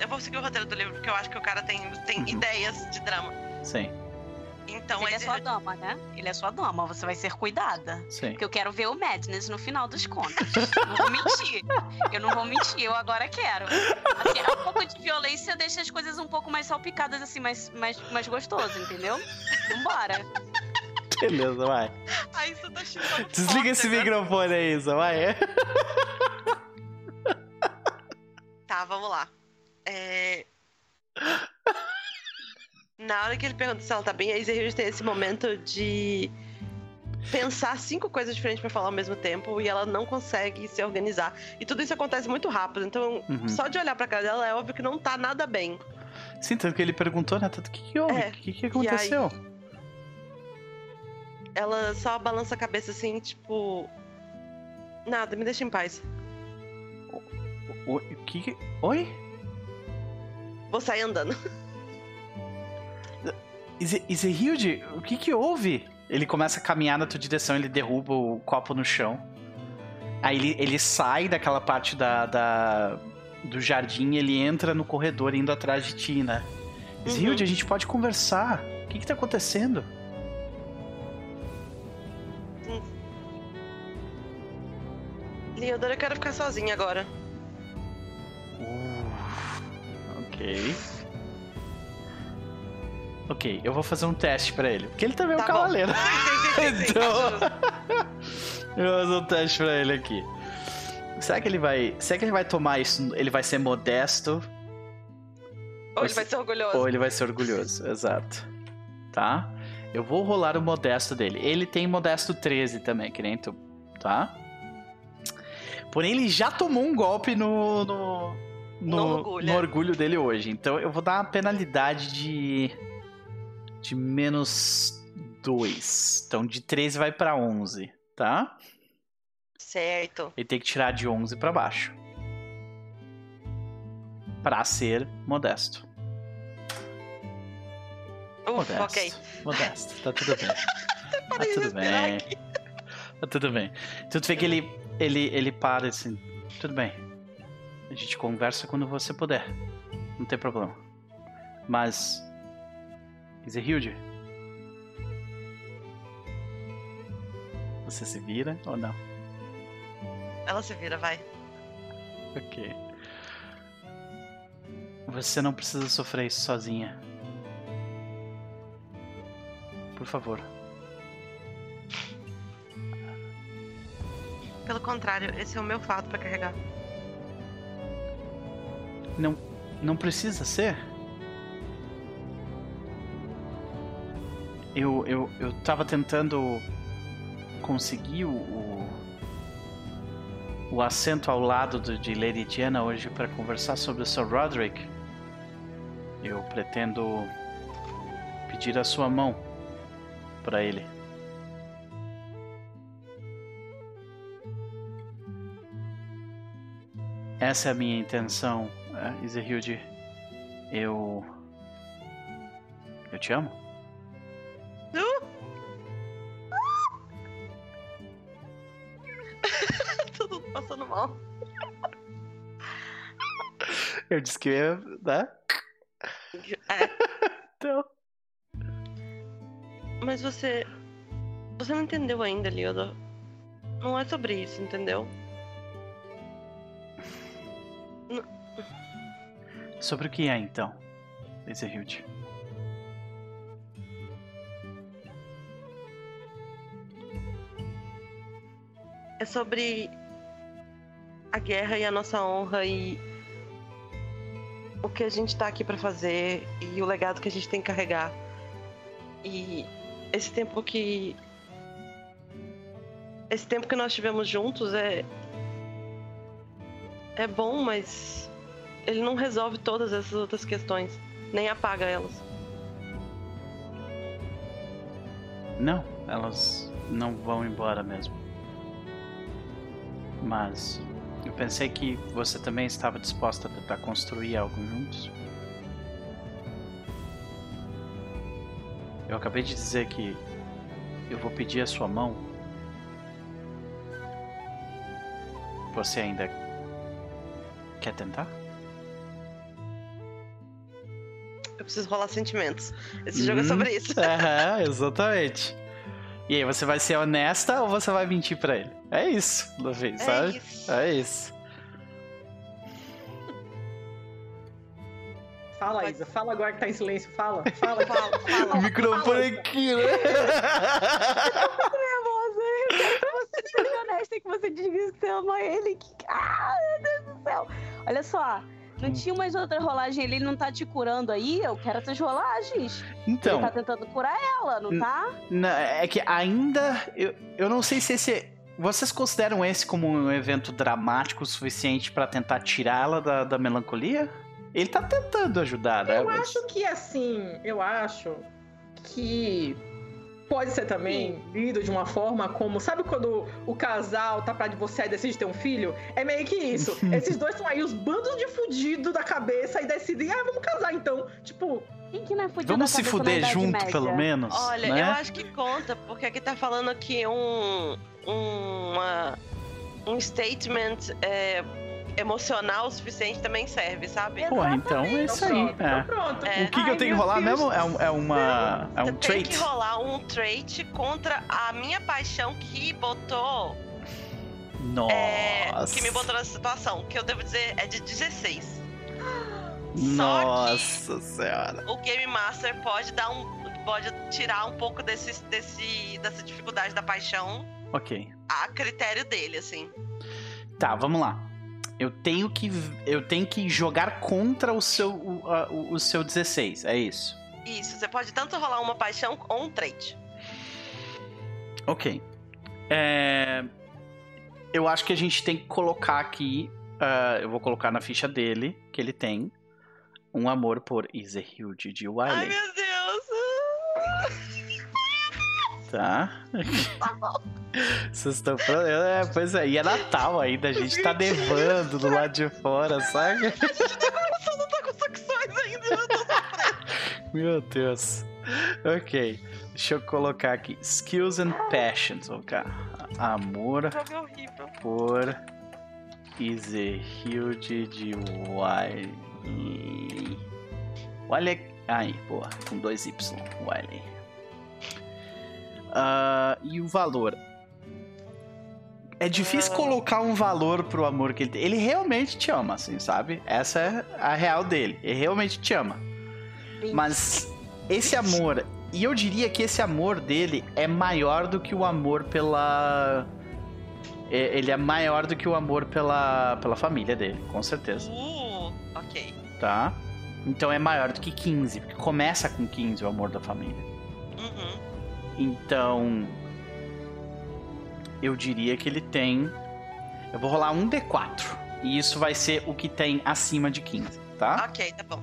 Eu vou seguir o roteiro do livro porque eu acho que o cara tem, tem Uhum. ideias de drama. Sim, Então, Ele é sua dama, né? Ele é sua dama. Você vai ser cuidada. sim. Porque eu quero ver o Madness no final dos contos. não vou mentir. Eu não vou mentir, eu agora quero. Assim, um pouco de violência deixa as coisas um pouco mais salpicadas, assim, mais, mais, mais gostoso, entendeu? Vambora. Beleza, vai. Ai, isso tá chutando Desliga forte esse agora. microfone aí, Isa, vai. Tá, vamos lá. É... Na hora que ele pergunta se ela tá bem, a Izzy tem esse momento de pensar cinco coisas diferentes pra falar ao mesmo tempo e ela não consegue se organizar. E tudo isso acontece muito rápido, então Uhum. só de olhar pra cara dela é óbvio que não tá nada bem. Sim, tanto que ele perguntou, né? Tanto, o que, que houve? É, O que, que aconteceu? Ela só balança a cabeça assim, tipo. Nada, me deixa em paz. O, o que, que. Oi? Vou sair andando. Ize- Izehilde, o que que houve? Ele começa a caminhar na tua direção, ele derruba o copo no chão. Aí ele, ele sai daquela parte da, da- do jardim e ele entra no corredor indo atrás de ti, né? Izehilde, a gente pode conversar. O que que tá acontecendo? Leodora, eu quero ficar sozinha agora. Uh, ok. Ok, eu vou fazer um teste pra ele. Porque ele também é um Tá bom. cavaleiro. Então-. Eu vou fazer um teste pra ele aqui. Será que ele vai. Será que ele vai tomar isso? Ele vai ser modesto Ou ele vai ser orgulhoso. ou ele vai ser orgulhoso? Exato. Tá? Eu vou rolar o modesto dele. Ele tem modesto 13 também, que nem tu. Tá? Porém, ele já tomou um golpe no. No, no, No orgulho, no orgulho dele hoje. Então eu vou dar uma penalidade de. De menos 2. Então de 13 vai pra 11, tá? Certo. Ele tem que tirar de 11 pra baixo. Pra ser modesto. Uf, Modesto. ok. Modesto. Tá tudo bem. Tá de tudo bem. aqui. Tá tudo bem. Então tu vê que ele, ele, ele para assim. Tudo bem. A gente conversa quando você puder. Não tem problema. Mas. Izehilde? Você se vira ou não? Ela se vira, vai. Ok. Você não precisa sofrer isso sozinha. Por favor. Pelo contrário, esse é o meu fato pra carregar. Não, não precisa ser. Eu, eu, eu tava tentando conseguir o, o, o assento ao lado do, de Lady Diana hoje para conversar sobre o Sir Roderick. Eu pretendo pedir a sua mão para ele. Essa é a minha intenção, uh, Izehilde. Eu. Eu te amo. Todo mundo passando mal. Eu disse que ia. Né? É, Então. mas você. Você não entendeu ainda, Liodo. Não é sobre isso, entendeu? Sobre o que é então, Izehilde? É sobre a guerra e a nossa honra e o que a gente tá aqui pra fazer e o legado que a gente tem que carregar. E esse tempo que esse tempo que nós tivemos juntos é é bom, mas ele não resolve todas essas outras questões, nem apaga elas. Não, elas não vão embora mesmo. Mas eu pensei que você também estava disposta a tentar construir algo juntos. Eu acabei de dizer que eu vou pedir a sua mão. Você ainda quer tentar? Eu preciso rolar sentimentos. Esse jogo é Hum, sobre isso. Aham, exatamente. E aí, você vai ser honesta ou você vai mentir pra ele? É isso, Luffy, É sabe? isso. É isso. Fala, Isa. Fala agora que tá em silêncio. Fala, fala. Fala, fala. O microfone aqui, né? quero que você seja honesta e que você diga que você ama ele. Que... Ah, meu Deus do céu. Olha só. Não Hum. tinha mais outra rolagem ali, ele não tá te curando aí? Eu quero essas rolagens. Então, Ele tá tentando curar ela, não tá? é que ainda. Eu, eu não sei se esse. Vocês consideram esse como um evento dramático o suficiente pra tentar tirá-la da, da melancolia? Ele tá tentando ajudar, né? Eu acho que assim, eu acho que pode ser também lido de uma forma como, sabe quando o casal tá pra divorciar e decide ter um filho? É meio que isso. Esses dois são aí os bandos de fudido da cabeça e decidem, ah, vamos casar então. Tipo, Quem que não é fudido Vamos da se fuder junto, Média? pelo menos. Olha, né? eu acho que conta, porque aqui tá falando aqui um. uma, um statement é, emocional o suficiente também serve, sabe? Pô, então é isso aí. pronto, então é. pronto. É. O que, que eu Ai, tenho que rolar Deus mesmo? É, um- é uma. É Você um tem trait? que rolar um trait contra a minha paixão que botou. Nossa. é, que me botou nessa situação, que eu devo dizer é de 16. Nossa senhora. O Game Master pode dar um. pode tirar um pouco desse, desse, dessa dificuldade da paixão Ok. a critério dele, assim. Tá, vamos lá. Eu tenho que. Eu tenho que jogar contra o seu. O, a- o- seu 16, é isso. Isso, você pode tanto rolar uma paixão ou um trait. Ok. É, Eu acho que a gente tem que colocar aqui. ah, eu vou colocar na ficha dele que ele tem um amor por Izehilde de Ai, Wiley. meu Deus! Tá? Tá. Vocês estão falando. É, pois é, e é Natal ainda, a gente tá nevando do lado de fora, sabe? Só não tá com sucções ainda, eu tô sofrendo. Meu Deus. Ok. Deixa eu colocar aqui. Skills and passions. Colocar amor é por Ezehild de Wiley. Wiley. Aí, boa. Com dois Y. Wiley. Ah, e o valor? É difícil Ah. colocar um valor pro amor que ele tem. Ele realmente te ama, assim, sabe? Essa é a real dele. Ele realmente te ama. Mas esse amor, e eu diria que esse amor dele é maior do que o amor pela. é- Ele é maior do que o amor pela, pela família dele, com certeza, Uh, ok. tá? Então é maior do que 15, porque começa com 15 o amor da família. Uhum. Então. Eu diria que ele tem. Eu vou rolar um D4. E isso vai ser o que tem acima de 15, tá? Ok, tá bom.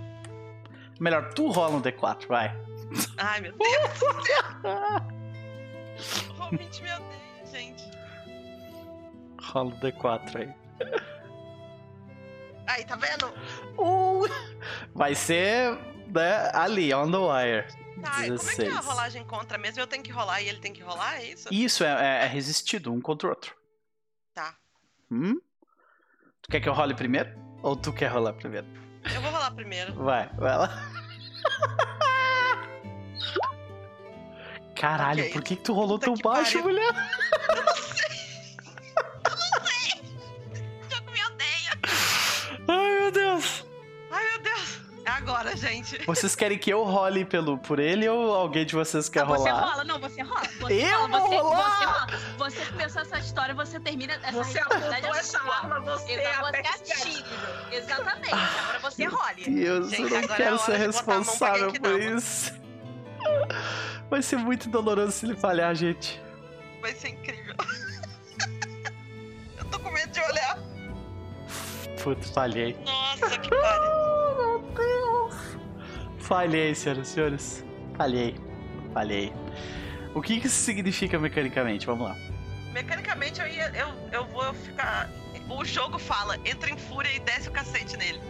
Melhor, tu rola um D4, vai. Ai, meu Deus do céu. O ouvinte me odeia, gente. Rola um D4 aí. Aí, tá vendo? Uh, vai ser né, ali, on the wire. Tá, como é que é a 16. rolagem contra mesmo? Eu tenho que rolar e ele tem que rolar, é isso? Isso é, é- é resistido um contra o outro. Tá. Hum? Tu quer que eu role primeiro? Ou tu quer rolar primeiro? Eu vou rolar primeiro. Vai, vai lá. Caralho, Ok. por que, que tu rolou Puta tão baixo, pariu. mulher? O agora, gente. Vocês querem que eu role pelo, por ele ou alguém de vocês quer Ah, você rolar? rola, não, você rola. Você Eu rola, vou você, rolar? Você, rola. você começou essa história, você termina essa Você responsabilidade apontou é essa arma, você é você atire. Exatamente. Agora você role. Deus, Gente, eu não agora é quero a ser responsável por isso. Vai ser muito doloroso se ele falhar, gente. Vai ser incrível. Eu tô com medo de olhar. Putz, falhei. Nossa, que pariu. Falhei, senhoras e senhores. Falhei. Falhei. O que que isso significa mecanicamente? Vamos lá. Mecanicamente, eu, ia, eu, eu vou ficar... O jogo fala, entra em fúria e desce o cacete nele.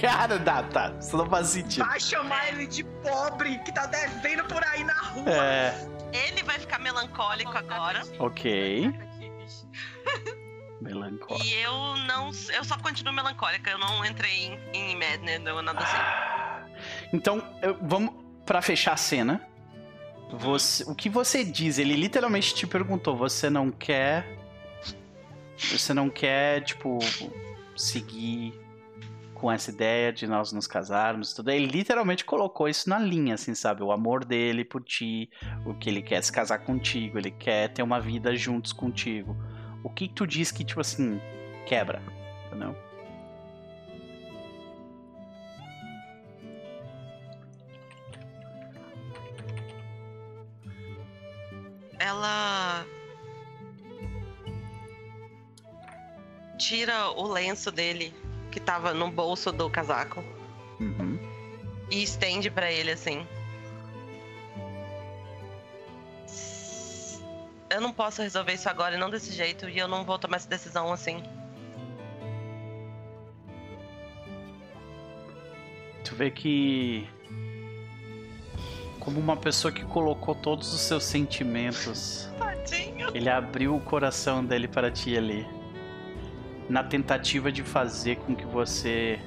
Cara, dá, tá. Isso não faz sentido. Vai chamar ele de pobre que tá devendo por aí na rua. É, Ele vai ficar melancólico agora. ok. Melancólico. E eu não... Eu só continuo melancólica. Eu não entrei em, em madness ou nada assim. Então, eu- vamos pra fechar a cena. Você, o que você diz? Ele literalmente te perguntou. Você não quer? Você não quer tipo seguir com essa ideia de nós nos casarmos? Tudo? Ele literalmente colocou isso na linha, assim, sabe? O amor dele por ti, o que ele quer se casar contigo, ele quer ter uma vida juntos contigo. O que tu diz que tipo assim quebra? Entendeu? Ela... Tira o lenço dele, que tava no bolso do casaco, Uhum. e estende pra ele assim. Eu não posso resolver isso agora e não desse jeito, e eu não vou tomar essa decisão assim. Tu vê que. Como uma pessoa que colocou todos os seus sentimentos, Tadinho. ele abriu o coração dele para ti ali. Na tentativa de fazer com que você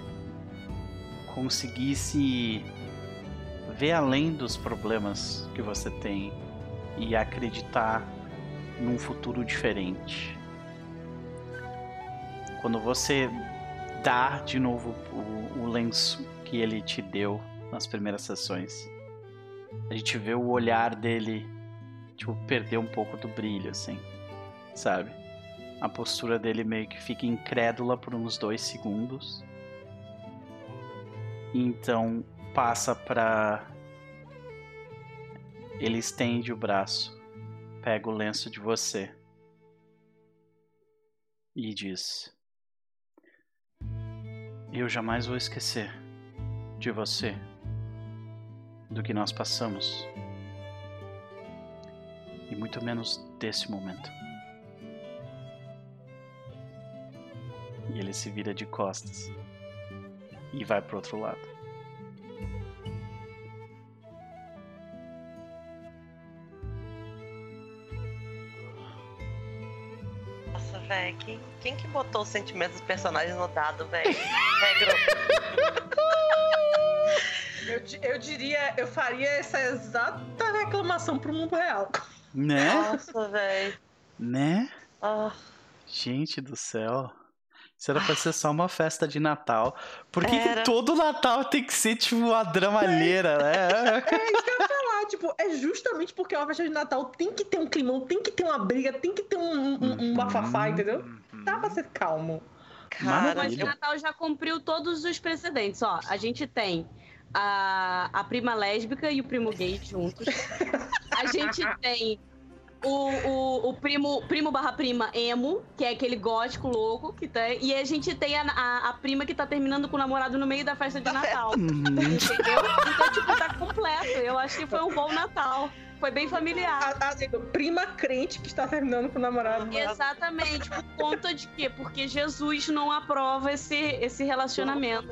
conseguisse ver além dos problemas que você tem e acreditar num futuro diferente. Quando você dá de novo o, o lenço que ele te deu nas primeiras sessões, a gente vê o olhar dele, tipo, perder um pouco do brilho, assim, sabe? A postura dele meio que fica incrédula por uns dois segundos. Então passa pra. Ele estende o braço, pega o lenço de você e diz: Eu jamais vou esquecer de você, do que nós passamos. e muito menos desse momento. E ele se vira de costas e vai pro outro lado. Nossa, velho, quem, quem que botou os sentimentos dos personagens no dado, velho? Regra. Eu, eu diria, eu faria essa exata reclamação pro mundo real. Né? Nossa, velho. Né? Ah, Gente do céu. Isso era pra ser só uma festa de Natal. Por que, Era. todo Natal tem que ser tipo uma dramalheira, né? É isso que eu ia falar, tipo, é justamente porque é uma festa de Natal tem que ter um climão, tem que ter uma briga, tem que ter um, um, um bafafá, entendeu? Uhum. Dá pra ser calmo. cara. Mas o. Natal já cumpriu todos os precedentes. Ó, a gente tem a, a prima lésbica e o primo gay juntos. A gente tem o, o, o primo, primo barra prima emo, que é aquele gótico louco que tem. E a gente tem a, a, a prima que tá terminando com o namorado no meio da festa de Natal. Uhum. Entendeu? Então, tipo, tá completo. Eu acho que foi um bom Natal. Foi bem familiar. A, a, prima crente que está terminando com o namorado. Exatamente. Por conta de quê? Porque Jesus não aprova esse, esse relacionamento.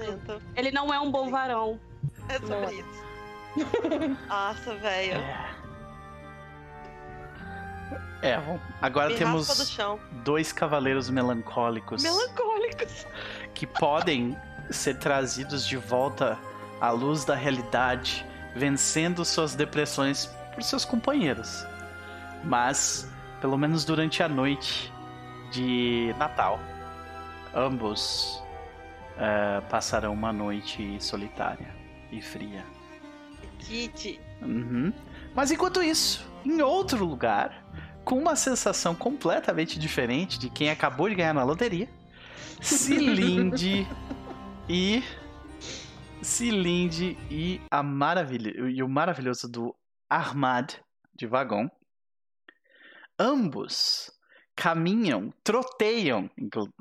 Ele não é um bom varão. É sobre isso. Nossa, velho. É, bom. Agora Me raspa do temos chão. dois cavaleiros melancólicos Melancólicos. que podem ser trazidos de volta à luz da realidade, vencendo suas depressões por seus companheiros. Mas, pelo menos durante a noite de Natal, ambos eh, passarão uma noite solitária e fria. Kit. Uhum. Mas enquanto isso, em outro lugar, com uma sensação completamente diferente de quem acabou de ganhar na loteria, Cilinde e. Cilinde e a maravilha e o maravilhoso do Armad de Vagon. Ambos caminham, troteiam,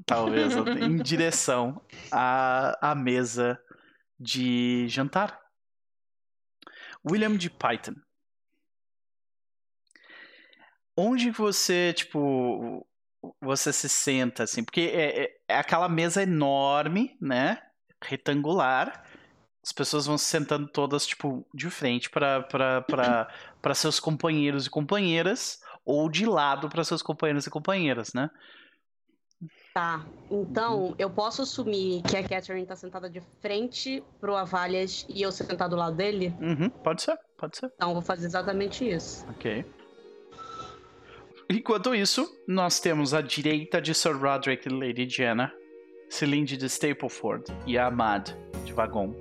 talvez, em direção à, à mesa de jantar. William de Python. Onde você, tipo, você se senta, assim? Porque é, é- é aquela mesa enorme, né? Retangular. As pessoas vão se sentando todas, tipo, de frente para seus companheiros e companheiras, ou de lado para seus companheiros e companheiras, né? Tá. Então, eu posso assumir que a Catherine tá sentada de frente pro Avalhas e eu sentar do lado dele? Uhum, pode ser, pode ser. Então, eu vou fazer exatamente isso. Ok. Enquanto isso, nós temos à direita de Sir Roderick e Lady Jenna, Celine de Stapleford e a Ahmad de Vagon.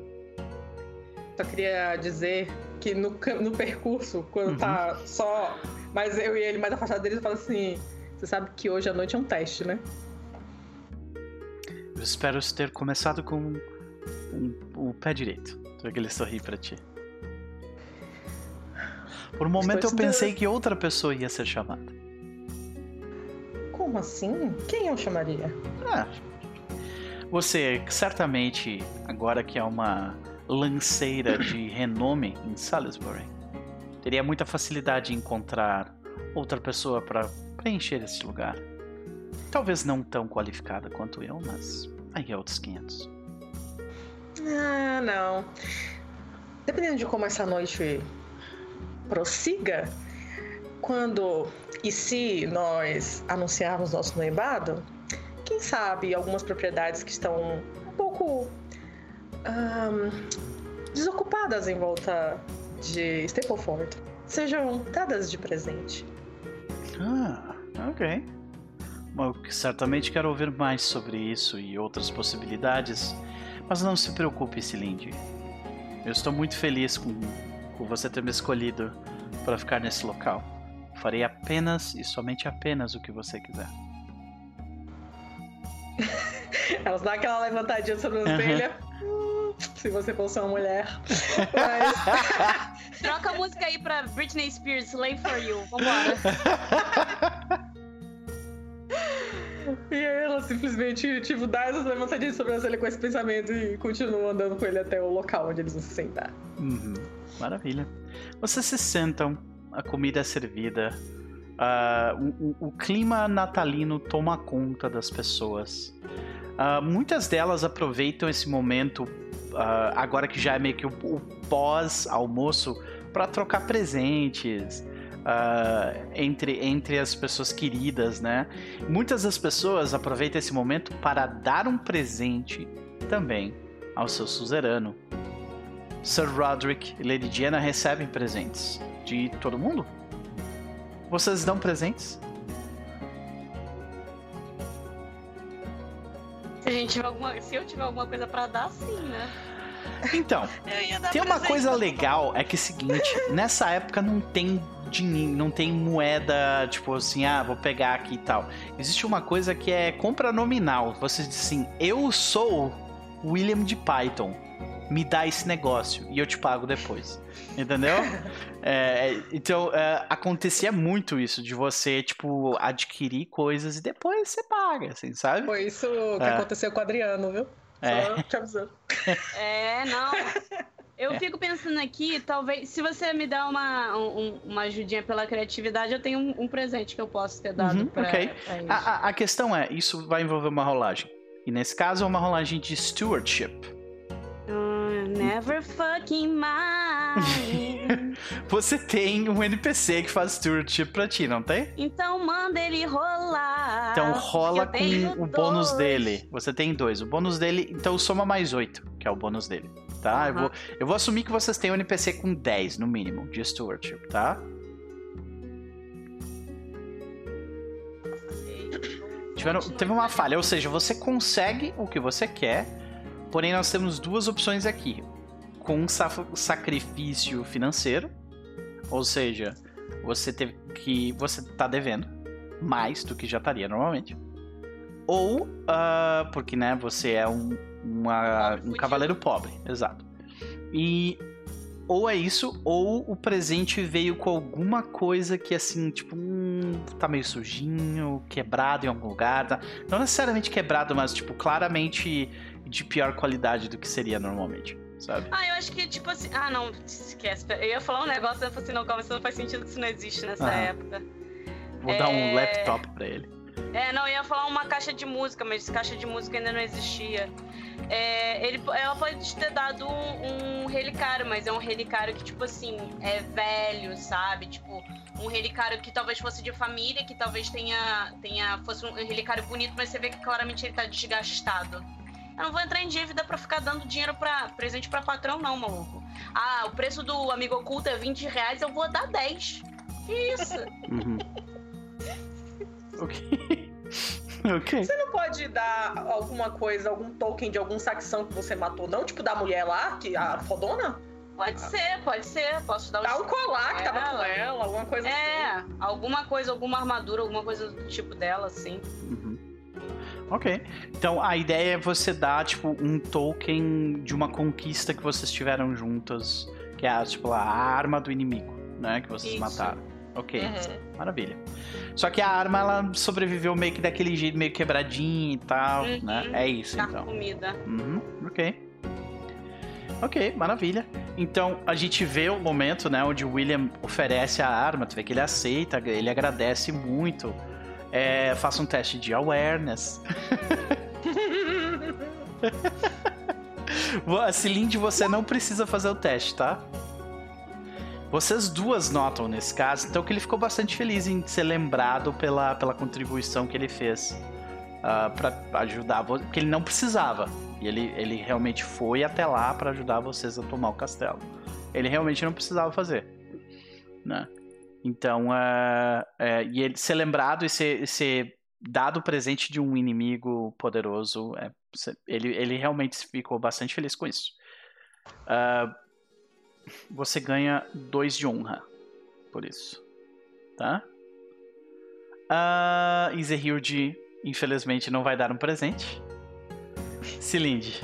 Só queria dizer que no, cam- no percurso, quando Uhum. tá só mais eu e ele mais afastado deles, eu falo assim: você sabe que hoje à noite é um teste, né? Espero ter começado com um- o pé direito. Tu vê que ele sorri pra ti. Por um momento eu pensei que outra pessoa ia ser chamada. Como assim? Quem eu chamaria? Ah, você certamente, agora que é uma lanceira de renome em Salisbury, teria muita facilidade em encontrar outra pessoa para preencher esse lugar. Talvez não tão qualificada quanto eu, mas aí é outros 500. Ah, não. Dependendo de como essa noite prossiga, quando e se nós anunciarmos nosso noivado, quem sabe algumas propriedades que estão um pouco ahn, desocupadas em volta de Stapleford sejam dadas de presente. Ah, ok. Eu certamente quero ouvir mais sobre isso e outras possibilidades, mas não se preocupe, Cilinde. Eu estou muito feliz com, com você ter me escolhido para ficar nesse local. Farei apenas e somente apenas o que você quiser. Elas dão aquela levantadinha sobre a sobrancelha. Hum, se você fosse uma mulher. Mas Troca a música aí pra Britney Spears, Slave for You. Vambora. E aí ela simplesmente, tipo, dá essas levantadinhas de sobrancelha com esse pensamento e continua andando com ele até o local onde eles vão se sentar. Uhum, Maravilha. Vocês se sentam, a comida é servida, ah, o, o- clima natalino toma conta das pessoas. Ah, muitas delas aproveitam esse momento, ah, agora que já é meio que o, o pós-almoço, para trocar presentes ah, entre, entre as pessoas queridas, né? Muitas das pessoas aproveitam esse momento para dar um presente também ao seu suzerano. Sir Roderick e Lady Diana recebem presentes de todo mundo. Vocês dão presentes? Se, a gente tiver alguma, se eu tiver alguma coisa pra dar, sim, né? Então, tem uma coisa legal, é que é o seguinte, nessa época não tem dinheiro, não tem moeda, tipo assim, ah, vou pegar aqui e tal. Existe uma coisa que é compra nominal. Você diz assim, eu sou William de Python. Me dá esse negócio e eu te pago depois. Entendeu? É, então, é, acontecia muito isso, de você, tipo, adquirir coisas e depois você paga, assim, sabe? Foi isso que É. aconteceu com o Adriano, viu? É. Só te avisando. É, não. Eu fico pensando aqui, talvez, se você me dá uma, um- uma ajudinha pela criatividade, eu tenho um, um presente que eu posso ter dado Uhum, pra, ok. pra eles. A, a- a questão é, isso vai envolver uma rolagem. E nesse caso é uma rolagem de stewardship. Ah, never fucking mind. Você tem um NPC que faz stewardship pra ti, não tem? então manda ele rolar. Então rola eu com o bônus dois. dele. Você tem dois. O bônus dele, então soma mais oito, que é o bônus dele. Tá? Eu, Aham. vou, eu vou assumir que vocês têm um NPC com 10, no mínimo, de stewardship, tá? Tiveram, teve uma falha, ou seja, você consegue o que você quer, porém nós temos duas opções aqui. Com um sa- sacrifício financeiro, ou seja, você teve que. Você tá devendo mais do que já estaria normalmente. Ou, ah, porque né, você é um, uma- um cavaleiro pobre, exato. E ou é isso, ou o presente veio com alguma coisa que assim, tipo, hum, tá meio sujinho, quebrado em algum lugar. Tá? Não necessariamente quebrado, mas tipo, claramente de pior qualidade do que seria normalmente, sabe? Ah, eu acho que, tipo assim. Ah, não, esquece. Eu ia falar um negócio, eu falei assim, não, calma, isso não faz sentido que isso não existe nessa Aham. época. Vou dar um É. laptop pra ele. É, não, eu ia falar uma caixa de música, mas caixa de música ainda não existia. É, ele, ela pode ter dado um, um relicário, mas é um relicário que, tipo assim, é velho, sabe? Tipo, um relicário que talvez fosse de família, que talvez tenha, tenha fosse um relicário bonito, mas você vê que claramente ele tá desgastado. Eu não vou entrar em dívida pra ficar dando dinheiro pra presente pra patrão, não, maluco. Ah, o preço do amigo oculto é 20 reais, eu vou dar 10. Que isso? Uhum. ok. ok. Você não pode dar alguma coisa, algum token de algum saxão que você matou, não? Tipo da mulher lá, que a fodona? Pode ser, pode ser. Posso dar o Dá um colar que tava com Ela. ela, alguma coisa assim. É, alguma coisa, alguma armadura, alguma coisa do tipo dela, assim. Uhum. Ok. Então a ideia é você dar, tipo, um token de uma conquista que vocês tiveram juntas, que é a, tipo, a arma do inimigo, né? Que vocês Isso. mataram. Ok. Uhum. Maravilha. Só que a arma, ela sobreviveu meio que daquele jeito, meio quebradinha e tal, Uhum. né? É isso, Dar então. comida. Uhum, ok. Ok, maravilha. Então a gente vê o momento, né, onde o William oferece a arma, tu vê que ele aceita, ele agradece muito. É, faça um teste de awareness. Cilinde, você não precisa fazer o teste, tá? Vocês duas notam nesse caso, então que ele ficou bastante feliz em ser lembrado pela, pela contribuição que ele fez ah, pra ajudar, porque ele não precisava. E ele, ele realmente foi até lá pra ajudar vocês a tomar o castelo. Ele realmente não precisava fazer, né? Então, é, é, e ele ser lembrado e ser, ser dado o presente de um inimigo poderoso, é, ele, ele realmente ficou bastante feliz com isso. Ah, você ganha dois de honra por isso, tá? Uh, infelizmente, não vai dar um presente. Cilinde.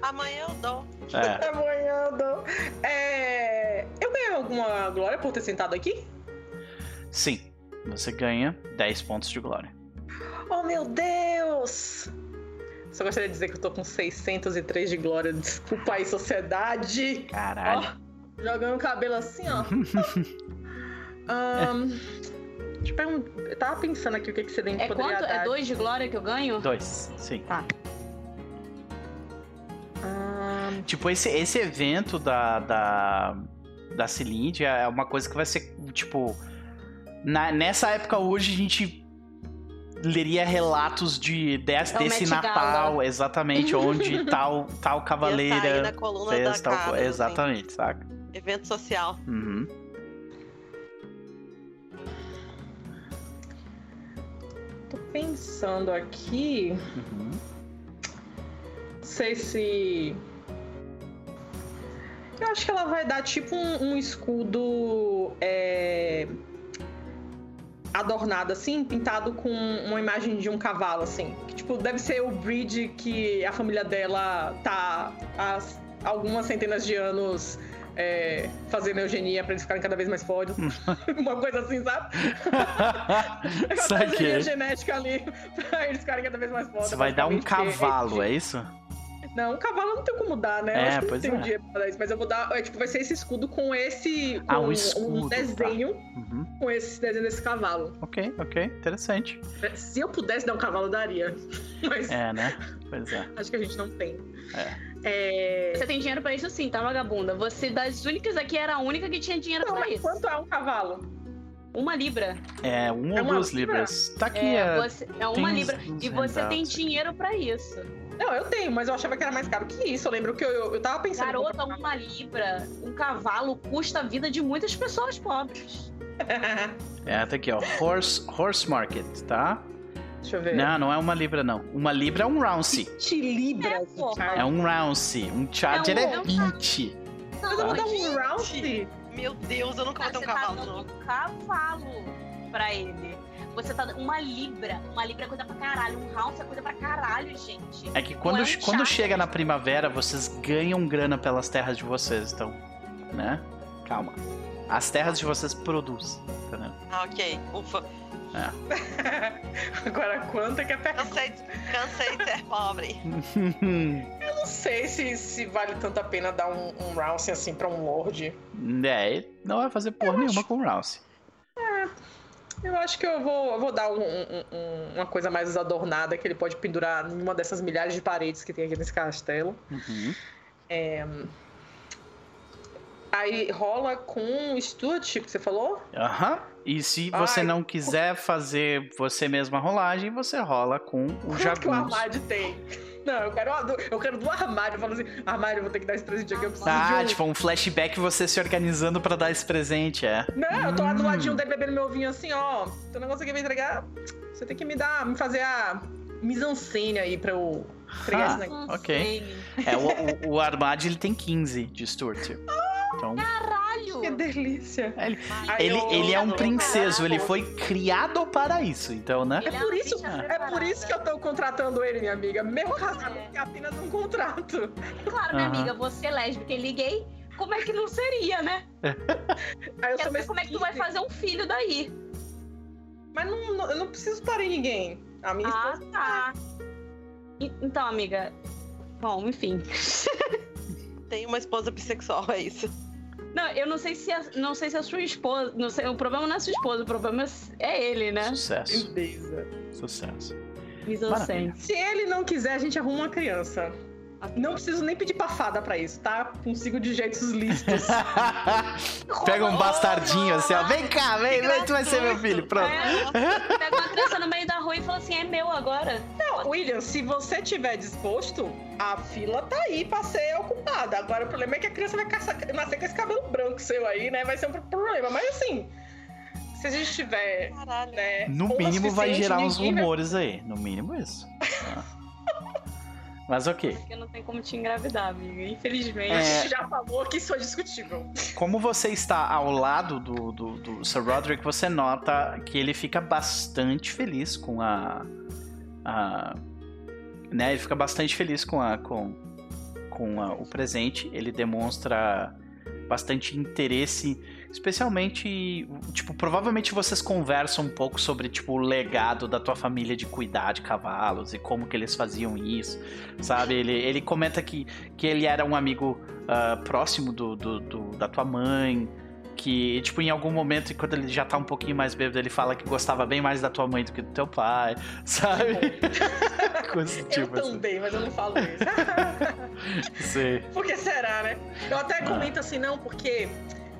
Amanhã eu dou. É, Amanhã eu dou. É... Eu ganhei alguma glória por ter sentado aqui? Sim, você ganha 10 pontos de glória. Oh, meu Deus! Só gostaria de dizer que eu tô com 603 de glória. Desculpa aí, sociedade. Caralho. Ó, jogando o cabelo assim, ó. Ahn, Deixa eu perguntar. Eu tava pensando aqui o que, que você É poderia quanto? dar. É dois de glória que eu ganho? Dois, sim. Ah, Tipo, esse, esse evento da, da, da Cilinde é uma coisa que vai ser, tipo... na- nessa época hoje a gente leria relatos de, des- É desse Met Gala. Natal, exatamente, onde tal, tal sair na cavaleira coluna fez da tal casa, coisa. assim. Exatamente, saca? Evento social. Uhum. tô pensando aqui. Uhum. Não sei se. Eu acho que ela vai dar tipo um, um escudo é, adornado, assim, pintado com uma imagem de um cavalo, assim. Que, tipo, deve ser o bridge que a família dela tá há algumas centenas de anos é, fazendo eugenia pra eles ficarem cada vez mais fortes. uma coisa assim, sabe? Uma Saquei. eugenia genética ali pra eles ficarem cada vez mais fortes. Você vai dar um cavalo, é isso? Não, um cavalo não tem como dar, né? É, eu acho que pois não tem é. um dia pra dar isso, mas eu vou dar. É, tipo, vai ser esse escudo com esse. Com Ah, um escudo, Um desenho Uhum. com esse desenho desse cavalo. Ok, ok, interessante. Se eu pudesse dar um cavalo, eu daria. Mas É, né? Pois é. acho que a gente não tem. É. É... Você tem dinheiro pra isso sim, tá, vagabunda? Você das únicas aqui era a única que tinha dinheiro Não, pra mas isso. quanto é um cavalo? Uma libra. É, um É ou uma duas libra? libras. Tá aqui, É, é, você, é uma uns- libra. uns E você tem dinheiro pra isso. Não, eu tenho, mas eu achava que era mais caro que isso. Eu lembro que eu, eu, eu tava pensando. Garota, uma libra, um cavalo custa a vida de muitas pessoas pobres. comprar- É, tá aqui, ó. Horse, horse Market, tá? Deixa eu ver. Não, não é uma libra, não. Uma libra é um rounce. 20 libras. É. É um rounce. Um charger É é, um- 20. Mas eu vou dar um Gente. Meu Deus, eu nunca vou ter um você cavalo, tá dando não. um cavalo pra ele. Você tá dando uma libra. Uma libra é coisa pra caralho. Um round é coisa pra caralho, gente. É que quando, é um quando chega na primavera, vocês ganham grana pelas terras de vocês, então. Né? Calma. As terras de vocês produzem, entendeu? Ah, ok. Ufa. Agora, quanto é que é perto? Cansei, cansei de ser pobre. Eu não sei se, se vale tanto a pena dar um, um round assim pra um lord. é, não vai fazer porra nenhuma com o rounce. Eu acho que eu vou, eu vou dar um- um- um- uma coisa mais adornada que ele pode pendurar em uma dessas milhares de paredes que tem aqui nesse castelo. Uhum. Aí rola com stewardship, que você falou? Aham. E se você Ai. não quiser fazer você mesma a rolagem, você rola com o Quanto que o armário tem? Não, eu quero, do- eu quero do armário. Eu falo assim, armário, eu vou ter que dar esse presente aqui, eu preciso de Ah, um. tipo um flashback você se organizando pra dar esse presente, é. Não, eu tô lá do Hum. ladinho dele bebendo meu ovinho assim, ó. Teu negócio aqui vai entregar. Você tem que me dar, me fazer a mise-en-scène aí pra eu entregar Ah. esse negócio. Não ok. É, o, o, o armário ele tem 15 de stewardship. Então, Caralho! Que delícia. ele, Aí ele, eu- ele é um princeso, ele foi criado para isso, então, né? É Ele por isso, é por isso que eu tô contratando ele, minha amiga. Mesmo casado, É. é apenas um contrato. Claro, minha Aham. amiga, você é lésbica e liguei. Como é que não seria, né? Aí eu Quero como é que tu vai fazer um filho daí. Mas não, não- eu não preciso parar em ninguém. A minha Ah, esposa. tá. Então, amiga. Bom, enfim. Tenho uma esposa bissexual, é isso. Não, eu não sei se a, não sei se a sua esposa. Não sei, o problema não é a sua esposa, o problema é ele, né? Sucesso, Beleza. sucesso. Se ele não quiser, a gente arruma uma criança. Não preciso nem pedir pra fada pra isso, tá? Consigo de jeitos lícitos. Pega um bastardinho assim, ó. Vem cá, vem, vem, tu vai ser meu filho. Pronto. É, pega uma criança no meio da rua e fala assim: é meu agora. Não, William, se você tiver disposto, a fila tá aí pra ser ocupada. Agora o problema é que a criança vai caçar, nascer com esse cabelo branco seu aí, né? Vai ser um problema. Mas assim, se a gente tiver, Caralho. né? No mínimo vai gerar uns ninguém vai- rumores aí. No mínimo isso. Ah. Mas ok. Porque não tem como te engravidar, amiga. Infelizmente. A É. gente já falou que isso é discutível. Como você está ao lado do, do, do Sir Roderick, você nota que ele fica bastante feliz com a. a né, ele fica bastante feliz com, a, com, com a- o presente. Ele demonstra bastante interesse, especialmente. Tipo, provavelmente vocês conversam um pouco sobre tipo, o legado da tua família de cuidar de cavalos e como que eles faziam isso, sabe? Ele, ele comenta que, que ele era um amigo ah, próximo do, do- do- da tua mãe. Que, tipo, em algum momento, quando ele já tá um pouquinho mais bêbado, ele fala que gostava bem mais da tua mãe do que do teu pai, sabe? Coisa do Eu tipo assim. também, mas eu não falo isso. Sim. Por que será, né? Eu até comento assim, não, porque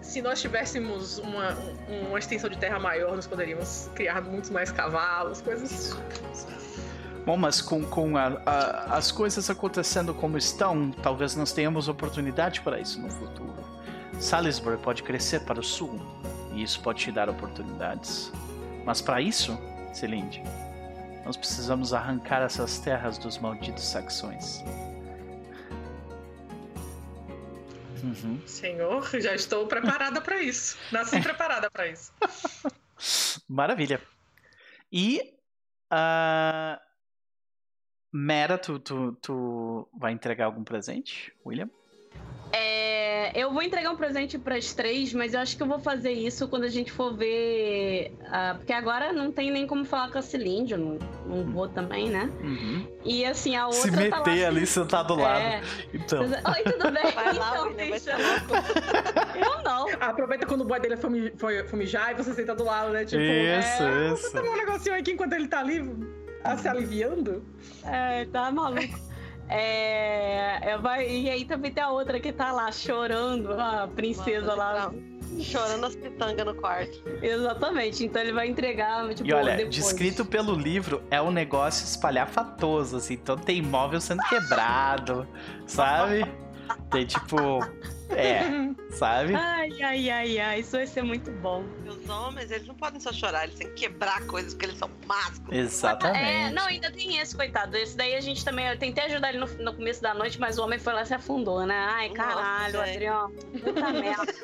se nós tivéssemos uma, um- uma extensão de terra maior, nós poderíamos criar muitos mais cavalos, coisas. Bom, mas com, com a- a- as coisas acontecendo como estão, talvez nós tenhamos oportunidade para isso no futuro. Salisbury pode crescer para o sul, e isso pode te dar oportunidades. Mas para isso, Celinde, nós precisamos arrancar essas terras dos malditos saxões. Uhum. Senhor, já estou preparada pra isso. Nasci preparada pra isso. Maravilha. E. a Mera, tu, tu, tu vai entregar algum presente, William? É, eu vou entregar um presente pras três, mas eu acho que eu vou fazer isso quando a gente for ver. ah, porque agora não tem nem como falar com a Cilinde, eu não, não vou também, né? Uhum. E assim, a outra. Se tá meter lá, ali sentado do lado. É. Então. Oi, tudo bem? Vai lá, então, deixa eu- Eu não. Aproveita quando o boy dele foi, foi fumijar e você senta do lado, né? Tipo, Isso, é, isso. Vou tomar um negocinho aqui enquanto ele tá ali ah, se aliviando. É, tá maluco. É, é, vai, e aí também tem a outra que tá lá chorando, a princesa lá. Chorando as pitangas no quarto. Exatamente, então ele vai entregar, tipo, E olha, depois. descrito pelo livro, é um negócio espalhafatoso, assim. Então tem imóvel sendo quebrado, sabe? Tem tipo. É, sabe? Ai, ai, ai, ai, isso vai ser muito bom. E os homens, eles não podem só chorar, eles têm que quebrar coisas porque eles são másculos. Exatamente. É, não, ainda tem esse, coitado. Esse daí a gente também. Eu tentei ajudar ele no, no começo da noite, mas o homem foi lá e se afundou, né? Ai, Nossa, caralho, gente. Adriano. Puta merda.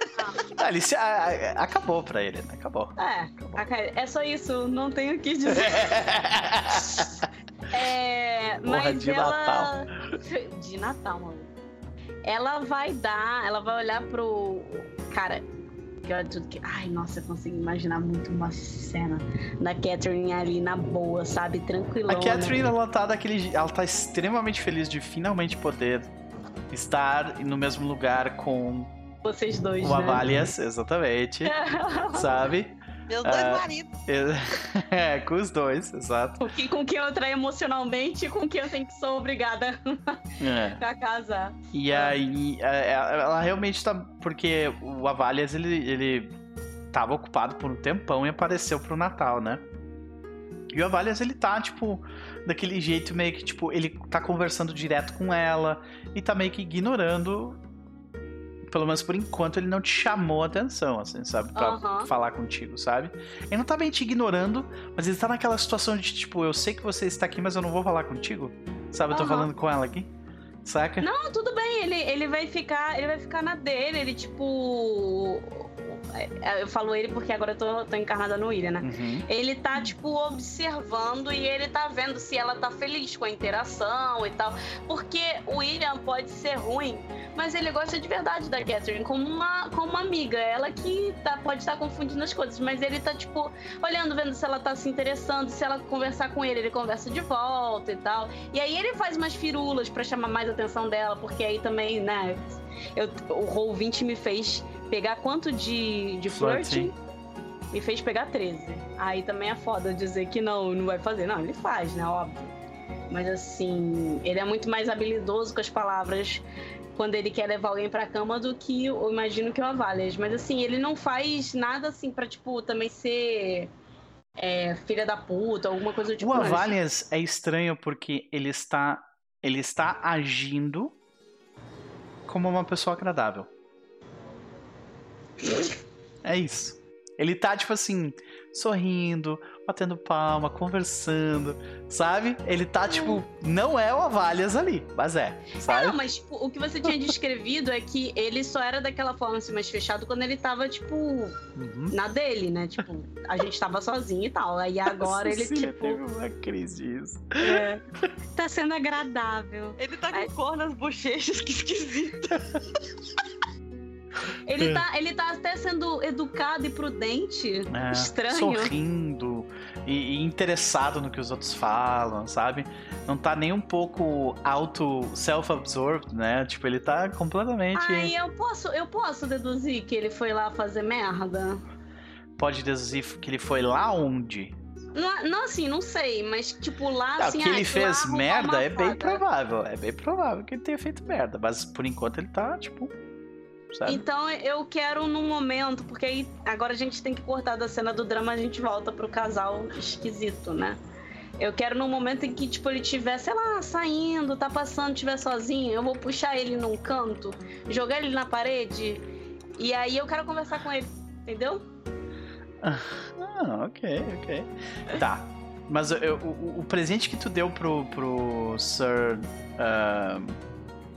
Ah, ele se- a- a- acabou pra ele, né? Acabou. É, a- é só isso, não tenho o que dizer. É, Porra, mas de ela. De Natal, mano. Ela vai dar, ela vai olhar pro. Cara, que olha tudo que. Ai, nossa, eu consigo imaginar muito uma cena da Catherine ali na boa, sabe? Tranquilona. A Catherine, ela tá daquele. Ela tá extremamente feliz de finalmente poder estar no mesmo lugar com Vocês dois, o né? Avalias, exatamente. sabe? Meus dois Ah. maridos. É, com os dois, exato. Com quem- com quem eu traio emocionalmente e com quem eu tenho que sou obrigada É. a casar. E aí, é, ela realmente tá. Porque o Avalias, ele, ele tava ocupado por um tempão e apareceu pro Natal, né? E o Avalias, ele tá, tipo, daquele jeito meio que, tipo, ele tá conversando direto com ela e tá meio que ignorando. Pelo menos por enquanto ele não te chamou a atenção, assim, sabe? Pra Aham. falar contigo, sabe? Ele não tá bem te ignorando, mas ele tá naquela situação de, tipo, eu sei que você está aqui, mas eu não vou falar contigo. Sabe? Eu tô falando com ela aqui. Saca? Não, tudo bem, ele, ele vai ficar. Ele vai ficar na dele, ele tipo. É, Eu falo ele porque agora eu tô, tô encarnada no William, né? Uhum. Ele tá, tipo, observando e ele tá vendo se ela tá feliz com a interação e tal. Porque o William pode ser ruim, mas ele gosta de verdade da Catherine como uma, como uma amiga. Ela que tá, pode estar confundindo as coisas, mas ele tá, tipo, olhando, vendo se ela tá se interessando, se ela conversar com ele, ele conversa de volta e tal. E aí ele faz umas firulas pra chamar mais a atenção dela, porque aí também, né? Eu, o Roll20 me fez pegar quanto de, de Flirting. Me fez pegar 13. Aí também é foda dizer que não, não vai fazer. Não, ele faz, né? Óbvio. Mas assim, ele é muito mais habilidoso com as palavras quando ele quer levar alguém pra cama do que eu imagino que o Avalias. Mas assim, ele não faz nada assim pra, tipo, também ser é, filha da puta, alguma coisa do tipo. o. Avalias é estranho porque ele está ele está agindo como uma pessoa agradável. É isso. Ele tá tipo assim, sorrindo, batendo palma, conversando, sabe? Ele tá tipo, não é o Avalias ali, mas é, É, sabe? não, mas tipo, o que você tinha descrevido é que ele só era daquela forma assim, mais fechado quando ele tava, tipo, Uhum. na dele, né? Tipo, a gente tava sozinho e tal. Aí agora ele, Cecília tipo. teve uma crise disso. é, tá sendo agradável. Ele tá com cor nas bochechas, que esquisito. Ele tá, ele tá até sendo educado e prudente. É, Estranho. Sorrindo, e, e interessado no que os outros falam, sabe? Não tá nem um pouco auto self-absorbed, né? Tipo, ele tá completamente. Aí eu posso, eu posso deduzir que ele foi lá fazer merda? Pode deduzir que ele foi lá onde? Não, não assim, não sei, mas tipo lá Ah, assim. que ah, ele fui lá fez merda é bem provável. É bem provável que ele tenha feito merda. Mas por enquanto ele tá, tipo. Sabe? Então eu quero num momento, porque aí agora a gente tem que cortar da cena do drama, a gente volta pro casal esquisito, né? Eu quero num momento em que, tipo, ele estiver, sei lá, saindo, tá passando, estiver sozinho, eu vou puxar ele num canto, jogar ele na parede, e aí eu quero conversar com ele, entendeu? Ah, ok, ok. Tá. Mas eu- o, o presente que tu deu pro, pro Sir. ah,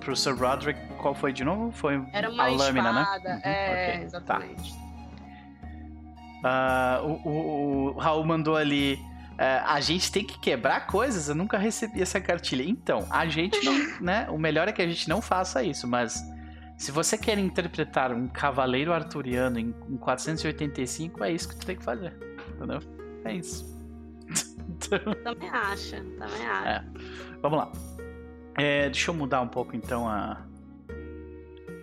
pro Sir Roderick, qual foi de novo? Foi Era uma a lâmina, espada. né? Uhum, é, ok, exatamente. Ah, o, o- o Raul mandou ali. ah, a gente tem que quebrar coisas? Eu nunca recebi essa cartilha. Então, a gente não. né? O melhor é que a gente não faça isso, mas. Se você quer interpretar um cavaleiro arturiano em, em 485, é isso que tu tem que fazer. Entendeu? É isso. Então, Também acha, também acha. É. Vamos lá. É, deixa eu mudar um pouco então a.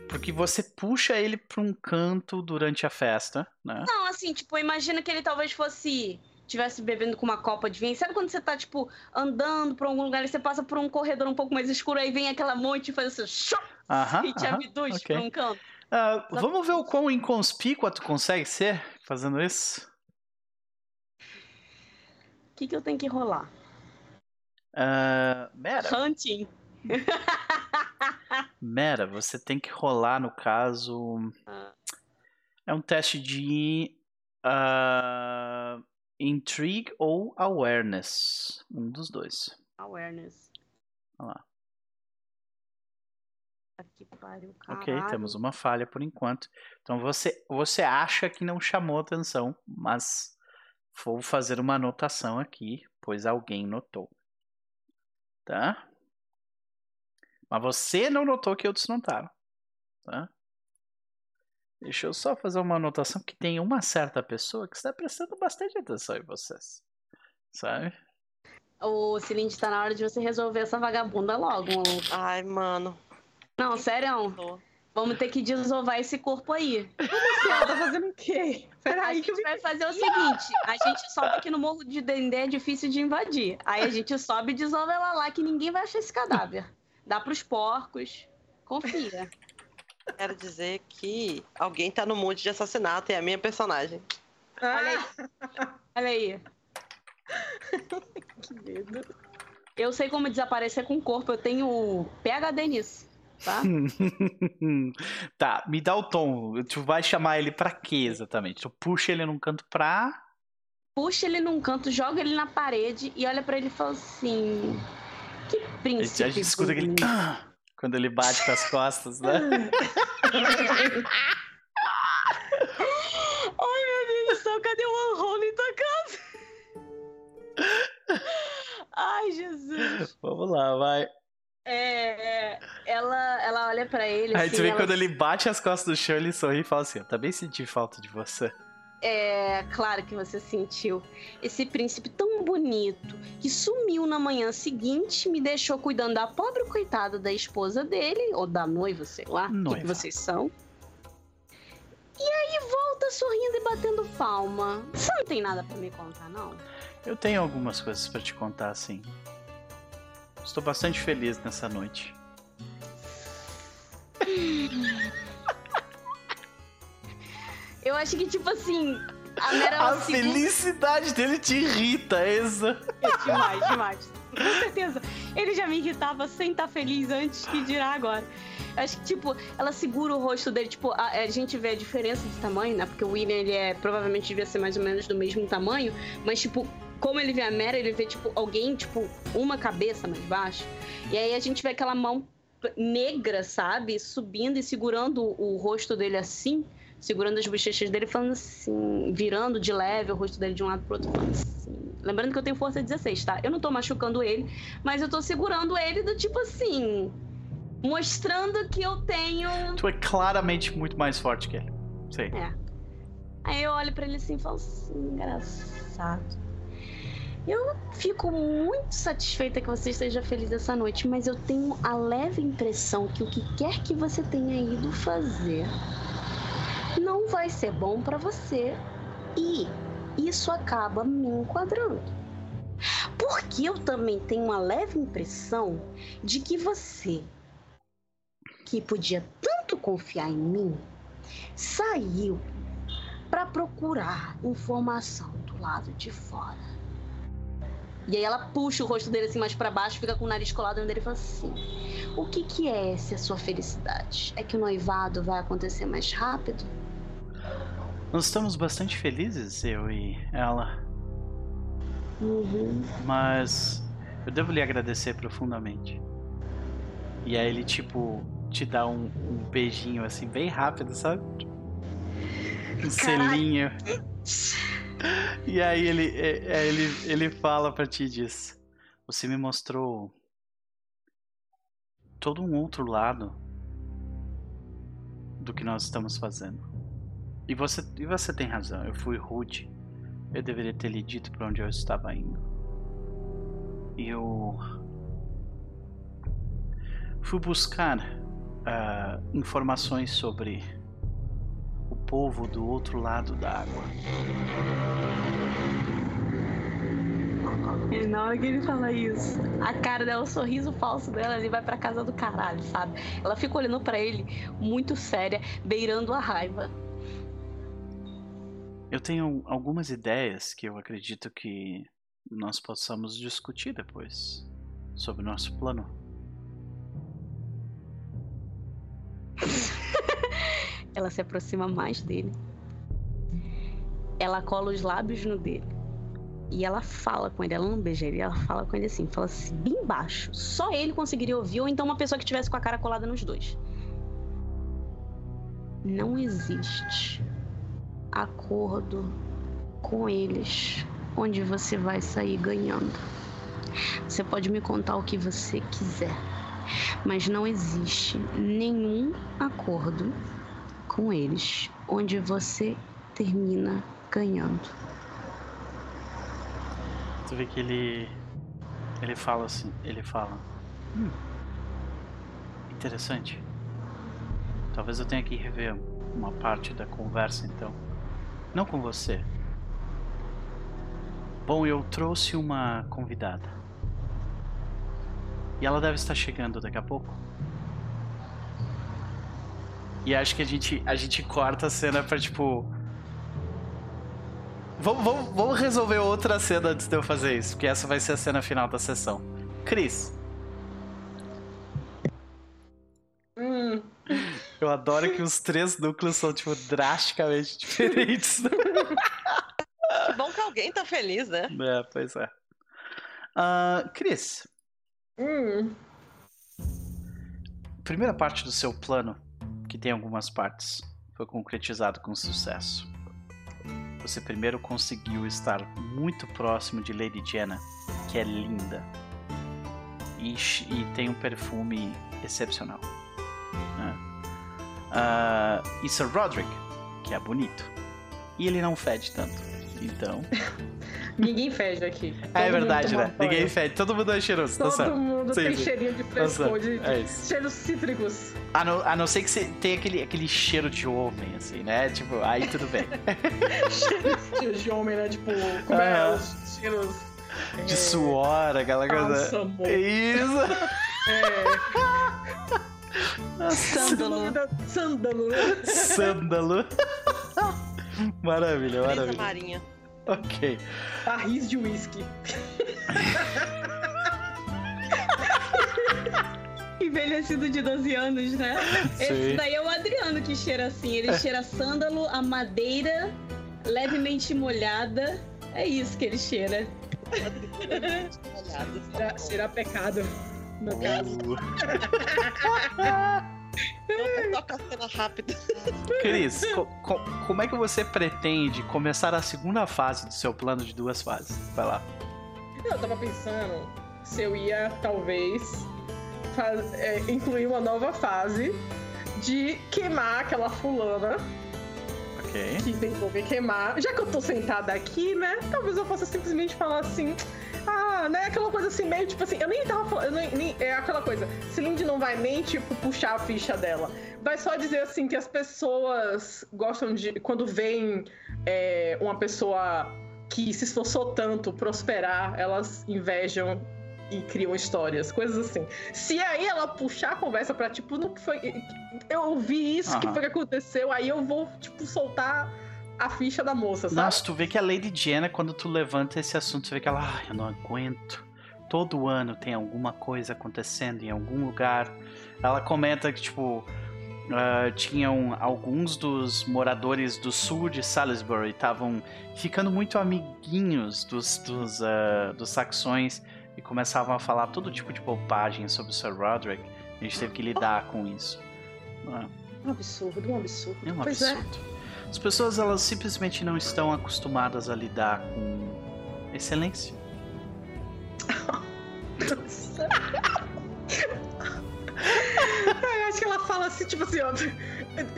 Porque você puxa ele pra um canto durante a festa, né? Não, assim, tipo, imagina que ele talvez fosse. Tivesse bebendo com uma copa de vinho. Sabe quando você tá, tipo, andando pra algum lugar e você passa por um corredor um pouco mais escuro, aí vem aquela monte e faz assim, Aham. e te aham, abduz ok. pra um canto. Ah, vamos ver o quão inconspícua tu consegue ser fazendo isso? O que, que eu tenho que rolar? Ah, Mera, Hunting. Mera, você tem que rolar, no caso. Ah. É um teste de. ah, intrigue ou awareness. Um dos dois. Awareness. Olha lá. Que pariu, Ok, temos uma falha por enquanto. Então você, você acha que não chamou atenção, mas vou fazer uma anotação aqui, pois alguém notou. Tá? Mas você não notou que outros notaram. Tá? Deixa eu só fazer uma anotação que tem uma certa pessoa que está prestando bastante atenção em vocês. Sabe? O Cilinde tá na hora de você resolver essa vagabunda logo, maluco. Ai, mano. Não, sério. Vamos ter que desovar esse corpo aí. Ela tá fazendo o quê? A Peraí que eu gente vai fazer o seguinte: a gente sobe aqui no Morro de Dendê, é difícil de invadir. Aí a gente sobe e desova ela lá, que ninguém vai achar esse cadáver. Dá pros porcos. Confia. Quero dizer que alguém tá no monte de assassinato e é a minha personagem. Olha aí. Olha aí. que medo. Eu sei como desaparecer com o corpo, eu tenho PHD nisso, tá? tá, me dá o tom. Tu vai chamar ele pra quê exatamente? Tu puxa ele num canto pra. Puxa ele num canto, joga ele na parede e olha pra ele e fala assim: Que A príncipe. gente escuta aquele. bonito." "Ah", Quando ele bate com as costas, né? Ai, meu Deus do céu, cadê o Unholy casa? Ai, Jesus. Vamos lá, vai. É, ela, ela olha pra ele Aí assim, tu vê ela- quando ele bate as costas do chão, ele sorri e fala assim: Eu também senti falta de você. É, claro que você sentiu. Esse príncipe tão bonito que sumiu na manhã seguinte, me deixou cuidando da pobre coitada da esposa dele, ou da noiva, sei lá, o que Noiva. vocês são. E aí volta sorrindo e batendo palma. Você não tem nada pra me contar, não? Eu tenho algumas coisas pra te contar, assim. Estou bastante feliz nessa noite. Eu acho que, tipo assim, a Mera é A felicidade dele te irrita, Eza. demais, demais. Com certeza. Ele já me irritava sem estar feliz antes que dirá agora. Eu Acho que, tipo, ela segura o rosto dele, tipo, a, a gente vê a diferença de tamanho, né? Porque o William, ele é, provavelmente devia ser mais ou menos do mesmo tamanho, mas, tipo, como ele vê a Mera, ele vê, tipo, alguém, tipo, uma cabeça mais baixo. E aí a gente vê aquela mão negra, sabe? Subindo e segurando o, o rosto dele assim, segurando as bochechas dele, falando assim, virando de leve o rosto dele de um lado pro outro, falando assim. Lembrando que eu tenho força 16, tá? Eu não tô machucando ele, mas eu tô segurando ele do tipo assim. Mostrando que eu tenho. Tu é claramente muito mais forte que ele. Sei. Aí eu olho pra ele assim e falo assim, engraçado. Eu fico muito satisfeita que você esteja feliz essa noite, mas eu tenho a leve impressão que o que quer que você tenha ido fazer não vai ser bom para você e isso acaba me enquadrando. Porque eu também tenho uma leve impressão de que você, que podia tanto confiar em mim, saiu para procurar informação do lado de fora. E aí ela puxa o rosto dele assim mais para baixo, fica com o nariz colado onde ele fala assim: "O que que é essa sua felicidade? É que o noivado vai acontecer mais rápido?" Nós estamos bastante felizes, eu e ela. Uhum. Mas eu devo lhe agradecer profundamente. E aí ele, tipo, te dá um, um beijinho assim, bem rápido, sabe? Um selinho. E aí ele, é, é, ele, ele fala pra ti e diz: Você me mostrou todo um outro lado do que nós estamos fazendo. E você, e você tem razão, eu fui rude. Eu deveria ter lhe dito para onde eu estava indo. E eu fui buscar ah, informações sobre o povo do outro lado da água. E na hora que ele fala isso, a cara dela, o sorriso falso dela, ele vai pra casa do caralho, sabe? Ela fica olhando pra ele muito séria, beirando a raiva. Eu tenho algumas ideias que eu acredito que nós possamos discutir depois sobre o nosso plano. Ela se aproxima mais dele. Ela cola os lábios no dele. E ela fala com ele, ela não beija ele, ela fala com ele assim, fala assim, bem baixo. Só ele conseguiria ouvir, ou então uma pessoa que tivesse com a cara colada nos dois. Não existe acordo com eles onde você vai sair ganhando. Você pode me contar o que você quiser, mas não existe nenhum acordo com eles onde você termina ganhando. Tu vê que ele. Ele fala assim. Ele fala. "Hum, interessante. Talvez eu tenha que rever uma parte da conversa então. Não com você. Bom, eu trouxe uma convidada. E ela deve estar chegando daqui a pouco. E acho que a gente, a gente corta a cena pra tipo. Vamos, vamos, vamos resolver outra cena antes de eu fazer isso, porque essa vai ser a cena final da sessão. Cris, eu adoro que os três núcleos são, tipo, drasticamente diferentes. Que bom que alguém tá feliz, né? é, pois é. Ah, Cris, hum. primeira parte do seu plano, que tem algumas partes, foi concretizado com sucesso. Você primeiro conseguiu estar muito próximo de Lady Jenna, que é linda. E, e tem um perfume excepcional. né? Ah, e Sir Roderick, que é bonito. E ele não fede tanto. Então. Ninguém fede aqui. é Todo mundo verdade, né? Ninguém banho. fede. Todo mundo é cheiroso. tá Todo certo. mundo Sim, tem cheirinho de Tá frescor, de, É de isso. cheiros cítricos. A não, a não ser que você tenha aquele, aquele cheiro de homem, assim, né? Tipo, aí tudo bem. cheiros de homem, né? Tipo, como é? Ah. Os cheiros. De é, suor, aquela coisa. bálsamo. Isso! É, Sândalo. Sândalo. Sândalo. Maravilha, Brisa maravilha. Marinha. Ok. Barris de uísque. Envelhecido de 12 anos, né? Esse Sim. daí é o Adriano que cheira assim. Ele cheira sândalo, a madeira, levemente molhada. É isso que ele cheira. Será pecado, no caso. Toca a cena rápida. Cris, co- co- como é que você pretende começar a segunda fase do seu plano de duas fases? Vai lá. Eu tava pensando se eu ia, talvez, faz- é, incluir uma nova fase de queimar aquela fulana Ok. que me queimar. Já que eu tô sentada aqui, né? Talvez eu possa simplesmente falar assim. Ah, né? Aquela coisa assim, meio tipo assim. Eu nem tava falando. nem- nem- é aquela coisa. Cindy não vai nem, tipo, puxar a ficha dela. Vai só dizer assim que as pessoas gostam de. Quando veem é, uma pessoa que se esforçou tanto prosperar, elas invejam e criam histórias, coisas assim. Se aí ela puxar a conversa pra, tipo, que foi. Eu ouvi isso, que foi que aconteceu, aí eu vou, tipo, soltar a ficha da moça, sabe? Nossa, tu vê que a Lady Diana, quando tu levanta esse assunto, tu vê que ela, ah, eu não aguento. Todo ano tem alguma coisa acontecendo em algum lugar. Ela comenta que, tipo, ah, tinham alguns dos moradores do sul de Salisbury estavam ficando muito amiguinhos dos, dos, ah, dos saxões e começavam a falar todo tipo de bobagem sobre o Sir Roderick. A gente teve que lidar com isso. Ah, Um absurdo, um absurdo. é um pois absurdo. As pessoas elas simplesmente não estão acostumadas a lidar com excelência. Eu acho que ela fala assim, tipo assim, ó.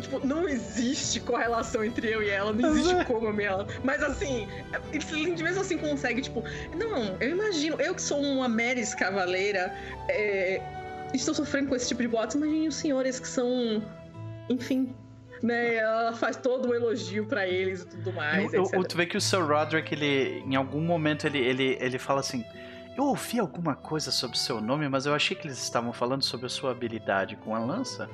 Tipo, não existe correlação entre eu e ela, não existe como eu e ela. Mas assim, Lindy mesmo assim consegue, tipo, não, eu imagino, eu que sou uma Meris cavaleira, é, estou sofrendo com esse tipo de boatos, imagine os senhores que são, enfim, né? Ela faz todo um elogio pra eles e tudo mais. Eu- eu- tu vê que o Sir Roderick, ele, em algum momento, ele, ele, ele fala assim: Eu ouvi alguma coisa sobre o seu nome, mas eu achei que eles estavam falando sobre a sua habilidade com a lança.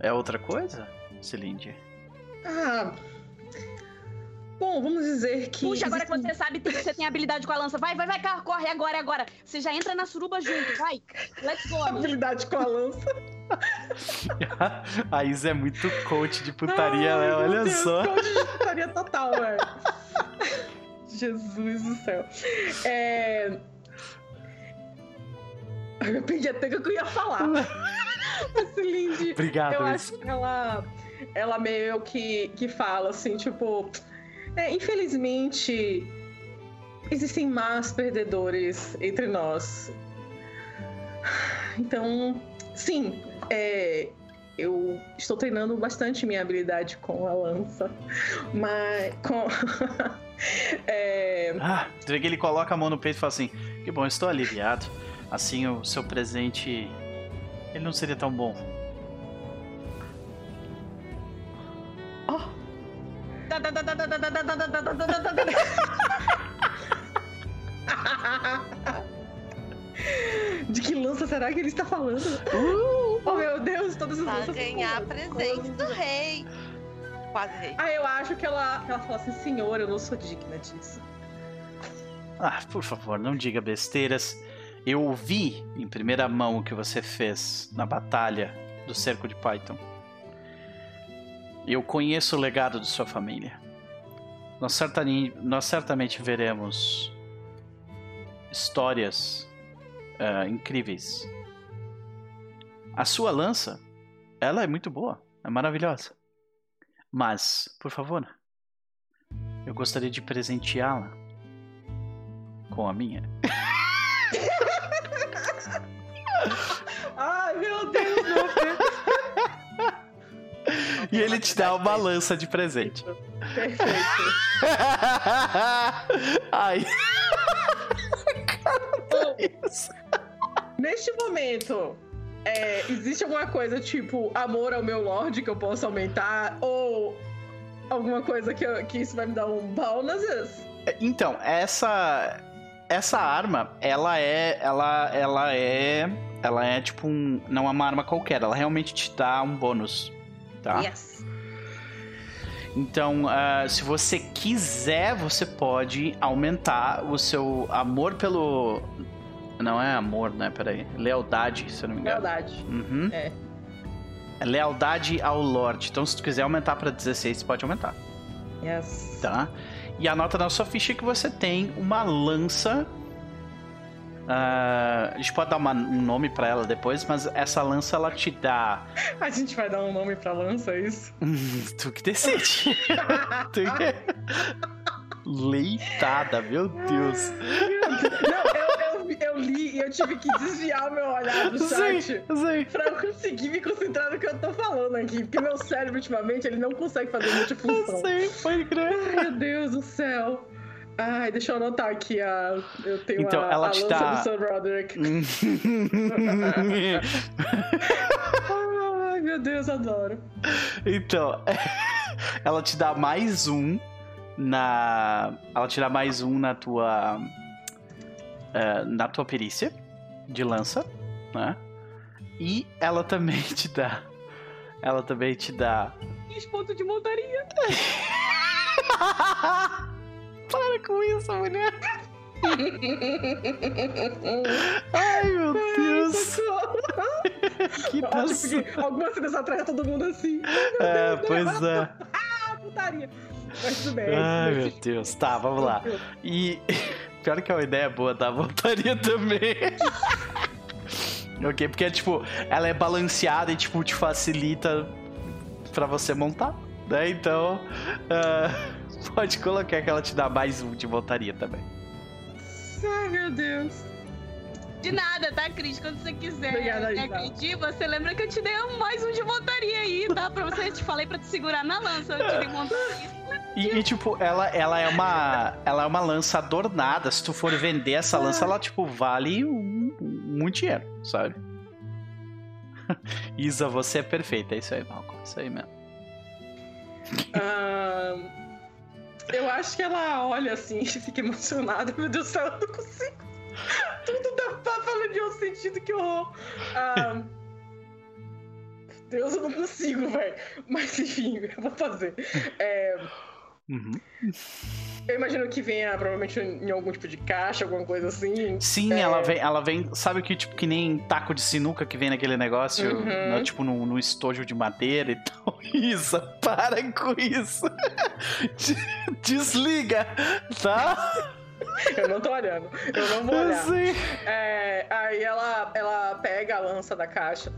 É outra coisa, Celinde? Ah. Bom, vamos dizer que. Puxa, agora que você sabe que você tem habilidade com a lança. Vai, vai, vai, corre agora, agora. Você já entra na suruba junto, vai. Let's go, amigo. habilidade com a lança. a Isa é muito coach de putaria, Ai, né? Olha Deus, só. coach de putaria total, velho. Jesus do céu. É... Eu perdi até o que eu ia falar. A Celine, Obrigado, eu acho que ela, ela meio que, que fala assim, tipo... é, infelizmente, existem más perdedores entre nós. Então, sim, é, eu estou treinando bastante minha habilidade com a lança, mas com é, Ah, ele coloca a mão no peito e fala assim: Que bom, estou aliviado. Assim o seu presente. Ele não seria tão bom. De que lança será que ele está falando? oh meu Deus, todas as Pra lanças. ganhar boas. presente do rei. Quase rei. Ah, eu acho que ela, que ela fala assim, senhor, eu não sou digna disso. Ah, por favor, não diga besteiras. Eu ouvi em primeira mão o que você fez na batalha do cerco de Python. Eu conheço o legado de sua família. Nós, certani- nós certamente veremos histórias ah, incríveis. A sua lança, ela é muito boa, é maravilhosa. Mas, por favor, eu gostaria de presenteá-la com a minha. Ai, meu Deus, meu Deus. E ele te dá uma lança de presente. Perfeito. Ai, Neste momento, é, existe alguma coisa tipo amor ao meu lord que eu posso aumentar? Ou alguma coisa que, eu- que isso vai me dar um bonuses? então, essa essa arma, ela é ela ela é ela é tipo um não é uma arma qualquer, ela realmente te dá um bônus, tá? Yes. Então, ah, se você quiser, você pode aumentar o seu amor pelo não é amor, né? Peraí. Lealdade, se eu não me engano. Verdade. Uhum. É. É lealdade ao Lorde. Então, se tu quiser aumentar pra 16, você pode aumentar, Yes. tá? E anota na sua ficha que você tem uma lança. ah, a gente pode dar uma- um nome pra ela depois, mas essa lança ela te dá. A gente vai dar um nome pra lança, é isso? tu que decide. tu que... Leitada, meu Deus. Não, eu, eu, eu li e eu tive que desviar o meu olhar do chat Sim, sim. pra eu conseguir me concentrar no que eu tô falando aqui. Porque meu cérebro, ultimamente, ele não consegue fazer multifunção. Sim, pode crer. Ai, meu Deus do céu. Ai, deixa eu anotar aqui a. Eu tenho Então, a, ela a te lança dá- do Sir Roderick. Ai, meu Deus, adoro. então, ela te dá mais um na. Ela te dá mais um na tua. Eh, na tua perícia de lança, né? E ela também te dá. Ela também te dá. 10 pontos de montaria. Para com isso, mulher! Ai, meu Deus! Socorro. Que dança! porque algumas cenas atrás todo mundo assim. É, pois é. Ah, putaria. Mas tudo bem. Ai, meu Deus. Tá, vamos lá. E pior que é uma ideia boa, tá? Voltaria também. ok, porque, tipo, ela é balanceada e, tipo, te facilita pra você montar, né? Então, ah, pode colocar que ela te dá mais um de montaria também. Ai, meu Deus. De nada, tá, Cris? Quando você quiser Obrigada, me agredir, você lembra que eu te dei mais um de montaria aí, tá? Pra você, eu te falei pra te segurar na lança, eu te dei montaria. E, e, tipo, ela, ela é uma ela é uma lança adornada. Se tu for vender essa lança, ela, tipo, vale muito dinheiro, sabe? Isa, você é perfeita. É isso aí, Malcolm. É isso aí mesmo. Ah, eu acho que ela olha assim e fica emocionada. Meu Deus do céu, eu não consigo. Tudo tá falando de um sentido que horror. Ah, Deus, eu não consigo, velho. Mas enfim, eu vou fazer. É, Uhum. eu imagino que venha provavelmente em algum tipo de caixa, alguma coisa assim. Sim, É. ela vem, ela vem, sabe que tipo que nem taco de sinuca que vem naquele negócio, Uhum. né, tipo no, no estojo de madeira e tal. Isa, para com isso. Des- Desliga, tá? Eu não tô olhando. Eu não vou olhar. Sim. É, aí ela, ela pega a lança da caixa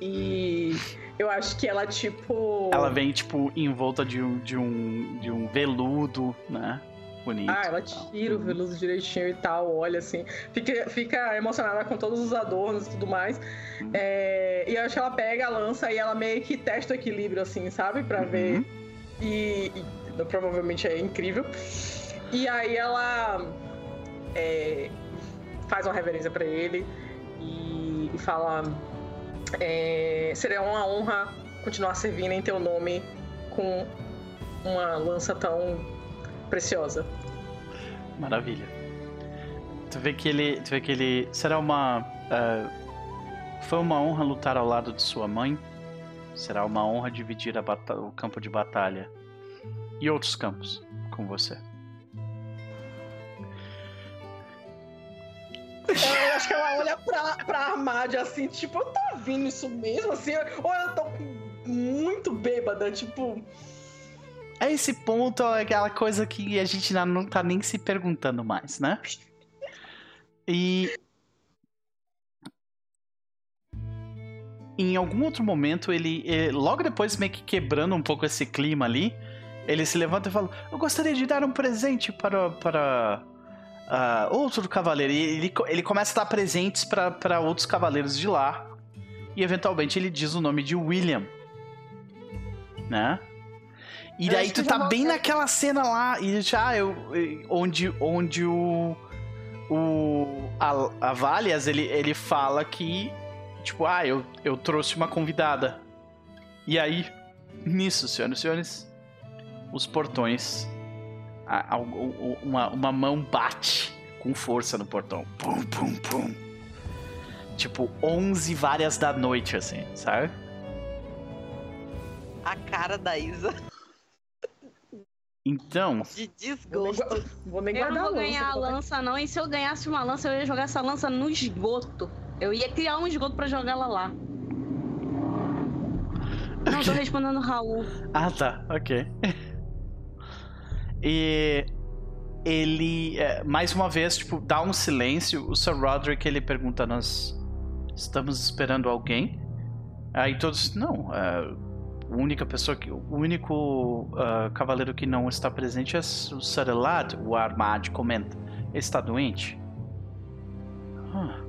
e eu acho que ela, tipo. Ela vem tipo em volta de um de um de um veludo, né? Bonito. Ah, ela tira o veludo direitinho e tal, olha assim. Fica, fica emocionada com todos os adornos e tudo mais. É, e eu acho que ela pega a lança e ela meio que testa o equilíbrio, assim, sabe? Pra Uhum. ver. E, e provavelmente é incrível. E aí ela é, faz uma reverência pra ele e, e fala: é, Seria uma honra continuar servindo em teu nome com uma lança tão preciosa. Maravilha. Tu vê que ele, tu vê que ele será uma ah, foi uma honra lutar ao lado de sua mãe. Será uma honra dividir o campo de batalha e outros campos com você. Eu acho que ela olha pra, pra Armádia assim, tipo, eu tô ouvindo isso mesmo, assim, ou eu tô muito bêbada, tipo. A esse ponto é aquela coisa que a gente não tá nem se perguntando mais, né? E. Em algum outro momento, ele, eh, Logo depois, meio que quebrando um pouco esse clima ali, ele se levanta e fala: Eu gostaria de dar um presente para. para ah, outro cavaleiro. E ele, ele começa a dar presentes para- outros cavaleiros de lá. E eventualmente ele diz o nome de William. Né? E daí tu tá bem naquela cena lá, e já eu, eu- onde, onde o. O. A, a Valias, ele, ele fala que. Tipo, ah, eu, eu trouxe uma convidada. E aí, nisso, senhoras e senhores, os portões. A- a- uma, uma mão bate com força no portão. Pum, pum, pum. Tipo, 11 várias da noite, assim, sabe? A cara da Isa Então, de Vou nem, desgosto. vou nem Eu não vou a lança, ganhar a lança, não. E se eu ganhasse uma lança, eu ia jogar essa lança no esgoto. Eu ia criar um esgoto pra jogar ela lá. Não, tô respondendo o Raul. Ah, tá, ok. E ele, é, mais uma vez, tipo, dá um silêncio. O Sir Roderick ele pergunta: Nós estamos esperando alguém? Aí todos, não. é, a única pessoa que, o único ah, cavaleiro que não está presente é o Sir Elad, o Armad comenta. Ele está doente? Ah.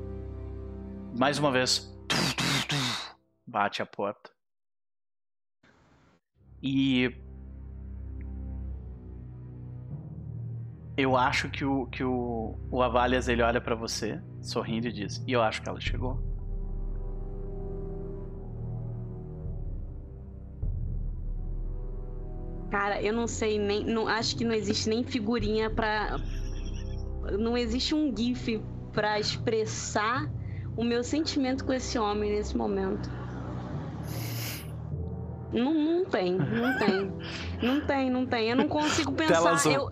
Mais uma vez. Bate a porta. E. Eu acho que o, que o, o Avalias ele olha pra você, sorrindo e diz: E eu acho que ela chegou. Cara, eu não sei nem. Não, acho que não existe nem figurinha pra. Não existe um GIF pra expressar o meu sentimento com esse homem nesse momento. Não, não tem, não tem. Não tem, não tem. Eu não consigo pensar. Eu,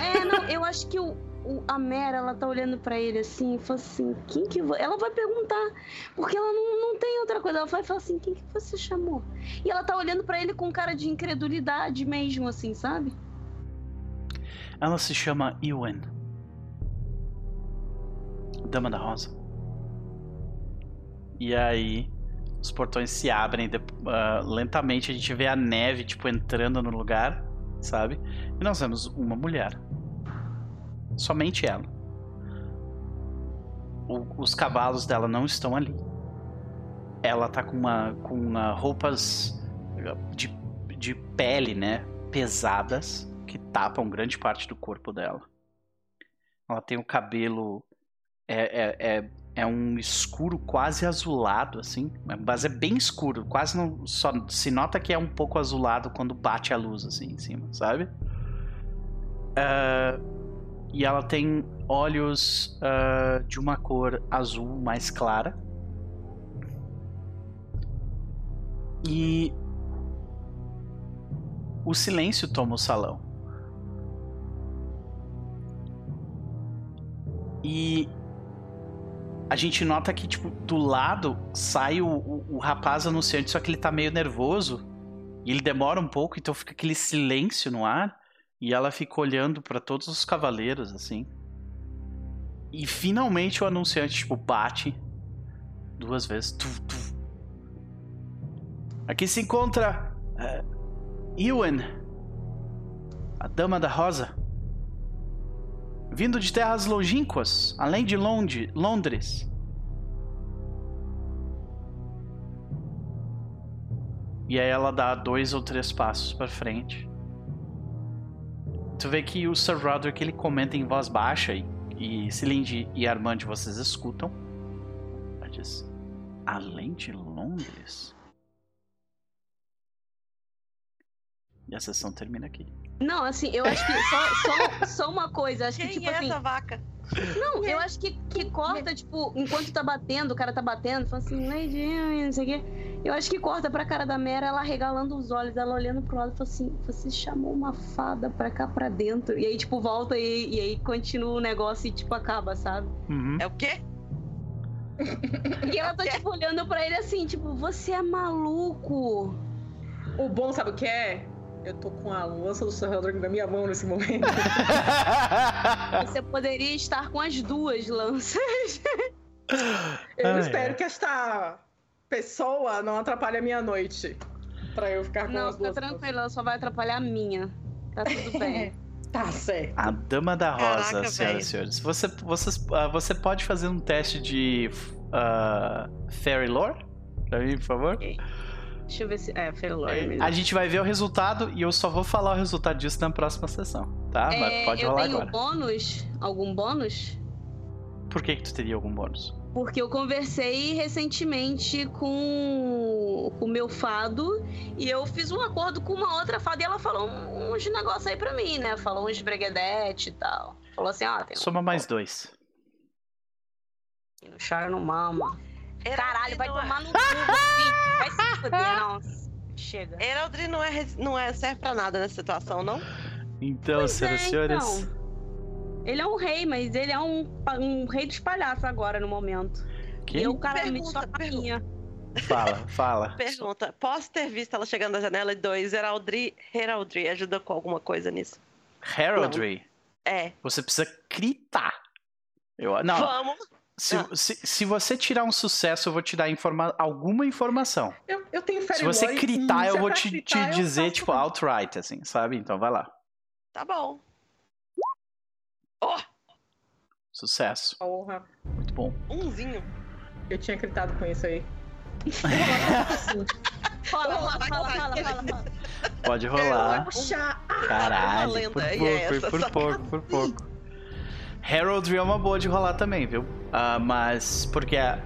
é, não, eu acho que o, o- a Mera, ela tá olhando pra ele assim e fala assim, quem que... vo-" Ela vai perguntar, porque ela não, não tem outra coisa. Ela vai falar assim, quem que você chamou? E ela tá olhando pra ele com cara de incredulidade mesmo, assim, sabe? Ela se chama Ewan. Dama da Rosa. E aí, os portões se abrem de- ah, lentamente. A gente vê a neve, tipo, entrando no lugar, sabe? E nós vemos uma mulher. Somente ela. O- os cavalos dela não estão ali. Ela tá com uma com ah, roupas de, de pele, né? Pesadas que tapam grande parte do corpo dela. Ela tem o cabelo é, é, é, é um escuro quase azulado assim, mas é bem escuro, quase não só se nota que é um pouco azulado quando bate a luz assim em cima, sabe? Ah, e ela tem olhos ah, de uma cor azul mais clara. E o silêncio toma o salão. E a gente nota que, tipo, do lado sai o, o, o rapaz anunciante, só que ele tá meio nervoso. E ele demora um pouco, então fica aquele silêncio no ar. E ela fica olhando pra todos os cavaleiros, assim. E finalmente o anunciante, tipo, bate duas vezes. Tu, tu. Aqui se encontra Ewan, a Dama da Rosa. Vindo de terras longínquas, além de Londe, Londres. E aí ela dá dois ou três passos pra frente. Tu vê que o Sir Roderick ele comenta em voz baixa e, e Cilinde e Armand vocês escutam. Ela diz: Além de Londres? E a sessão termina aqui. Não, assim, eu acho que só, só, só uma coisa, acho Quem que, tipo é assim. essa vaca? Não, eu acho que, que corta, tipo, enquanto tá batendo, o cara tá batendo, fala assim, Lady Emily, não sei o quê. Eu acho que corta pra cara da Mera, ela regalando os olhos, ela olhando pro lado e fala assim, você chamou uma fada pra cá pra dentro. E aí, tipo, volta e, e aí continua o negócio e, tipo, acaba, sabe? Uhum. É o quê? E ela tá, tipo, olhando pra ele assim, tipo, você é maluco. O bom, sabe o que é? Eu tô com a lança do Sir Roderick na minha mão nesse momento. Você poderia estar com as duas lanças. Eu Ai, espero ai. que esta pessoa não atrapalhe a minha noite. Pra eu ficar com Não, as fica duas. tranquila, ela só vai atrapalhar a minha. Tá tudo bem. Tá certo. A Dama da Rosa, Caraca, senhoras e senhores. Você, vocês, ah, você pode fazer um teste de ah, Fairy Lore? Pra mim, por favor? Deixa eu ver se. É, Ferlor. A gente vai ver o resultado e eu só vou falar o resultado disso na próxima sessão, tá? Mas É, pode eu rolar tenho agora. bônus? Algum bônus? Por que, que tu teria algum bônus? Porque eu conversei recentemente com o meu fado e eu fiz um acordo com uma outra fada e ela falou um- uns negócios aí pra mim, né? Falou uns breguedete e tal. Falou assim, ó, tem um Soma mais dois. no chora no mama. Caralho, vai não é- tomar no cu. Vai se fuder, não. Chega. Heraldry não é, não é serve pra nada nessa situação, não? Então, Pois senhoras e é, senhores. então. Ele é um rei, mas ele é um, um rei dos palhaços agora, no momento. Que? E eu, cara, me só pergunta. Fala, fala. Pergunta: posso ter visto ela chegando na janela e dois, Heraldry, Heraldry ajuda com alguma coisa nisso? Heraldry. É. Você precisa gritar. Eu, não, Vamos! Se, Ah. se, se você tirar um sucesso, eu vou te dar informa alguma informação. Eu, eu tenho fé Se você gritar, e eu é vou te, gritar, te dizer, tipo, tudo. outright, assim, sabe? Então vai lá. Tá bom. Oh, Sucesso. Porra. Muito bom. Umzinho. Eu tinha gritado com isso aí. Fala, fala, fala, fala, fala, fala. Pode rolar. Poxa! Caralho, lenda, por pouco, é por pouco, por pouco. Heraldry é uma boa de rolar também, viu? Ah, mas porque a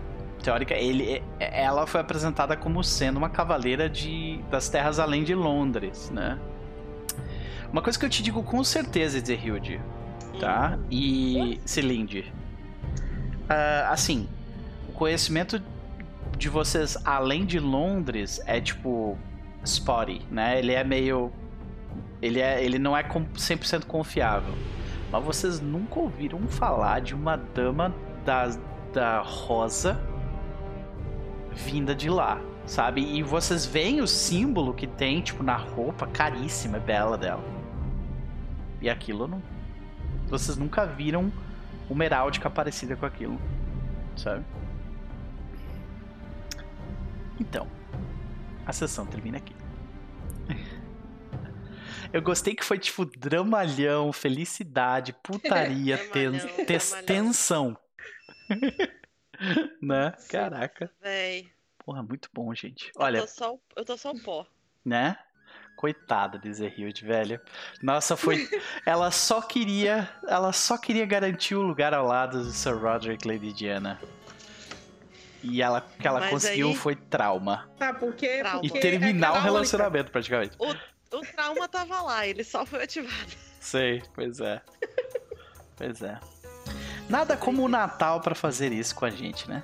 teórica, ele, ela foi apresentada como sendo uma cavaleira de, das terras além de Londres, né? Uma coisa que eu te digo com certeza, Zerhilde, tá? E Cilinde. Ah, assim, o conhecimento de vocês além de Londres é tipo spotty, né? Ele é meio ele é ele não é com- 100% confiável. Mas vocês nunca ouviram falar de uma dama da, da rosa vinda de lá, sabe? E vocês veem o símbolo que tem, tipo, na roupa caríssima, bela dela. E aquilo não. Vocês nunca viram uma heráldica parecida com aquilo, sabe? Então, a sessão termina aqui. Eu gostei que foi tipo dramalhão, felicidade, putaria, ten- Dramalhão, tensão. né? Caraca. Véi. Porra, muito bom, gente. Eu Olha, tô só, o- eu tô só o pó. né? Coitada de Zerhild, velho. Nossa, foi. ela só queria. Ela só queria garantir o lugar ao lado do Sir Roderick e Lady Diana. E ela, o que ela Mas conseguiu aí- foi trauma. Tá, porque. Trauma. E terminar é o relacionamento, praticamente. O trauma tava lá, ele só foi ativado. Sei, pois é. Pois é. Nada como o Natal pra fazer isso com a gente, né?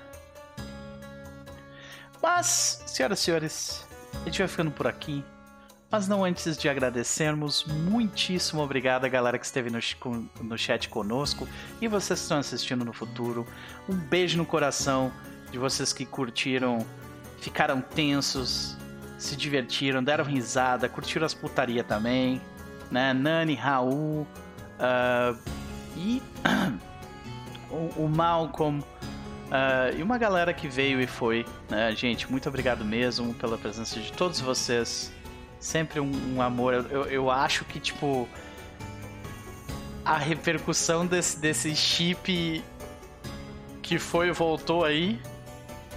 Mas, senhoras e senhores, a gente vai ficando por aqui. Mas não antes de agradecermos, muitíssimo obrigado a galera que esteve no, no chat conosco e vocês que estão assistindo no futuro. Um beijo no coração de vocês que curtiram, ficaram tensos, se divertiram, deram risada, curtiram as putaria também né? Nani, Raul ah, e o, o Malcolm ah, e uma galera que veio e foi, né? Gente, muito obrigado mesmo pela presença de todos vocês. Sempre um, um amor. Eu, eu, eu acho que, tipo, a repercussão desse, desse chip que foi e voltou aí,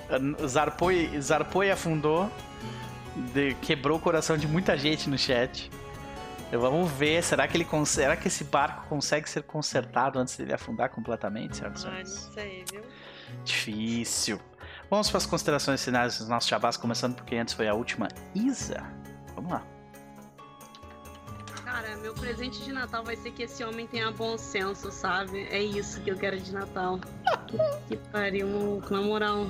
ah, zarpou e, zarpou e afundou, de- quebrou o coração de muita gente no chat. Então, vamos ver, será que ele será que esse barco consegue ser consertado antes dele afundar completamente, senhoras e Ai, não sei, viu? Difícil. Vamos para as considerações finais dos nossos jabás, começando porque antes foi a última. Isa, vamos lá. Cara, meu presente de Natal vai ser que esse homem tenha bom senso, sabe? É isso que eu quero de Natal. que pariu, na moral.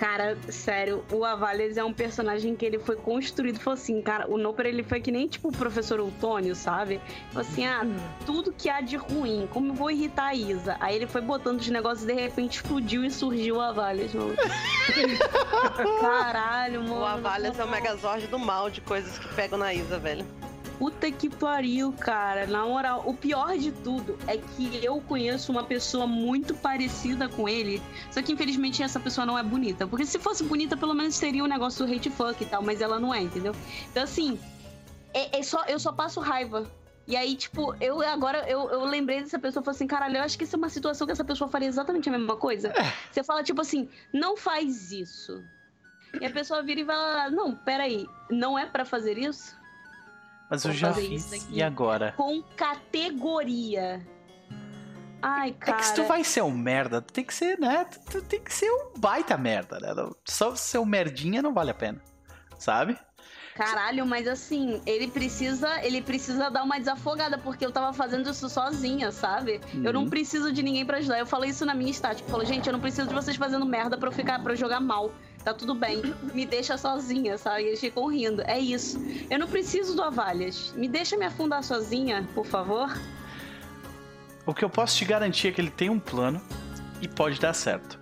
Cara, sério, o Avalias é um personagem que ele foi construído. Foi assim, cara, o Noper ele foi que nem tipo o professor Eutônio, sabe? Foi assim, ah, tudo que há de ruim, como eu vou irritar a Isa? Aí ele foi botando os negócios e de repente explodiu e surgiu o Avalias, maluco. Caralho, mano. O Avalias é o megazord do mal de coisas que pegam na Isa, velho. Puta que pariu, cara. Na moral, o pior de tudo é que eu conheço uma pessoa muito parecida com ele. Só que infelizmente essa pessoa não é bonita. Porque se fosse bonita, pelo menos teria o negócio do hate fuck e tal, mas ela não é, entendeu? Então assim, é, é só, eu só passo raiva. E aí, tipo, eu agora eu, eu lembrei dessa pessoa e falei assim, caralho, eu acho que isso é uma situação que essa pessoa faria exatamente a mesma coisa. Você fala, tipo assim, não faz isso. E a pessoa vira e vai, não, peraí, não é pra fazer isso? Mas eu já fiz, e agora? com categoria. Ai, É cara. que se tu vai ser um merda, tu tem que ser, né? Tu, tu tem que ser um baita merda, né? Só ser um merdinha não vale a pena, sabe? Caralho, mas assim, ele precisa, ele precisa dar uma desafogada, porque eu tava fazendo isso sozinha, sabe? Eu não Uhum. preciso de ninguém pra ajudar. Eu falei isso na minha estática. Eu falei, gente, eu não preciso de vocês fazendo merda pra eu ficar para jogar mal. Tá tudo bem. Me deixa sozinha, sabe? E eles ficam rindo. É isso. Eu não preciso do Avalhas. Me deixa me afundar sozinha, por favor. O que eu posso te garantir é que ele tem um plano e pode dar certo.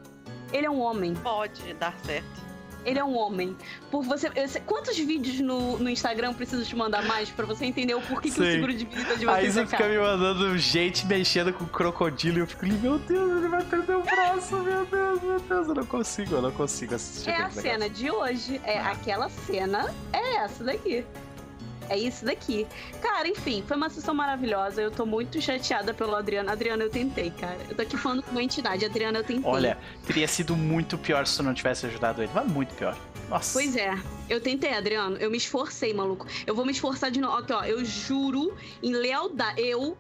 Ele é um homem. Pode dar certo. Ele é um homem. Por você, sei- quantos vídeos no, no Instagram preciso te mandar mais pra você entender o porquê que o seguro de vida de A vocês Isa é fica me mandando gente mexendo com crocodilo e eu fico ali, meu Deus, ele vai perder o braço, meu Deus, meu Deus, eu não consigo, eu não consigo assistir É a cena de hoje. É Ah. aquela cena. É essa daqui. É isso daqui. Cara, enfim, foi uma sessão maravilhosa. Eu tô muito chateada pelo Adriano. Adriano, eu tentei, cara. Eu tô aqui falando com uma entidade. Adriano, eu tentei. Olha, teria sido muito pior se tu não tivesse ajudado ele. Mas muito pior. Nossa. Pois é, eu tentei, Adriano. Eu me esforcei, maluco. Eu vou me esforçar de novo. Aqui, ó. Eu juro em lealdade. Eu,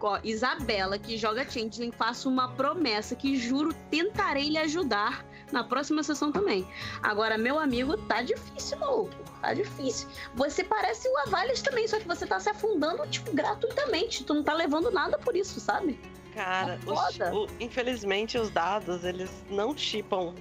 ó, Isabela, que joga Changeling, faço uma promessa que juro tentarei lhe ajudar na próxima sessão também. Agora, meu amigo, tá difícil, maluco. Tá difícil. Você parece o Avalias também, só que você tá se afundando, tipo, gratuitamente. Tu não tá levando nada por isso, sabe? Cara, Tá os- o- infelizmente os dados, eles não chipam.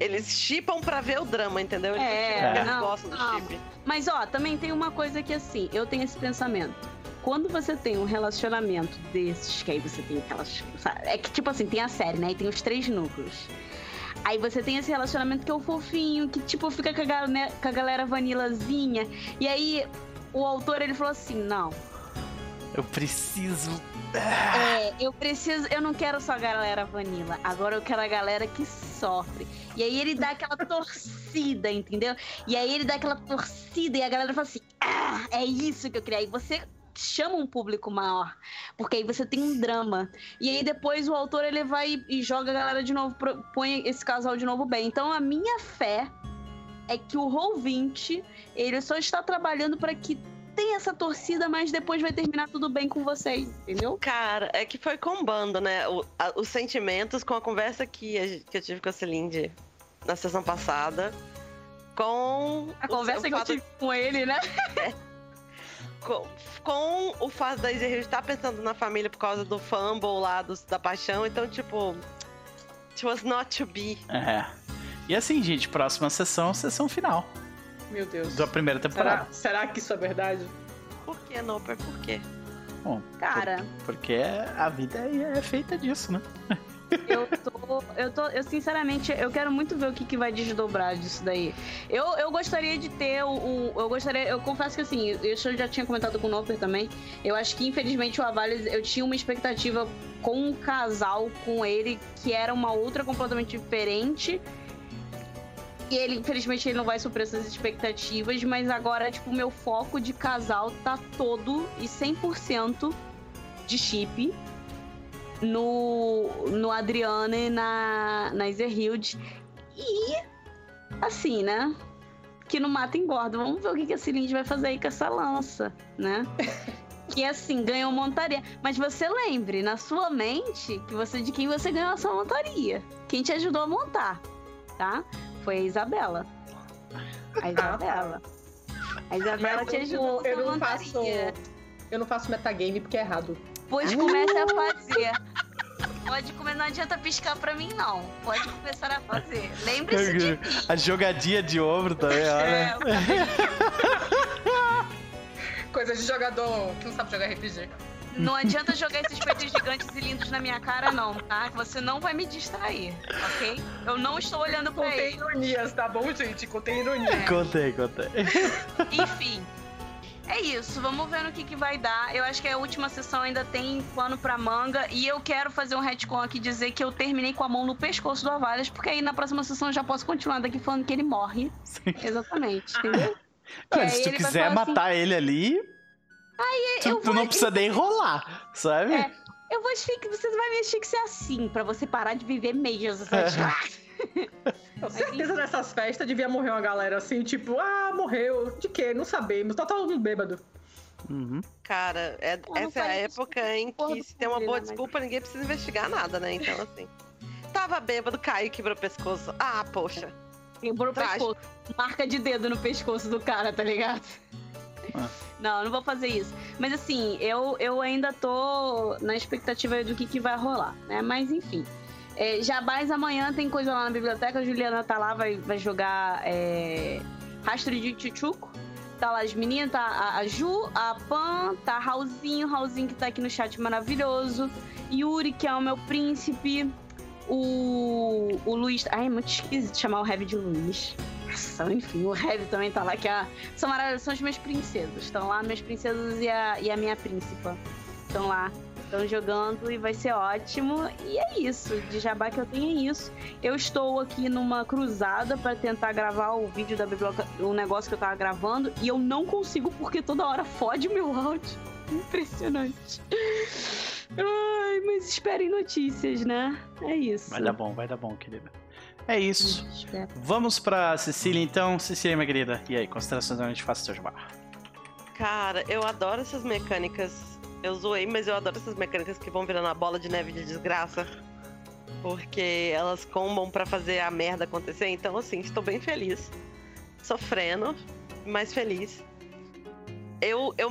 Eles chipam pra ver o drama, entendeu? Eles É, eles não, gostam do não. chip. Mas, ó, também tem uma coisa que, assim, eu tenho esse pensamento. Quando você tem um relacionamento desses, que aí você tem aquelas. sabe? É que, tipo assim, tem a série, né? E tem os três núcleos. Aí você tem esse relacionamento que é o fofinho, que, tipo, fica com a, galera, com a galera vanilazinha. E aí, o autor, ele falou assim: não, Eu preciso. é, eu preciso. Eu não quero só a galera vanilla. Agora eu quero a galera que sofre. E aí ele dá aquela torcida, entendeu? E aí ele dá aquela torcida e a galera fala assim: ah, é isso que eu queria. Aí você chama um público maior. Porque aí você tem um drama. E aí depois o autor ele vai e joga a galera de novo, põe esse casal de novo bem. Então a minha fé é que o Roll20 ele só está trabalhando para que tenha essa torcida, mas depois vai terminar tudo bem com vocês, entendeu? Cara, é que foi combando, né? O- a- os sentimentos com a conversa que, a que eu tive com a Celinde na sessão passada. Com. A conversa que eu tive com ele, né? com, com o fato da Izzy estar pensando na família por causa do fumble lá do- da paixão. Então, tipo. It was not to be. É. E assim, gente, próxima sessão, sessão final Meu Deus. da primeira temporada. Será, será que isso é verdade? Por que, Noper? Por quê? Bom, Cara, porque a vida é é feita disso, né? eu tô, eu tô, eu sinceramente, eu quero muito ver o que, que vai desdobrar disso daí. Eu, eu gostaria de ter o, o- eu gostaria, eu confesso que assim, isso eu já tinha comentado com o Noper também. Eu acho que infelizmente o Avales, eu tinha uma expectativa com um casal com ele que era uma outra completamente diferente. E ele, infelizmente, ele não vai suprir essas expectativas, mas agora, tipo, o meu foco de casal tá todo e 100% de chip no, no Adriana e na, na Izerhild. E, assim, né? Que no mata engorda. Vamos ver o que, que a Cilinde vai fazer aí com essa lança, né? que, assim, ganhou montaria. Mas você lembre, na sua mente, que você de quem você ganhou a sua montaria. Quem te ajudou a montar, tá? Foi a Isabela. A Isabela. A Isabela Mas te eu, ajudou a eu sua não faço. Eu não faço metagame porque é errado. Pois comece a fazer. Pode comer, não adianta piscar pra mim, não. Pode começar a fazer. Lembre-se de mim. A jogadinha de ombro também, É, olha. acabei- Coisa de jogador que não sabe jogar RPG. não adianta jogar esses peitos gigantes e lindos na minha cara, não, tá? Você não vai me distrair, ok? Eu não estou olhando pra ele. ironias, tá bom, gente? Contém ironia. Contei, contei. Enfim. É isso, vamos ver no que, que vai dar. Eu acho que a última sessão ainda tem pano pra manga. E eu quero fazer um retcon aqui dizer que eu terminei com a mão no pescoço do Avalias, porque aí na próxima sessão eu já posso continuar daqui falando que ele morre. Exatamente, entendeu? Ah, aí se tu quiser assim, matar ele ali, tu, eu tu vou- não precisa nem rolar, sabe? É. Eu vou asfixi- você vai me asfixiar assim, pra você parar de viver meias. sabe? Com certeza nessas festas devia morrer uma galera assim, tipo, ah, morreu. De quê? Não sabemos. Tá todo mundo bêbado. Uhum. Cara, é- essa é a época em que se tem uma boa né, desculpa, ninguém precisa investigar nada, né? Então, assim. Tava bêbado, caiu e quebrou o pescoço. Ah, poxa. Quebrou o pescoço. Marca de dedo no pescoço do cara, tá ligado? Ah. Não, não vou fazer isso. Mas assim, eu, eu ainda tô na expectativa do que, que vai rolar, né? Mas enfim. É, Jabás amanhã tem coisa lá na biblioteca, a Juliana tá lá, vai, vai jogar é, Rastro de Tchutchuco. Tá lá as meninas, tá a, a Ju, a Pan, tá Raulzinho, Raulzinho que tá aqui no chat maravilhoso. Yuri, que é o meu príncipe. O, o Luiz. Ai, é muito esquisito chamar o Heavy de Luiz. Nossa, enfim, o Heavy também tá lá, que é, são são as minhas princesas. Estão lá, minhas princesas e a, e a minha príncipa. estão lá. Estão jogando e vai ser ótimo. E é isso. De jabá que eu tenho é isso. Eu estou aqui numa cruzada para tentar gravar o vídeo da biblioteca, o negócio que eu tava gravando. E eu não consigo porque toda hora fode meu áudio. Impressionante. Ai, mas esperem notícias, né? É isso. Vai dar bom, vai dar bom, querida. É isso. Espero. Vamos pra Cecília então. Cecília, minha querida. E aí, considerações gente faça seu jabá. Cara, eu adoro essas mecânicas. Eu zoei, mas eu adoro essas mecânicas que vão virando a bola de neve de desgraça. Porque elas combam pra fazer a merda acontecer. Então, assim, estou bem feliz. Sofrendo, mas feliz. Eu, eu,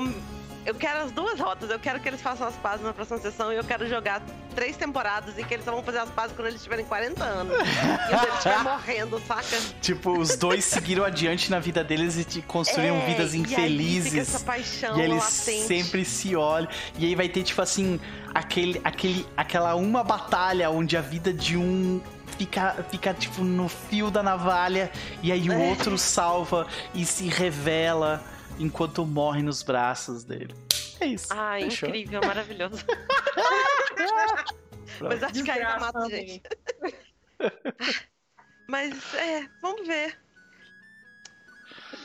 eu quero as duas rotas. Eu quero que eles façam as pazes na próxima sessão e eu quero jogar três temporadas em que eles só vão fazer as pazes quando eles tiverem 40 anos. e eles estiverem morrendo, saca? Tipo, os dois seguiram adiante na vida deles e construíram É, vidas E aí fica infelizes. essa paixão E eles latente. sempre se olham. E aí vai ter, tipo assim, aquele, aquele, aquela uma batalha onde a vida de um fica, fica, tipo, no fio da navalha. E aí o É. outro salva e se revela enquanto morre nos braços dele. É isso. Ai, Fechou. incrível, maravilhoso. Mas acho que ainda mata gente. Mas, é, vamos ver.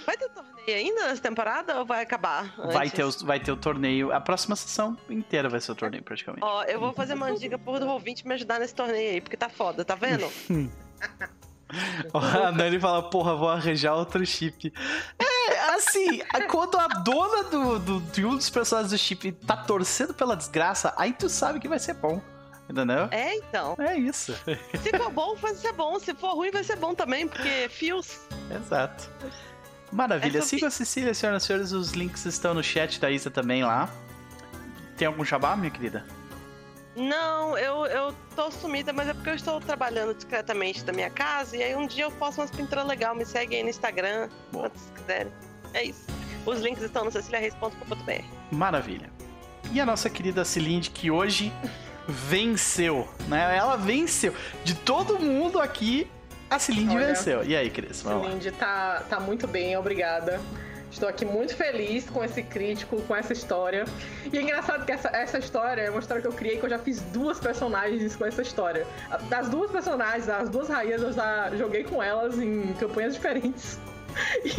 Vai ter torneio ainda nessa temporada ou vai acabar? Vai ter, os- vai ter o torneio. A próxima sessão inteira vai ser o torneio, praticamente. Ó, eu vou fazer mandiga por do ouvinte me ajudar nesse torneio aí, porque tá foda, tá vendo? A Nani fala, porra, vou arranjar outro chip. É, assim, quando a dona do, do- de um dos personagens do chip tá torcendo pela desgraça, aí tu sabe que vai ser bom. Entendeu? É, então. É isso. Se for bom, vai ser bom. Se for ruim, vai ser bom também, porque fios. Exato. Maravilha. Essa Siga a Cecília, senhoras e senhores. Os links estão no chat da Isa também lá. Tem algum jabá, minha querida? Não, eu, eu tô sumida, mas é porque eu estou trabalhando discretamente da minha casa e aí um dia eu posto umas pinturas legais. Me segue aí no Instagram, Boa. quantos quiserem. É isso. Os links estão no ceciliareis.com.br. Maravilha. E a nossa querida Cilinde, que hoje venceu, né? Ela venceu. De todo mundo aqui, a Cilinde Olha. venceu. E aí, Cris? Vamos lá. Lindy tá, tá muito bem, obrigada. Estou aqui muito feliz com esse crítico, com essa história. E é engraçado que essa, essa história é uma história que eu criei, que eu já fiz duas personagens com essa história. Das duas personagens, as duas rainhas, eu já joguei com elas em campanhas diferentes.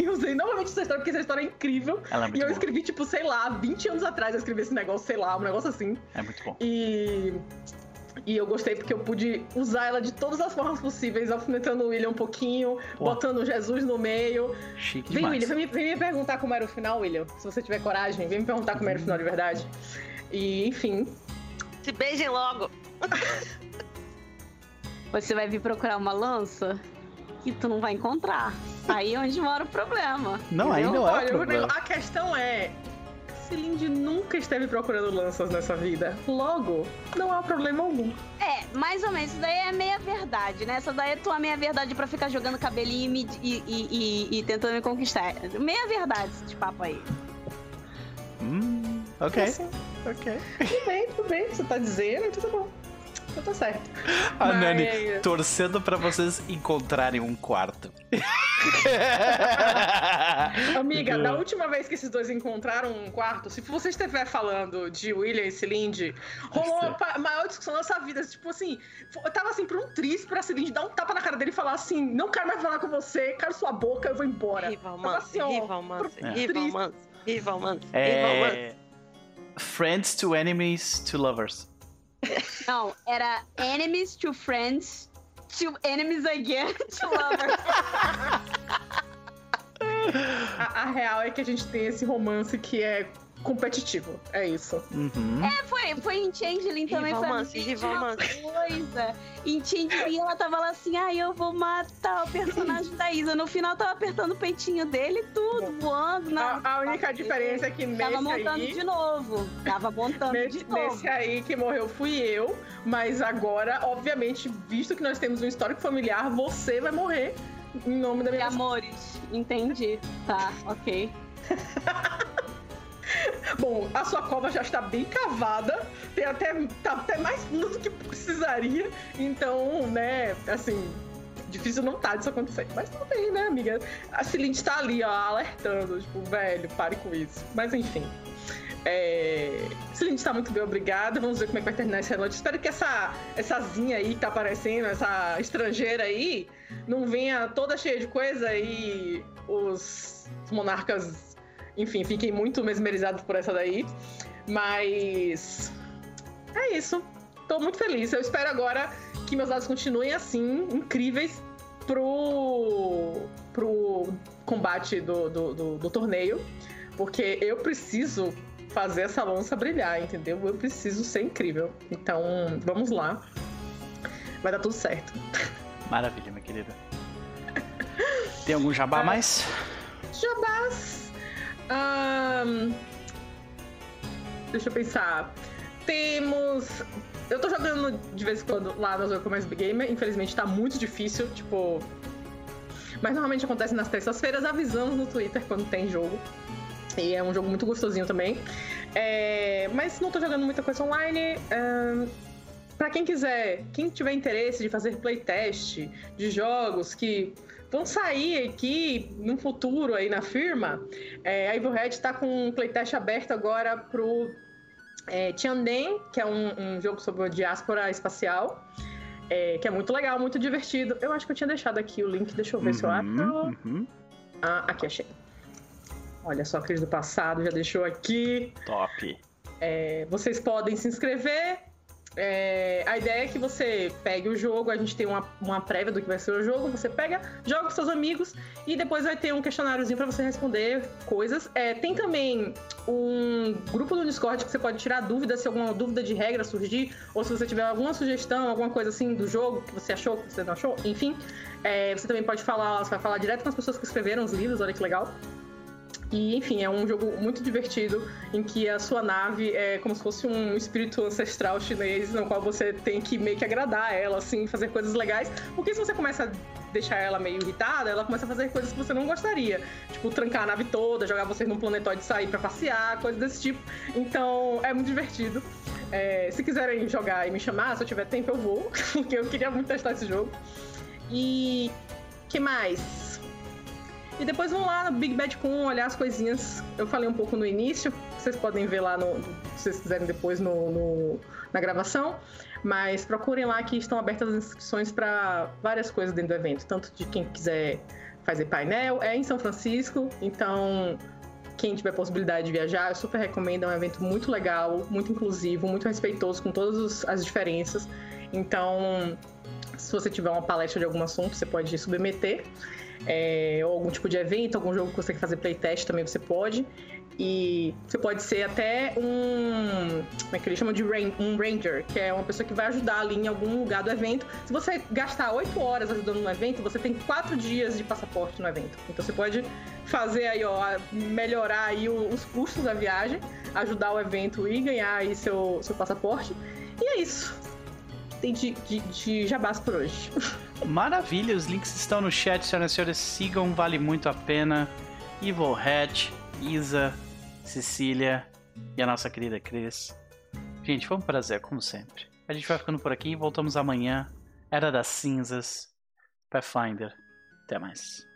E usei novamente essa história, porque essa história é incrível. Ela é E eu boa. escrevi, tipo, sei lá, 20 anos atrás eu escrevi esse negócio, sei lá, um negócio assim. É muito bom. E. E eu gostei porque eu pude usar ela de todas as formas possíveis, alfinetando o William um pouquinho, Pô. botando Jesus no meio. Chique Vem, demais. William, vem me, vem me perguntar como era o final, William. Se você tiver coragem, vem me perguntar como era o final de verdade. E, enfim. Se beijem logo. Você vai vir procurar uma lança que tu não vai encontrar. Aí é onde mora o problema. Não, aí entendeu? não é o Olha, o problema. a questão é. Cilinde nunca esteve procurando lanças nessa vida. Logo, não há problema algum. É, mais ou menos. Isso daí é meia verdade, né? Essa daí é tua meia verdade pra ficar jogando cabelinho e, me- e, e- e- e tentando me conquistar. Meia verdade esse papo aí. Hum, ok, Assim, ok. tudo bem, tudo bem. Você tá dizendo, tudo bom. Então tá certo. A Mas- Nani torcendo pra vocês encontrarem um quarto. Amiga, da última vez que esses dois encontraram um quarto, se você estiver falando de William e Celinde, rolou a maior discussão da nossa vida. Tipo assim, eu tava assim pra um triz pra Celinde dar um tapa na cara dele e falar assim: não quero mais falar com você, quero sua boca, eu vou embora. Rival Tava assim, ó, Rival Manso. É. Rival. Rival. É... Friends to enemies to lovers. Não, era enemies to friends to enemies again to lovers. A, a real é que a gente tem esse romance que é competitivo. É isso. Uhum. É, foi, foi em Changeling também, Rival foi a Manso, mesma Rival Manso. coisa. Em Changeling ela tava lá assim, ai, eu vou matar o personagem da Isa. No final tava apertando o peitinho dele, tudo, voando. Na... A, a única diferença é que Tava nesse montando aí. de novo. Tava montando Nesse, de novo. nesse aí que morreu fui eu, mas agora, obviamente, visto que nós temos um histórico familiar, você vai morrer em nome da De minha amores, entendi. Tá, ok. Bom, a sua cova já está bem cavada, tem até, tá até mais fundo do que precisaria, então, né, assim, difícil não tá disso acontecer. Mas tudo bem, né, amiga? A Cilinde tá ali, ó, alertando, tipo, velho, pare com isso. Mas enfim. É... Celine está muito bem, obrigada. Vamos ver como é que vai terminar esse relógio. Espero que essa, essa zinha aí que tá aparecendo, essa estrangeira aí, não venha toda cheia de coisa e os monarcas, enfim, fiquem muito mesmerizados por essa daí. Mas é isso. Tô muito feliz. Eu espero agora que meus dados continuem assim, incríveis, pro, pro combate do, do, do, do torneio. Porque eu preciso fazer essa lança brilhar, entendeu? Eu preciso ser incrível. Então, vamos lá. Vai dar tudo certo. Maravilha, minha querida. Tem algum jabá Ah. mais? Jabás. Ahn, Deixa eu pensar. Temos. Eu tô jogando de vez em quando lá na Zoe Commerce Big Gamer. Infelizmente tá muito difícil, tipo. Mas normalmente acontece nas terças-feiras. Avisamos no Twitter quando tem jogo. E é um jogo muito gostosinho também. É, Mas não tô jogando muita coisa online. Ahn, Pra quem quiser, quem tiver interesse de fazer playtest de jogos que vão sair aqui no futuro aí na firma, é, a Evil Red está com um playtest aberto agora pro é, Tianden, que é um, um jogo sobre a diáspora espacial, é, que é muito legal, muito divertido. Eu acho que eu tinha deixado aqui o link, deixa eu ver se eu acho. Uhum, uhum. Ah, aqui achei. Olha só, a Cris do passado já deixou aqui. Top. É, vocês podem se inscrever. É, a ideia é que você pegue o jogo, a gente tem uma, uma prévia do que vai ser o jogo, você pega, joga com seus amigos e depois vai ter um questionáriozinho pra você responder coisas. É, tem também um grupo no Discord que você pode tirar dúvidas, se alguma dúvida de regra surgir, ou se você tiver alguma sugestão, alguma coisa assim do jogo que você achou, que você não achou, enfim. É, você também pode falar, você vai falar direto com as pessoas que escreveram os livros, olha que legal. E, enfim, é um jogo muito divertido em que a sua nave é como se fosse um espírito ancestral chinês, no qual você tem que meio que agradar ela, assim, fazer coisas legais. Porque se você começa a deixar ela meio irritada, ela começa a fazer coisas que você não gostaria. Tipo, trancar a nave toda, jogar vocês num planetóide e sair pra passear, coisas desse tipo. Então, é muito divertido. É, se quiserem jogar e me chamar, se eu tiver tempo eu vou, porque eu queria muito testar esse jogo. E. que mais? E depois vão lá no Big Bad Con olhar as coisinhas. Eu falei um pouco no início, vocês podem ver lá no, se vocês quiserem depois no, no- na gravação. Mas procurem lá que estão abertas as inscrições para várias coisas dentro do evento, tanto de quem quiser fazer painel, é em São Francisco, então quem tiver possibilidade de viajar, eu super recomendo, é um evento muito legal, muito inclusivo, muito respeitoso com todas as diferenças. Então, se você tiver uma palestra de algum assunto, você pode submeter. É, ou algum tipo de evento, algum jogo que você quer fazer playtest também você pode. E você pode ser até um. Como é que eles chamam de um ranger, que é uma pessoa que vai ajudar ali em algum lugar do evento. Se você gastar 8 horas ajudando no evento, você tem 4 dias de passaporte no evento. Então você pode fazer aí, ó, melhorar aí os custos da viagem, ajudar o evento e ganhar aí seu, seu passaporte. E é isso. Tem de, de, de jabás por hoje. Maravilha, os links estão no chat, senhoras e senhores. Sigam, vale muito a pena. Evil Hat, Isa, Cecília e a nossa querida Cris. Gente, foi um prazer, como sempre. A gente vai ficando por aqui, voltamos amanhã. Era das Cinzas, Pathfinder. Até mais.